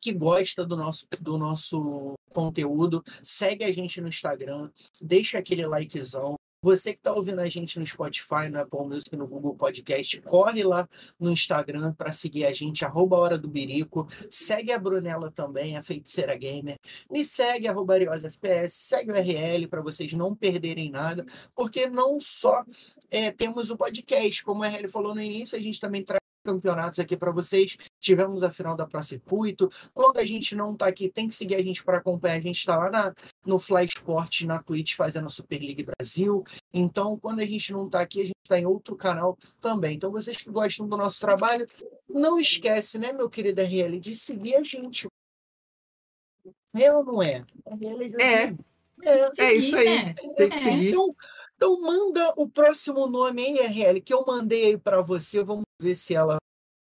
que gosta do nosso, do nosso conteúdo, segue a gente no Instagram, deixa aquele likezão. Você que está ouvindo a gente no Spotify, no Apple Music, no Google Podcast, corre lá no Instagram para seguir a gente, arroba Hora do Birico. Segue a Brunella também, a Feiticeira Gamer. Me segue, arroba FPS. Segue o RL para vocês não perderem nada, porque não só é, temos o podcast, como o RL falou no início, a gente também traz campeonatos aqui para vocês. Tivemos a final da Pra Circuito. Quando a gente não tá aqui, tem que seguir a gente para acompanhar. A gente está lá na, no Fly Sport, na Twitch, fazendo a Super League Brasil. Então, quando a gente não tá aqui, a gente está em outro canal também. Então, vocês que gostam do nosso trabalho, não esquece, né, meu querido RL, de seguir a gente. É ou não é? RL É, é. é isso aí. né? Tem que É, seguir. Então, então manda o próximo nome aí, RL, que eu mandei aí para você. Vamos ver se ela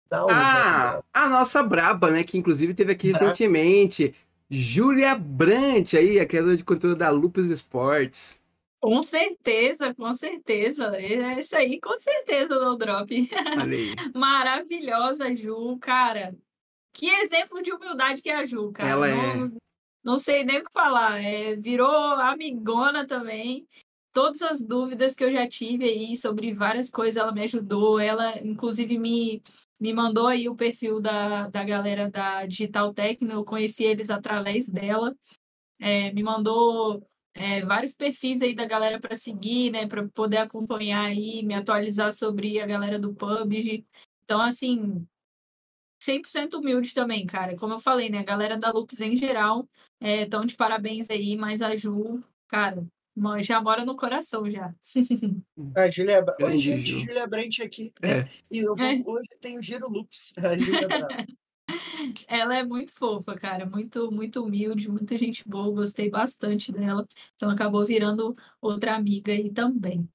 dá Ah, a nossa braba, né? Que inclusive teve aqui Braba. recentemente. Júlia Brant aí, a criadora de conteúdo da Lupus Sports. Com certeza, com certeza. Esse aí, com certeza, no drop. Maravilhosa, Ju, cara. Que exemplo de humildade que é a Ju, cara. Ela não, é. não sei nem o que falar. É, virou amigona também. Todas as dúvidas que eu já tive aí sobre várias coisas, ela me ajudou. Ela, inclusive, me, me mandou aí o perfil da, da galera da Digital Tecno, eu conheci eles através dela. É, me mandou é, vários perfis aí da galera para seguir, né, para poder acompanhar aí, me atualizar sobre a galera do PUBG. Então, assim, 100% humilde também, cara. Como eu falei, né, a galera da Lux em geral estão é, de parabéns aí, mas a Ju, cara, já mora no coração já. A Julia, Oi, gente, Julia Brant aqui. É. E eu vou, é. hoje tenho Giro Lux. A Julia ela é muito fofa, cara, muito muito humilde, muita gente boa, gostei bastante dela. Então acabou virando outra amiga aí também.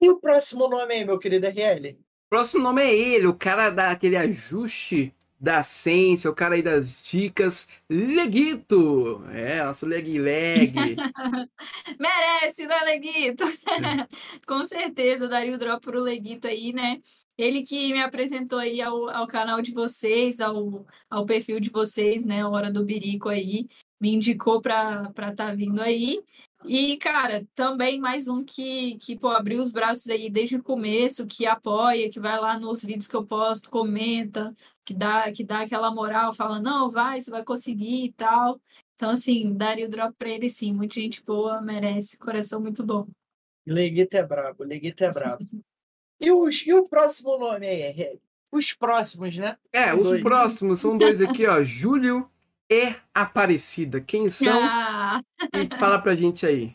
E o próximo nome aí, meu querido RL? O próximo nome é ele, o cara daquele ajuste da ciência, o cara aí das dicas, Leguito. É, nosso leg leg. Merece, né, Leguito? Com certeza, daria o drop pro Leguito aí, né? Ele que me apresentou aí ao, ao canal de vocês, ao, ao perfil de vocês, né? Hora do Birico aí, me indicou para estar tá vindo aí. E, cara, também mais um que, que pô, abriu os braços aí desde o começo, que apoia, que vai lá nos vídeos que eu posto, comenta, que dá, que dá aquela moral, fala, não, vai, você vai conseguir e tal. Então, assim, daria o drop pra ele sim, muita gente boa, merece, coração muito bom. Leguito é brabo, Leguito é brabo. e, os, e o próximo nome aí, Os próximos, né? É, os dois. próximos são dois aqui, ó. Júlio e Aparecida. Quem são? Ah. E fala pra gente aí.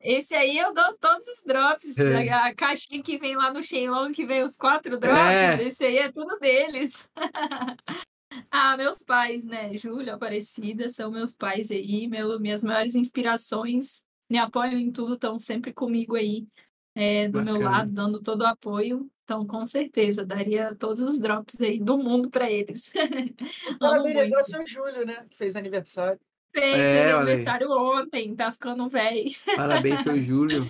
Esse aí eu dou todos os drops. É. A caixinha que vem lá no Shenlong, que vem os quatro drops, é. esse aí é tudo deles. ah, meus pais, né? Júlia, Aparecida, são meus pais aí, meu, minhas maiores inspirações. Me apoiam em tudo, estão sempre comigo aí, é, do Bacana. meu lado, dando todo o apoio. Então, com certeza, daria todos os drops aí do mundo para eles. Parabenizar o seu Júlio, né? Que fez aniversário. Fez, é, aniversário ontem, tá ficando velho. Parabéns, seu Júlio.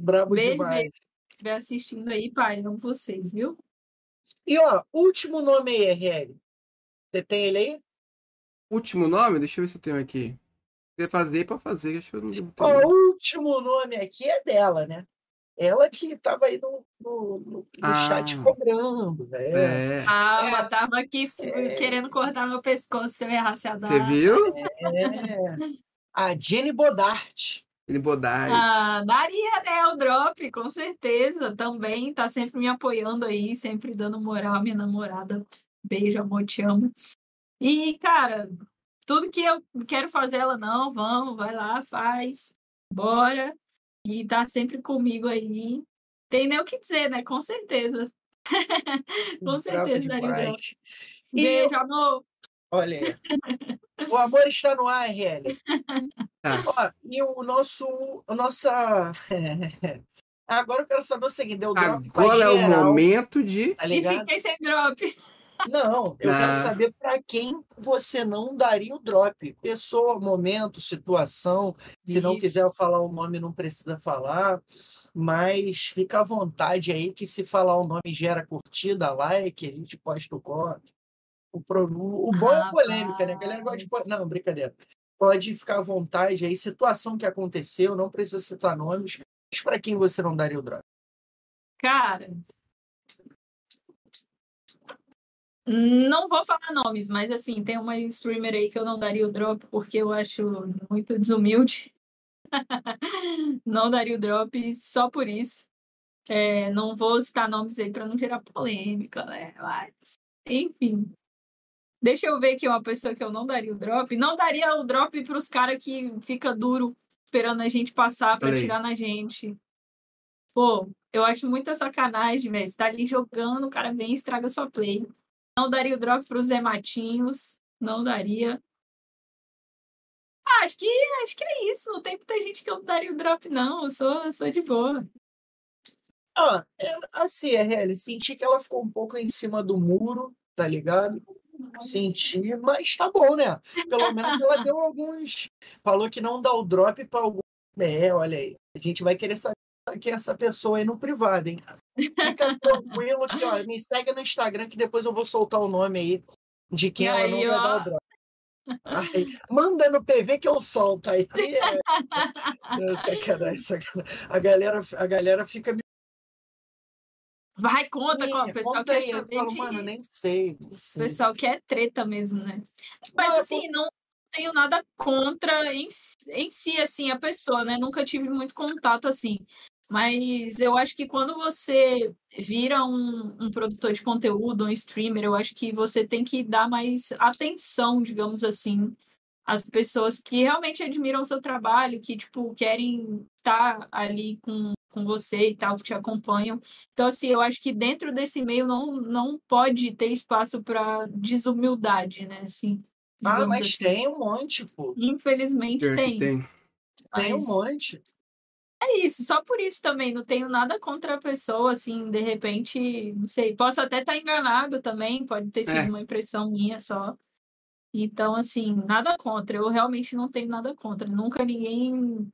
Brabo Beijo, demais. Se estiver assistindo aí, pai, amo vocês, viu? E ó, último nome aí, RL. Você tem ele aí? Último nome? Deixa eu ver se eu tenho aqui. Se fazer, para fazer. Deixa eu não ó, O último nome aqui é dela, né? Ela que estava aí no, no, no, no ah, chat cobrando, né? É. Ah, é, ela tava aqui é, querendo cortar meu pescoço se eu errasse a data. Você viu? É. A Jenny Bodart. Jenny Bodart. Ah, daria, né? O drop, com certeza. Também tá sempre me apoiando aí, sempre dando moral. Minha namorada, beijo, amor, te amo. E, cara, tudo que eu quero fazer, ela não, vamos, vai lá, faz, bora. E tá sempre comigo aí. Tem nem o que dizer, né? Com certeza. Com certeza, Dario. Beijo, eu... amor. Olha o amor está no ar, RL. Ah. Ó, e o nosso. O nossa. Agora eu quero saber o seguinte: deu drop Agora é o momento de. Tá e fiquei sem drop. Não, eu ah. quero saber para quem você não daria o drop. Pessoa, momento, situação. Se Isso. não quiser falar o nome, não precisa falar. Mas fica à vontade aí que se falar o nome gera curtida, like, a gente posta o corte. O, pro... o bom ah, é polêmica, né? A galera gosta de. Não, brincadeira. Pode ficar à vontade aí, situação que aconteceu, não precisa citar nomes. Mas para quem você não daria o drop? Cara, Não vou falar nomes, mas assim, tem uma streamer aí que eu não daria o drop porque eu acho muito desumilde. não daria o drop só por isso. É, não vou citar nomes aí para não gerar polêmica, né? Mas, enfim. Deixa eu ver aqui uma pessoa que eu não daria o drop. Não daria o drop para os caras que fica duro esperando a gente passar para tirar na gente. Pô, eu acho muita sacanagem, velho. Você tá ali jogando, o cara vem e estraga sua play. Não daria o drop para os Matinhos. Não daria. Ah, acho que, acho que é isso. Não tem muita gente que eu não daria o drop, não. Eu sou, eu sou de boa. Ah, é, assim, a Helly, senti que ela ficou um pouco em cima do muro, tá ligado? Senti, mas tá bom, né? Pelo menos ela deu alguns. Falou que não dá o drop para algum. É, olha aí. A gente vai querer saber que essa pessoa aí no privado, hein? Fica tranquilo que, ó, me segue no Instagram que depois eu vou soltar o nome aí de quem e ela aí, não vai ó... dar o drop. Ai, manda no PV que eu solto. Aí é, é, sacanagem, sacanagem. A galera, a galera fica me. Vai, conta, Ih, conta. O pessoal conta quer aí. Eu saber falo, de- mano, nem sei. Nem O pessoal quer treta mesmo, né? Mas Não, é assim, não tenho nada contra em, em si, assim, a pessoa, né? Nunca tive muito contato assim. Mas eu acho que quando você vira um, um produtor de conteúdo, um streamer, eu acho que você tem que dar mais atenção, digamos assim, às pessoas que realmente admiram o seu trabalho, que, tipo, querem estar ali com, com você e tal, que te acompanham. Então, assim, eu acho que dentro desse meio não, não pode ter espaço para desumildade, né? Assim, Ah, mas assim. tem um monte, pô. Infelizmente tem. tem. Tem um monte. É isso, só por isso também. Não tenho nada contra a pessoa, assim, de repente, não sei. Posso até estar enganado também, pode ter sido É. uma impressão minha só. Então, assim, nada contra. Eu realmente não tenho nada contra. Nunca ninguém.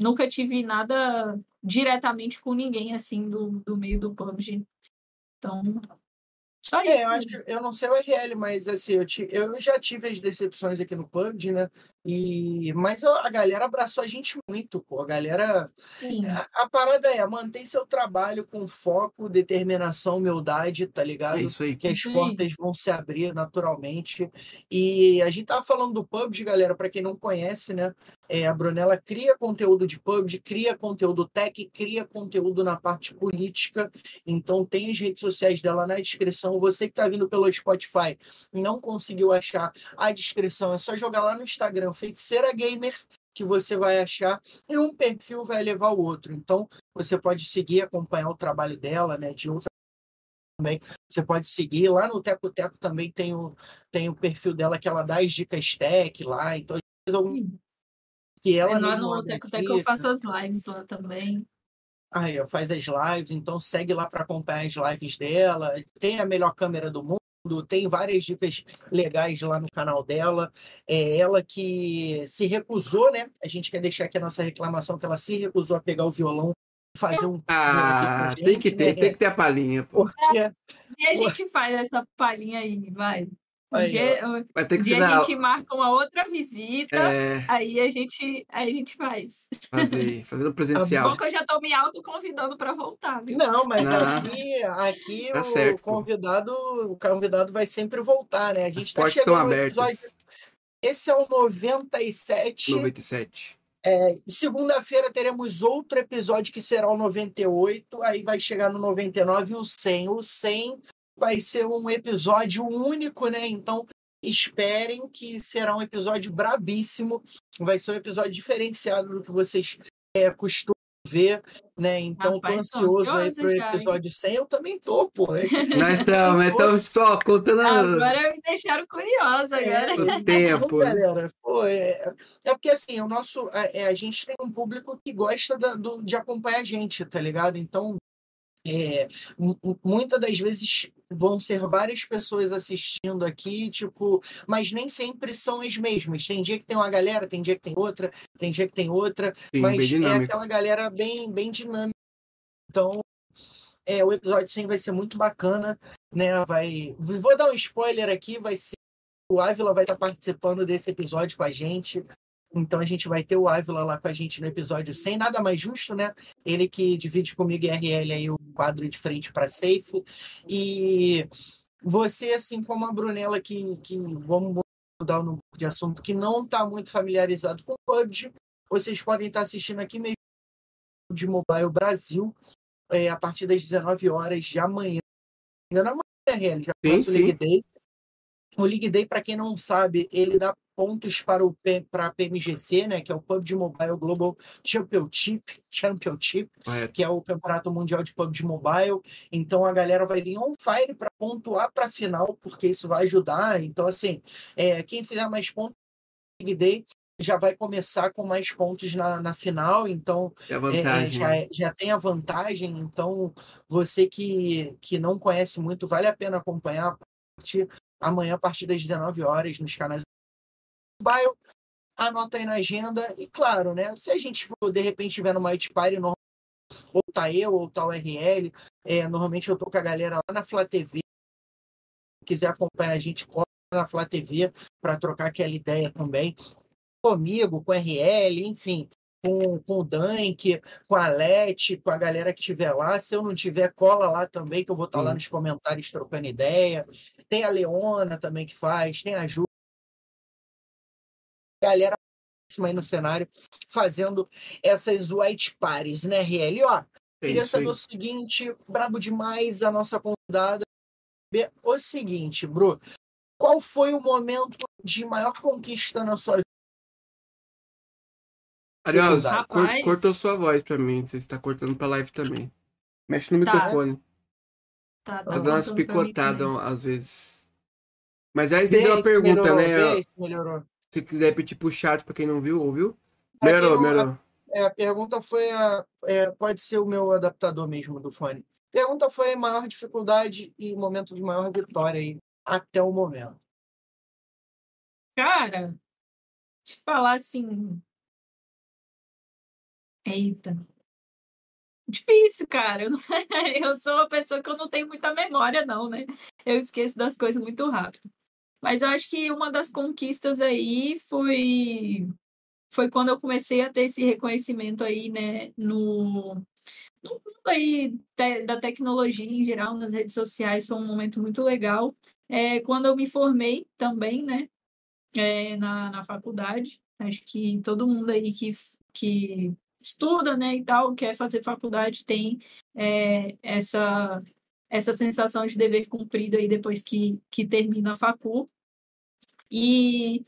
Nunca tive nada diretamente com ninguém, assim, do, do meio do PUBG. Então, só isso. É, eu, acho, eu não sei o RL, mas assim, eu, ti- eu já tive as decepções aqui no PUBG, né? E, mas a galera abraçou a gente muito, pô. A galera. A, a parada é, mantém seu trabalho com foco, determinação, humildade, tá É ligado? isso aí. que as Sim. portas vão se abrir naturalmente. E a gente tava falando do PUBG, galera, para quem não conhece, né? É, a Brunella cria conteúdo de PUBG, cria conteúdo tech, cria conteúdo na parte política. Então tem as redes sociais dela na descrição. Você que tá vindo pelo Spotify e não conseguiu achar a descrição, é só jogar lá no Instagram, Feiticeira Gamer, que você vai achar, e um perfil vai levar o outro. Então, você pode seguir, acompanhar o trabalho dela, né? De outra também. Você pode seguir. Lá no Teco Teco também tem o, tem o perfil dela que ela dá as dicas tech lá. Então, que ela Lá mesma no Teco Teco eu faço as lives lá também. Aí, faz as lives, então segue lá para acompanhar as lives dela. Tem a melhor câmera do mundo, tem várias dicas legais lá no canal dela. É ela que se recusou, né? A gente quer deixar aqui a nossa reclamação que ela se recusou a pegar o violão e fazer um Ah, a tem que gente, ter, né? tem que ter a palhinha, pô. porque E a gente faz essa palhinha aí, vai. Um dia, Vai ter um que dia a gente marca uma outra visita, É, aí a gente, aí a gente faz. fazer, fazendo Bom presencial. que eu já tô me autoconvidando para voltar, viu? Não, mas Não. aqui, aqui Tá o certo. convidado, o convidado vai sempre voltar, né? A As gente tá estão chegando no episódio. Esse é o 97. 97. É, e Segunda-feira teremos outro episódio que será o 98. Aí vai chegar no 99 e o 100. O 100 vai ser um episódio único, né? Então esperem que será um episódio brabíssimo. Vai ser um episódio diferenciado do que vocês é, costumam ver, né? Então Rapaz, tô ansioso aí pro já, episódio 100. Eu também tô, pô. É Nós estamos, estamos só contando Agora me deixaram curiosa agora. É, o tempo. Então, galera, pô, é, é porque assim, o nosso. É, a gente tem um público que gosta da- do- de acompanhar a gente, tá ligado? Então, é, mu- mu- muitas das vezes vão ser várias pessoas assistindo aqui, tipo, mas nem sempre são as mesmas. Tem dia que tem uma galera, tem dia que tem outra, tem dia que tem outra, Sim, mas é aquela galera bem, bem dinâmica. Então, é, o episódio 100 vai ser muito bacana, né? Vai, vou dar um spoiler aqui, vai ser o Ávila vai estar participando desse episódio com a gente. Então a gente vai ter o Ávila lá com a gente no episódio 100, nada mais justo, né? Ele que divide comigo e RL aí o quadro de frente para safe. E você, assim como a Brunella, que, que vamos mudar um pouco de assunto, que não está muito familiarizado com o PUBG, vocês podem estar assistindo aqui mesmo de Mobile Brasil, é, a partir das 19 horas de amanhã. Ainda amanhã, né, RL? Já Sim, o. League Day. O League Day, para quem não sabe, ele dá pontos para o para a PMGC, né, que é o PUBG Mobile Global Championship, Championship, Correto. que é o Campeonato Mundial de PUBG Mobile. Então a galera vai vir on fire para pontuar para a final, porque isso vai ajudar. Então assim, é, quem fizer mais pontos no League Day já vai começar com mais pontos na, na final. Então É é, é, já, né? é- já tem a vantagem, então você que, que não conhece muito, vale a pena acompanhar a partir, amanhã a partir das 19 horas nos canais do Mobile. Anota aí na agenda e claro, né? Se a gente for de repente tiver no Might Party, ou tá eu, ou tá o RL, é, normalmente eu tô com a galera lá na Flá TV. Se quiser acompanhar a gente, cola na Flá TV para trocar aquela ideia também. Comigo, com RL, enfim, com, com o Dank, com a Leti, com a galera que estiver lá. Se eu não tiver, cola lá também, que eu vou estar tá lá nos comentários trocando ideia. Tem a Leona também que faz, tem a Ju. Galera aí no cenário fazendo essas white parties, né, RL? Ó, é queria saber o seguinte, brabo demais a nossa convidada. O seguinte, Bru, qual foi o momento de maior conquista na sua vida? Aliás, cor, cortou sua voz pra mim. Você está cortando pra live também. Mexe no tá. microfone. Tá, tá. Tá dando umas picotadas às vezes. Mas aí tem uma pergunta, melhorou, né? melhorou. Se quiser pedir pro chat pra quem não viu, ouviu? Melhorou, não, melhorou. A, é, a pergunta foi a, é, pode ser o meu adaptador mesmo do fone. Pergunta foi maior dificuldade e momento de maior vitória aí, até o momento. Cara, te falar assim, Eita. Difícil, cara. Eu, sou uma pessoa que eu não tenho muita memória, não, né? Eu esqueço das coisas muito rápido. Mas eu acho que uma das conquistas aí foi foi quando eu comecei a ter esse reconhecimento aí, né, no, no mundo aí te, da tecnologia em geral, nas redes sociais, foi um momento muito legal. É, quando eu me formei também, né, é, na, na faculdade, acho que todo mundo aí que, que estuda, né, e tal, quer fazer faculdade, tem é, essa essa sensação de dever cumprido aí depois que, que termina a facul. E,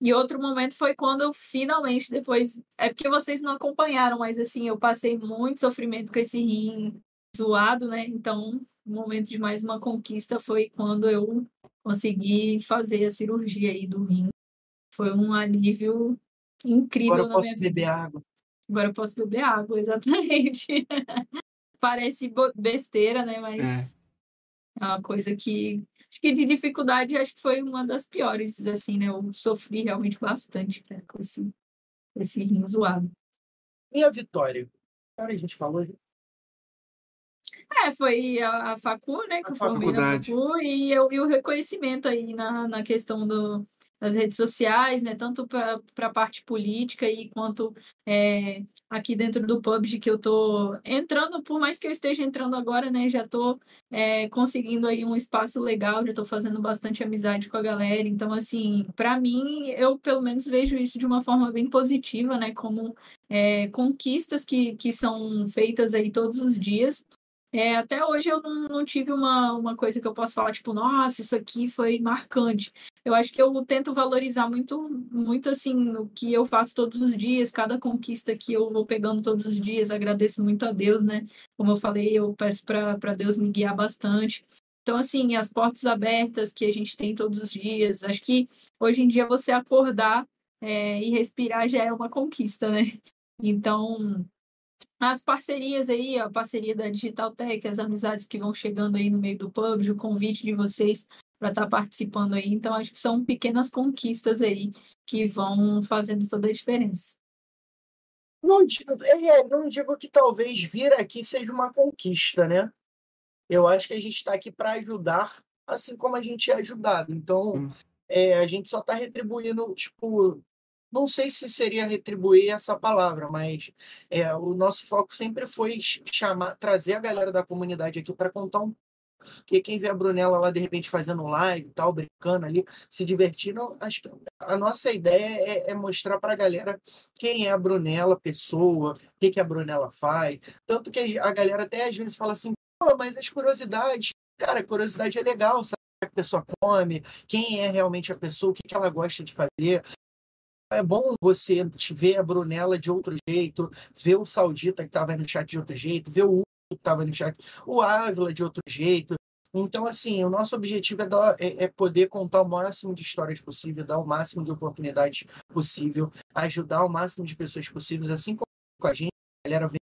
e outro momento foi quando eu finalmente, depois, é porque vocês não acompanharam, mas assim, eu passei muito sofrimento com esse rim zoado, né, então o momento de mais uma conquista foi quando eu consegui fazer a cirurgia aí do rim. Foi um alívio incrível Agora eu posso beber água. Agora eu posso beber água, exatamente. Parece besteira, né? Mas é. é uma coisa que. Acho que de dificuldade, acho que foi uma das piores, assim, né? Eu sofri realmente bastante né? com esse, esse rim zoado. E a Vitória? Agora a gente falou. É, foi a, a Facu, né? Que a eu formei na Facu, e, eu, e o reconhecimento aí na, na questão do, nas redes sociais, né, tanto para a parte política e quanto é, aqui dentro do PUBG que eu estou entrando, por mais que eu esteja entrando agora, né, já estou é, conseguindo aí um espaço legal, já estou fazendo bastante amizade com a galera, então assim, para mim, eu pelo menos vejo isso de uma forma bem positiva, né, como é, conquistas que, que são feitas aí todos os dias, é, até hoje eu não, não, tive uma, uma coisa que eu posso falar, tipo, nossa, isso aqui foi marcante. Eu acho que eu tento valorizar muito, muito assim, o que eu faço todos os dias, cada conquista que eu vou pegando todos os dias, agradeço muito a Deus, né? Como eu falei, eu peço para Deus me guiar bastante. Então, assim, as portas abertas que a gente tem todos os dias, acho que hoje em dia você acordar é, e respirar já é uma conquista, né? Então, as parcerias aí, a parceria da Digital Tech, as amizades que vão chegando aí no meio do PUBG, o convite de vocês para estar tá participando aí. Então, acho que são pequenas conquistas aí que vão fazendo toda a diferença. Não digo, é, não digo que talvez vir aqui seja uma conquista, né? Eu acho que a gente está aqui para ajudar, assim como a gente é ajudado. Então, hum. é, a gente só está retribuindo, tipo, não sei se seria retribuir essa palavra, mas é, o nosso foco sempre foi chamar, trazer a galera da comunidade aqui para contar um porque quem vê a Brunella lá de repente fazendo live tal, brincando ali, se divertindo, acho que a nossa ideia é, é mostrar para a galera quem é a Brunella, pessoa, o que, que a Brunella faz. Tanto que a galera até às vezes fala assim, Pô, mas as curiosidades, cara, curiosidade é legal, sabe? a pessoa come, quem é realmente a pessoa, o que, que ela gosta de fazer é bom você ver a Brunella de outro jeito, ver o Saudita que estava no chat de outro jeito, ver o Hugo que estava no chat, o Ávila de outro jeito. Então, assim, o nosso objetivo é, dar, é, é, poder contar o máximo de histórias possível, dar o máximo de oportunidades possível, ajudar o máximo de pessoas possíveis, assim como com a gente, a galera vem.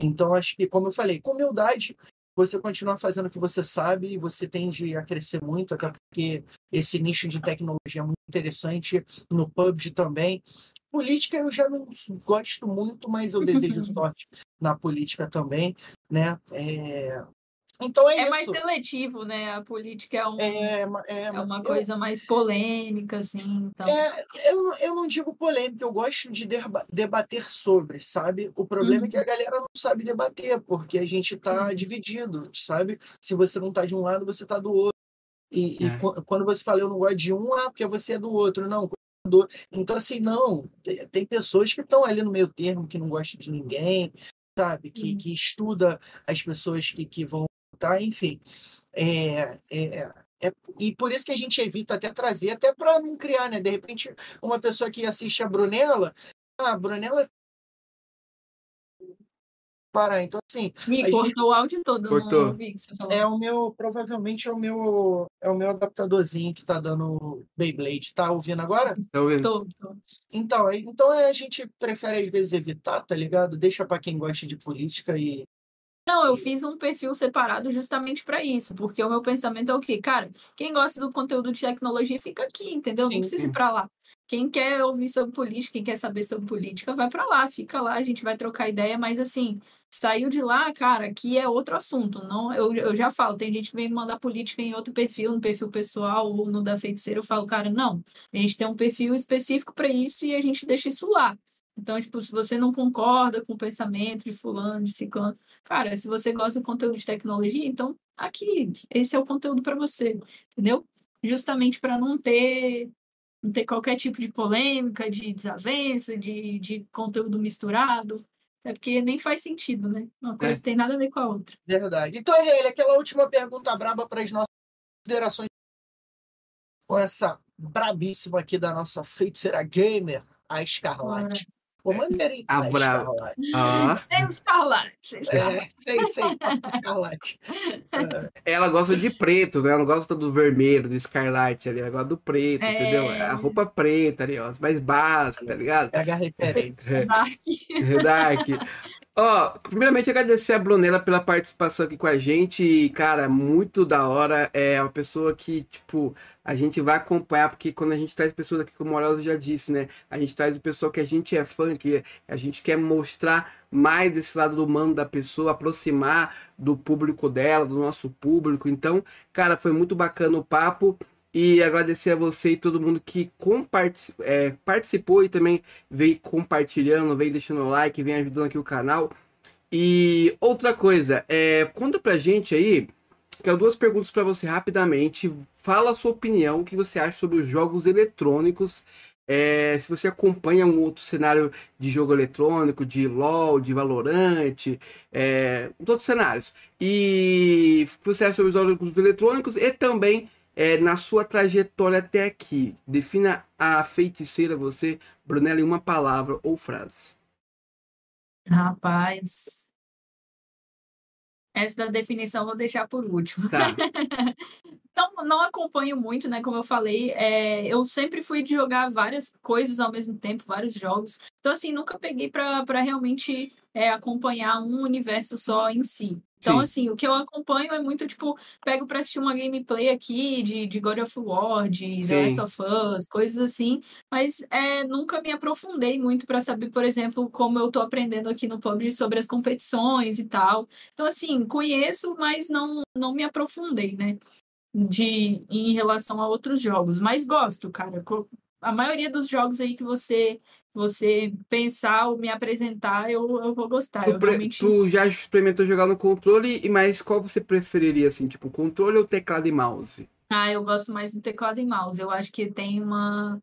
Então, acho que, como eu falei, com humildade, você continua fazendo o que você sabe e você tende a crescer muito, até porque esse nicho de tecnologia é muito interessante no PUBG também. Política eu já não gosto muito, mas eu desejo sorte na política também, né? É... Então é, É isso. mais seletivo, né? A política é, um, é, É, é, uma eu- coisa mais polêmica, assim. Então... É, eu, não- eu não digo polêmica, eu gosto de debater sobre, sabe? O problema é que a galera não sabe debater, porque a gente tá Sim. dividido, sabe? Se você não tá de um lado, você tá do outro. E, e É. qu- quando você fala eu não gosto de um, ah, porque você é do outro. Não, do outro. Então, assim, não. Tem, pessoas que estão ali no meio termo, que não gostam de ninguém, sabe? Que, Uhum. que estuda as pessoas que, que vão votar, enfim. É, é, é, e por isso que a gente evita até trazer, até para não criar, né? De repente, uma pessoa que assiste a Brunella, ah, a Brunella. Parar. Então, assim, Me a gente- cortou o áudio todo, Cortou. não ouvi o que você falou. é o meu, provavelmente é o meu, é o meu adaptadorzinho que tá dando Beyblade. Tá ouvindo agora? Tá ouvindo? Tô, tô. Então, então é, a gente prefere às vezes evitar, tá ligado? Deixa para quem gosta de política e Não, eu fiz um perfil separado justamente para isso, porque o meu pensamento é o quê? Cara, quem gosta do conteúdo de tecnologia fica aqui, entendeu? Não precisa ir para lá. Quem quer ouvir sobre política, quem quer saber sobre política, vai para lá, fica lá, a gente vai trocar ideia, mas assim, saiu de lá, cara, aqui é outro assunto. Não, eu, eu já falo, tem gente que vem mandar política em outro perfil, no perfil pessoal ou no da feiticeira, eu falo, cara, não, a gente tem um perfil específico para isso e a gente deixa isso lá. Então, tipo, se você não concorda com o pensamento de fulano, de ciclano, cara, se você gosta do conteúdo de tecnologia, então aqui, esse é o conteúdo para você, entendeu? Justamente para não ter não ter qualquer tipo de polêmica, de desavença, de, de conteúdo misturado. É porque nem faz sentido, né? Uma coisa É. tem nada a ver com a outra. Verdade. Então, Ariel, aquela última pergunta braba para as nossas considerações com essa brabíssima aqui da nossa feiticeira gamer, a Escarlate. Maneiro, hein? A A braba. Escarlate. Ah, Sem Escarlate. É, sei, sei, Escarlate. ela gosta de preto, né? Ela não gosta do vermelho, do escarlate ali. Ela gosta do preto, É. entendeu? É a roupa preta ali, ó. as Mais básica, tá ligado? Pega a referência. Dark. Dark. Ó, primeiramente agradecer a Brunella pela participação aqui com a gente. E, Cara, muito da hora. É uma pessoa que, tipo, a gente vai acompanhar, porque quando a gente traz pessoas aqui, como o Morales já disse, né? A gente traz o pessoal que a gente é fã, que a gente quer mostrar mais desse lado do humano da pessoa, aproximar do público dela, do nosso público. Então, cara, foi muito bacana o papo. E agradecer a você e todo mundo que comparti- é, participou e também veio compartilhando, veio deixando like, vem ajudando aqui o canal. E outra coisa, é, conta pra gente aí, quero duas perguntas pra você rapidamente. Fala a sua opinião, o que você acha sobre os jogos eletrônicos. É, se você acompanha um outro cenário de jogo eletrônico, de LoL, de Valorant, é, outros cenários. E o que você acha sobre os jogos eletrônicos e também é, na sua trajetória até aqui. Defina a feiticeira, você, Brunella, em uma palavra ou frase. Rapaz. Essa da definição vou deixar por último. Tá. Não, não acompanho muito, né? Como eu falei, é, eu sempre fui de jogar várias coisas ao mesmo tempo, vários jogos. Então, assim, nunca peguei para realmente é, acompanhar um universo só em si. Então, Sim. assim, o que eu acompanho é muito, tipo, pego para assistir uma gameplay aqui de, de God of War, de The. Last of Us, coisas assim, mas é, nunca me aprofundei muito para saber, por exemplo, como eu tô aprendendo aqui no PUBG sobre as competições e tal. Então, assim, conheço, mas não, não me aprofundei, né? De, em relação a outros jogos. Mas gosto, cara. A maioria dos jogos aí que você você pensar ou me apresentar, eu, eu vou gostar. Tu, Eu realmente. tu já experimentou jogar no controle, e mas qual você preferiria, assim, tipo, controle ou teclado e mouse? Ah, eu gosto mais do teclado e mouse. Eu acho que tem uma.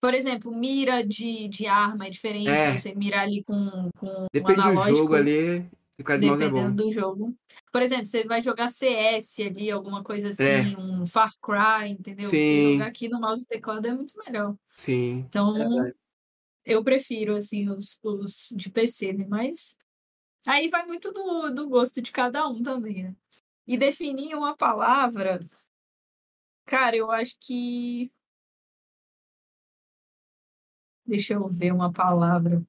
Por exemplo, mira de, de arma é diferente. É. Você mirar ali com, com um Depende do analógico. jogo ali, teclado mouse é bom. Dependendo do jogo. Por exemplo, você vai jogar CS ali, alguma coisa assim, É. um Far Cry, entendeu? Você Sim. jogar aqui no mouse e teclado é muito melhor. Sim. Então, Verdade. Eu prefiro, assim, os, os de PC, né? Mas aí vai muito do, do gosto de cada um também, né? E definir uma palavra, cara, eu acho que. Deixa eu ver uma palavra.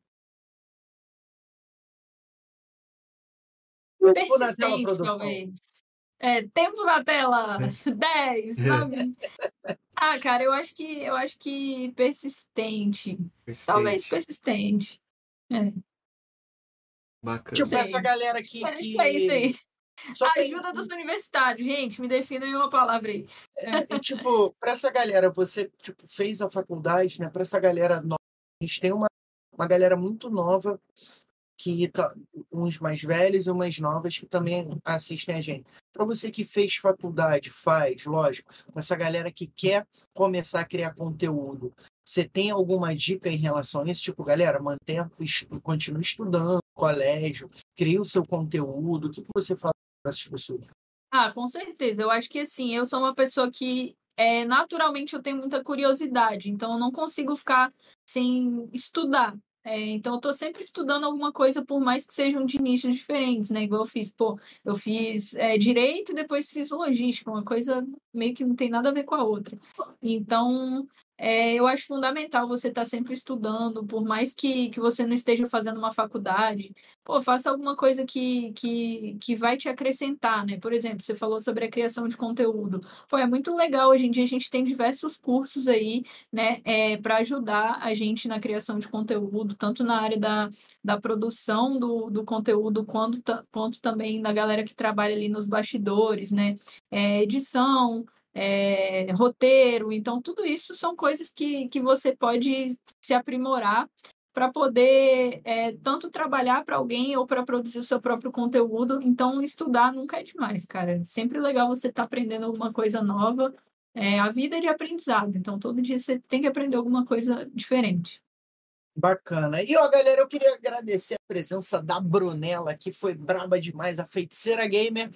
Persistente, talvez. É, tempo na tela. 10, 9. Ah, cara, eu acho que eu acho que persistente. Talvez Persistente. persistente. É. Bacana. Tipo, essa galera que. Mas que... é isso aí. Só Ajuda dos universitários, gente, me defina em uma palavra aí. É, e, tipo, para essa galera, você tipo, fez a faculdade, né? Para essa galera nova, a gente tem uma, uma galera muito nova que tá, uns mais velhos e umas novas que também assistem a gente. Para você que fez faculdade, faz, lógico, essa galera que quer começar a criar conteúdo, você tem alguma dica em relação a isso? Tipo, galera, mantenha, continue estudando, colégio, crie o seu conteúdo. O que, que você fala para essas pessoas? Ah, com certeza. Eu acho que assim, eu sou uma pessoa que é, naturalmente eu tenho muita curiosidade, então eu não consigo ficar sem estudar. É, então eu tô sempre estudando alguma coisa, por mais que sejam de nichos diferentes, né? Igual eu fiz, pô, eu fiz é, direito e depois fiz logística, uma coisa meio que não tem nada a ver com a outra. Então, é, eu acho fundamental você estar sempre estudando, por mais que, que você não esteja fazendo uma faculdade, pô, faça alguma coisa que, que, que vai te acrescentar, né? Por exemplo, você falou sobre a criação de conteúdo. Pô, é muito legal, hoje em dia a gente tem diversos cursos aí, né, é, para ajudar a gente na criação de conteúdo, tanto na área da, da produção do, do conteúdo, quanto, quanto também da galera que trabalha ali nos bastidores, né? É, edição, é, roteiro, então tudo isso são coisas que, que você pode se aprimorar para poder é, tanto trabalhar para alguém ou para produzir o seu próprio conteúdo. Então, estudar nunca é demais, cara. Sempre legal você estar aprendendo alguma coisa nova. É, a vida é de aprendizado, então todo dia você tem que aprender alguma coisa diferente. Bacana. E, ó, galera, eu queria agradecer a presença da Brunella, que foi braba demais, a feiticeira gamer,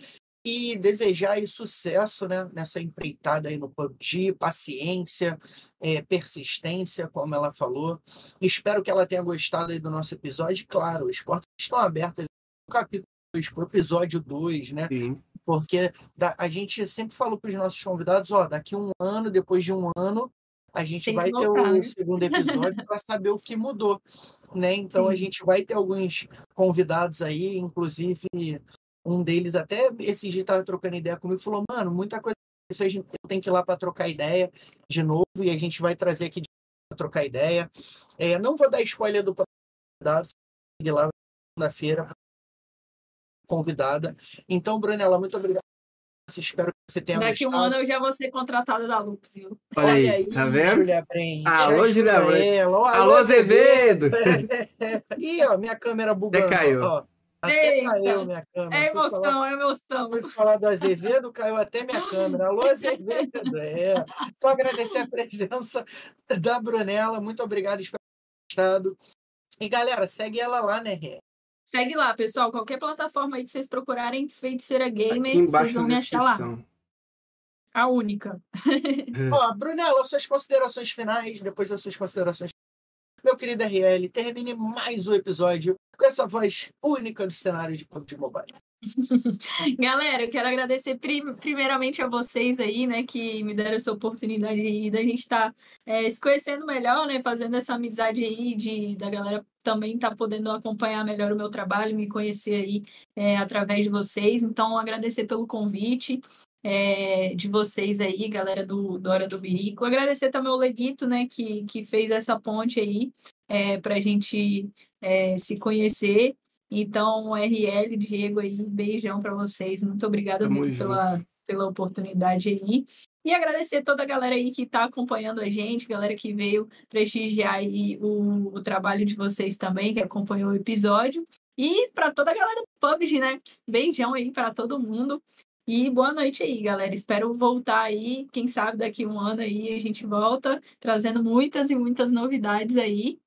e desejar aí sucesso, né, nessa empreitada aí no PUBG, paciência, eh, persistência, como ela falou. Espero que ela tenha gostado aí do nosso episódio. Claro, as portas estão abertas no capítulo 2, pro episódio 2, né? Sim. porque da- a gente sempre falou para os nossos convidados, ó, daqui um ano, depois de um ano, a gente Tem vai ter o né? segundo episódio para saber o que mudou, né? Então a Sim. gente vai ter alguns convidados aí, inclusive um deles até esses dias estava trocando ideia comigo, falou, mano, muita coisa isso a gente tem que ir lá para trocar ideia de novo e a gente vai trazer aqui para trocar ideia. É, não vou dar spoiler do convidado, segue lá segunda-feira convidada. Então, Brunella, muito obrigado. Espero que você tenha Daqui um gostado. ano eu já vou ser contratada da Lupus, viu? Olha aí, tá vendo? Júlia Brent. Alô, ajuda Júlia Brent. Alô, Azevedo! Ih, ó, minha câmera bugando. caiu. Ó, até Eita. caiu minha câmera. É Fui falar- emoção, é emoção. Fui falar do Azevedo, caiu até minha câmera. Alô, Azevedo. É. Então, agradecer a presença da Brunella. Muito obrigado, espero gostado. E, galera, segue ela lá, né, Rê? Segue lá, pessoal. Qualquer plataforma aí que vocês procurarem, Feiticeira Gamer, vocês vão me achar lá. A única. Ó, Brunella, suas considerações finais, depois das suas considerações. Meu querido RL, termine mais um episódio com essa voz única do cenário de PUBG Mobile. Galera, eu quero agradecer prim- primeiramente a vocês aí, né, que me deram essa oportunidade aí da gente estar se conhecendo melhor, né, fazendo essa amizade aí de da galera também estar podendo acompanhar melhor o meu trabalho, me conhecer aí é, através de vocês. Então, agradecer pelo convite é, de vocês aí, galera do, do Hora do Birico. Agradecer também o Leguito, né, que, que fez essa ponte aí é, para a gente é, se conhecer. Então, RL, Diego aí, beijão para vocês. Muito obrigada Tamo mesmo pela, pela oportunidade aí. E agradecer toda a galera aí que está acompanhando a gente, galera que veio prestigiar aí o, o trabalho de vocês também, que acompanhou o episódio. E para toda a galera do PUBG, né? Beijão aí para todo mundo. E boa noite aí, galera. Espero voltar aí. Quem sabe daqui um ano aí a gente volta trazendo muitas e muitas novidades aí.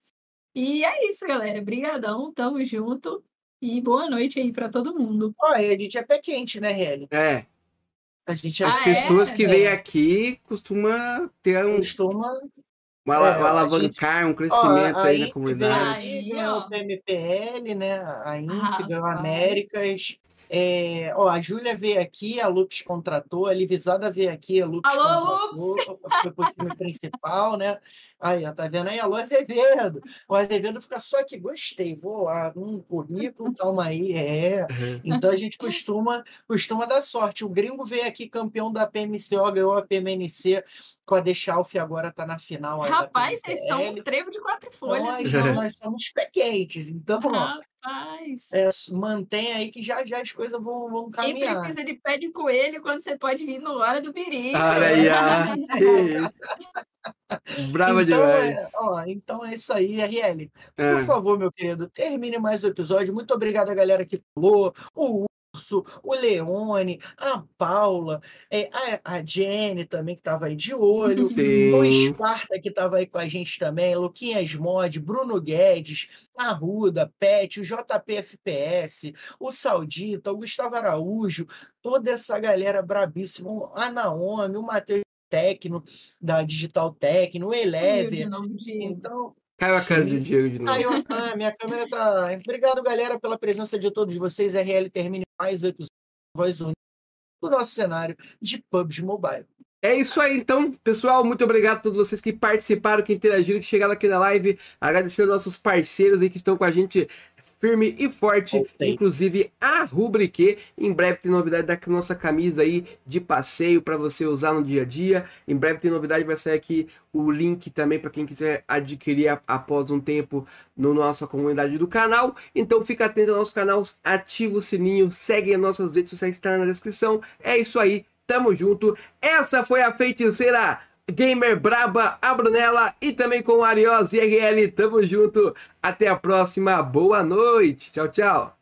E é isso, galera. Brigadão, tamo junto. E boa noite aí para todo mundo. E a gente é pé quente, né, RL? É, A gente é as Ah, é? pessoas que É. vêm aqui costumam ter um, costuma. uma, É, uma alavancar, um crescimento Ó, aí na comunidade. Aí, ó. o PMPL, né? A INF ganhou a Rapaz. Américas. É, ó, a Júlia veio aqui, a Lupes contratou, a Livisada veio aqui, a Lupes Alô, contratou, foi pro time principal, né? Aí, ó, tá vendo aí? Alô, Azevedo. O Azevedo fica só aqui, gostei, vou lá, um currículo, calma aí, é. Uhum. Então a gente costuma, costuma dar sorte. O gringo veio aqui campeão da PMCO, ganhou a PMNC com a Dechalf agora tá na final. Rapaz, vocês são um trevo de quatro folhas. nós, então. nós somos pé quentes. Então, ó, Rapaz. É, mantém aí que já já as coisas vão, vão Quem caminhar. precisa de pé de coelho quando você pode vir no hora do biri? Olha aí, que isso. Brava então, demais. é, ó, então é isso aí, RL. É. Por favor, meu querido, termine mais o episódio. Muito obrigado a galera que falou, o o Leone, a Paula, é, a, a Jenny também, que estava aí de olho, Sim. o Esparta, que estava aí com a gente também, Luquinhas Mod, Bruno Guedes, a Ruda, Pet, o JPFPS, o Saudita, o Gustavo Araújo, toda essa galera brabíssima, a Naomi, o Matheus Tecno, da Digital Tecno, o Elever. Então, Caiu a cara do Diego de novo. Ó, ah, minha câmera tá. Obrigado, galera, pela presença de todos vocês. RL termine mais o episódio Voz Unida do nosso cenário de PUBG Mobile. É isso aí, então, pessoal. Muito obrigado a todos vocês que participaram, que interagiram, que chegaram aqui na live. Agradecer aos nossos parceiros aí que estão com a gente firme e forte, Voltei. inclusive a Rubrique. Em breve tem novidade da nossa camisa aí de passeio para você usar no dia a dia. Em breve tem novidade, vai sair aqui o link também para quem quiser adquirir após um tempo no nossa comunidade do canal. Então fica atento ao nosso canal, ativa o sininho, segue as nossas redes sociais que está na descrição. É isso aí, tamo junto. Essa foi a feiticeira Gamer Braba, a Brunella e também com o Ariós e RL. Tamo junto. Até a próxima. Boa noite. Tchau, tchau.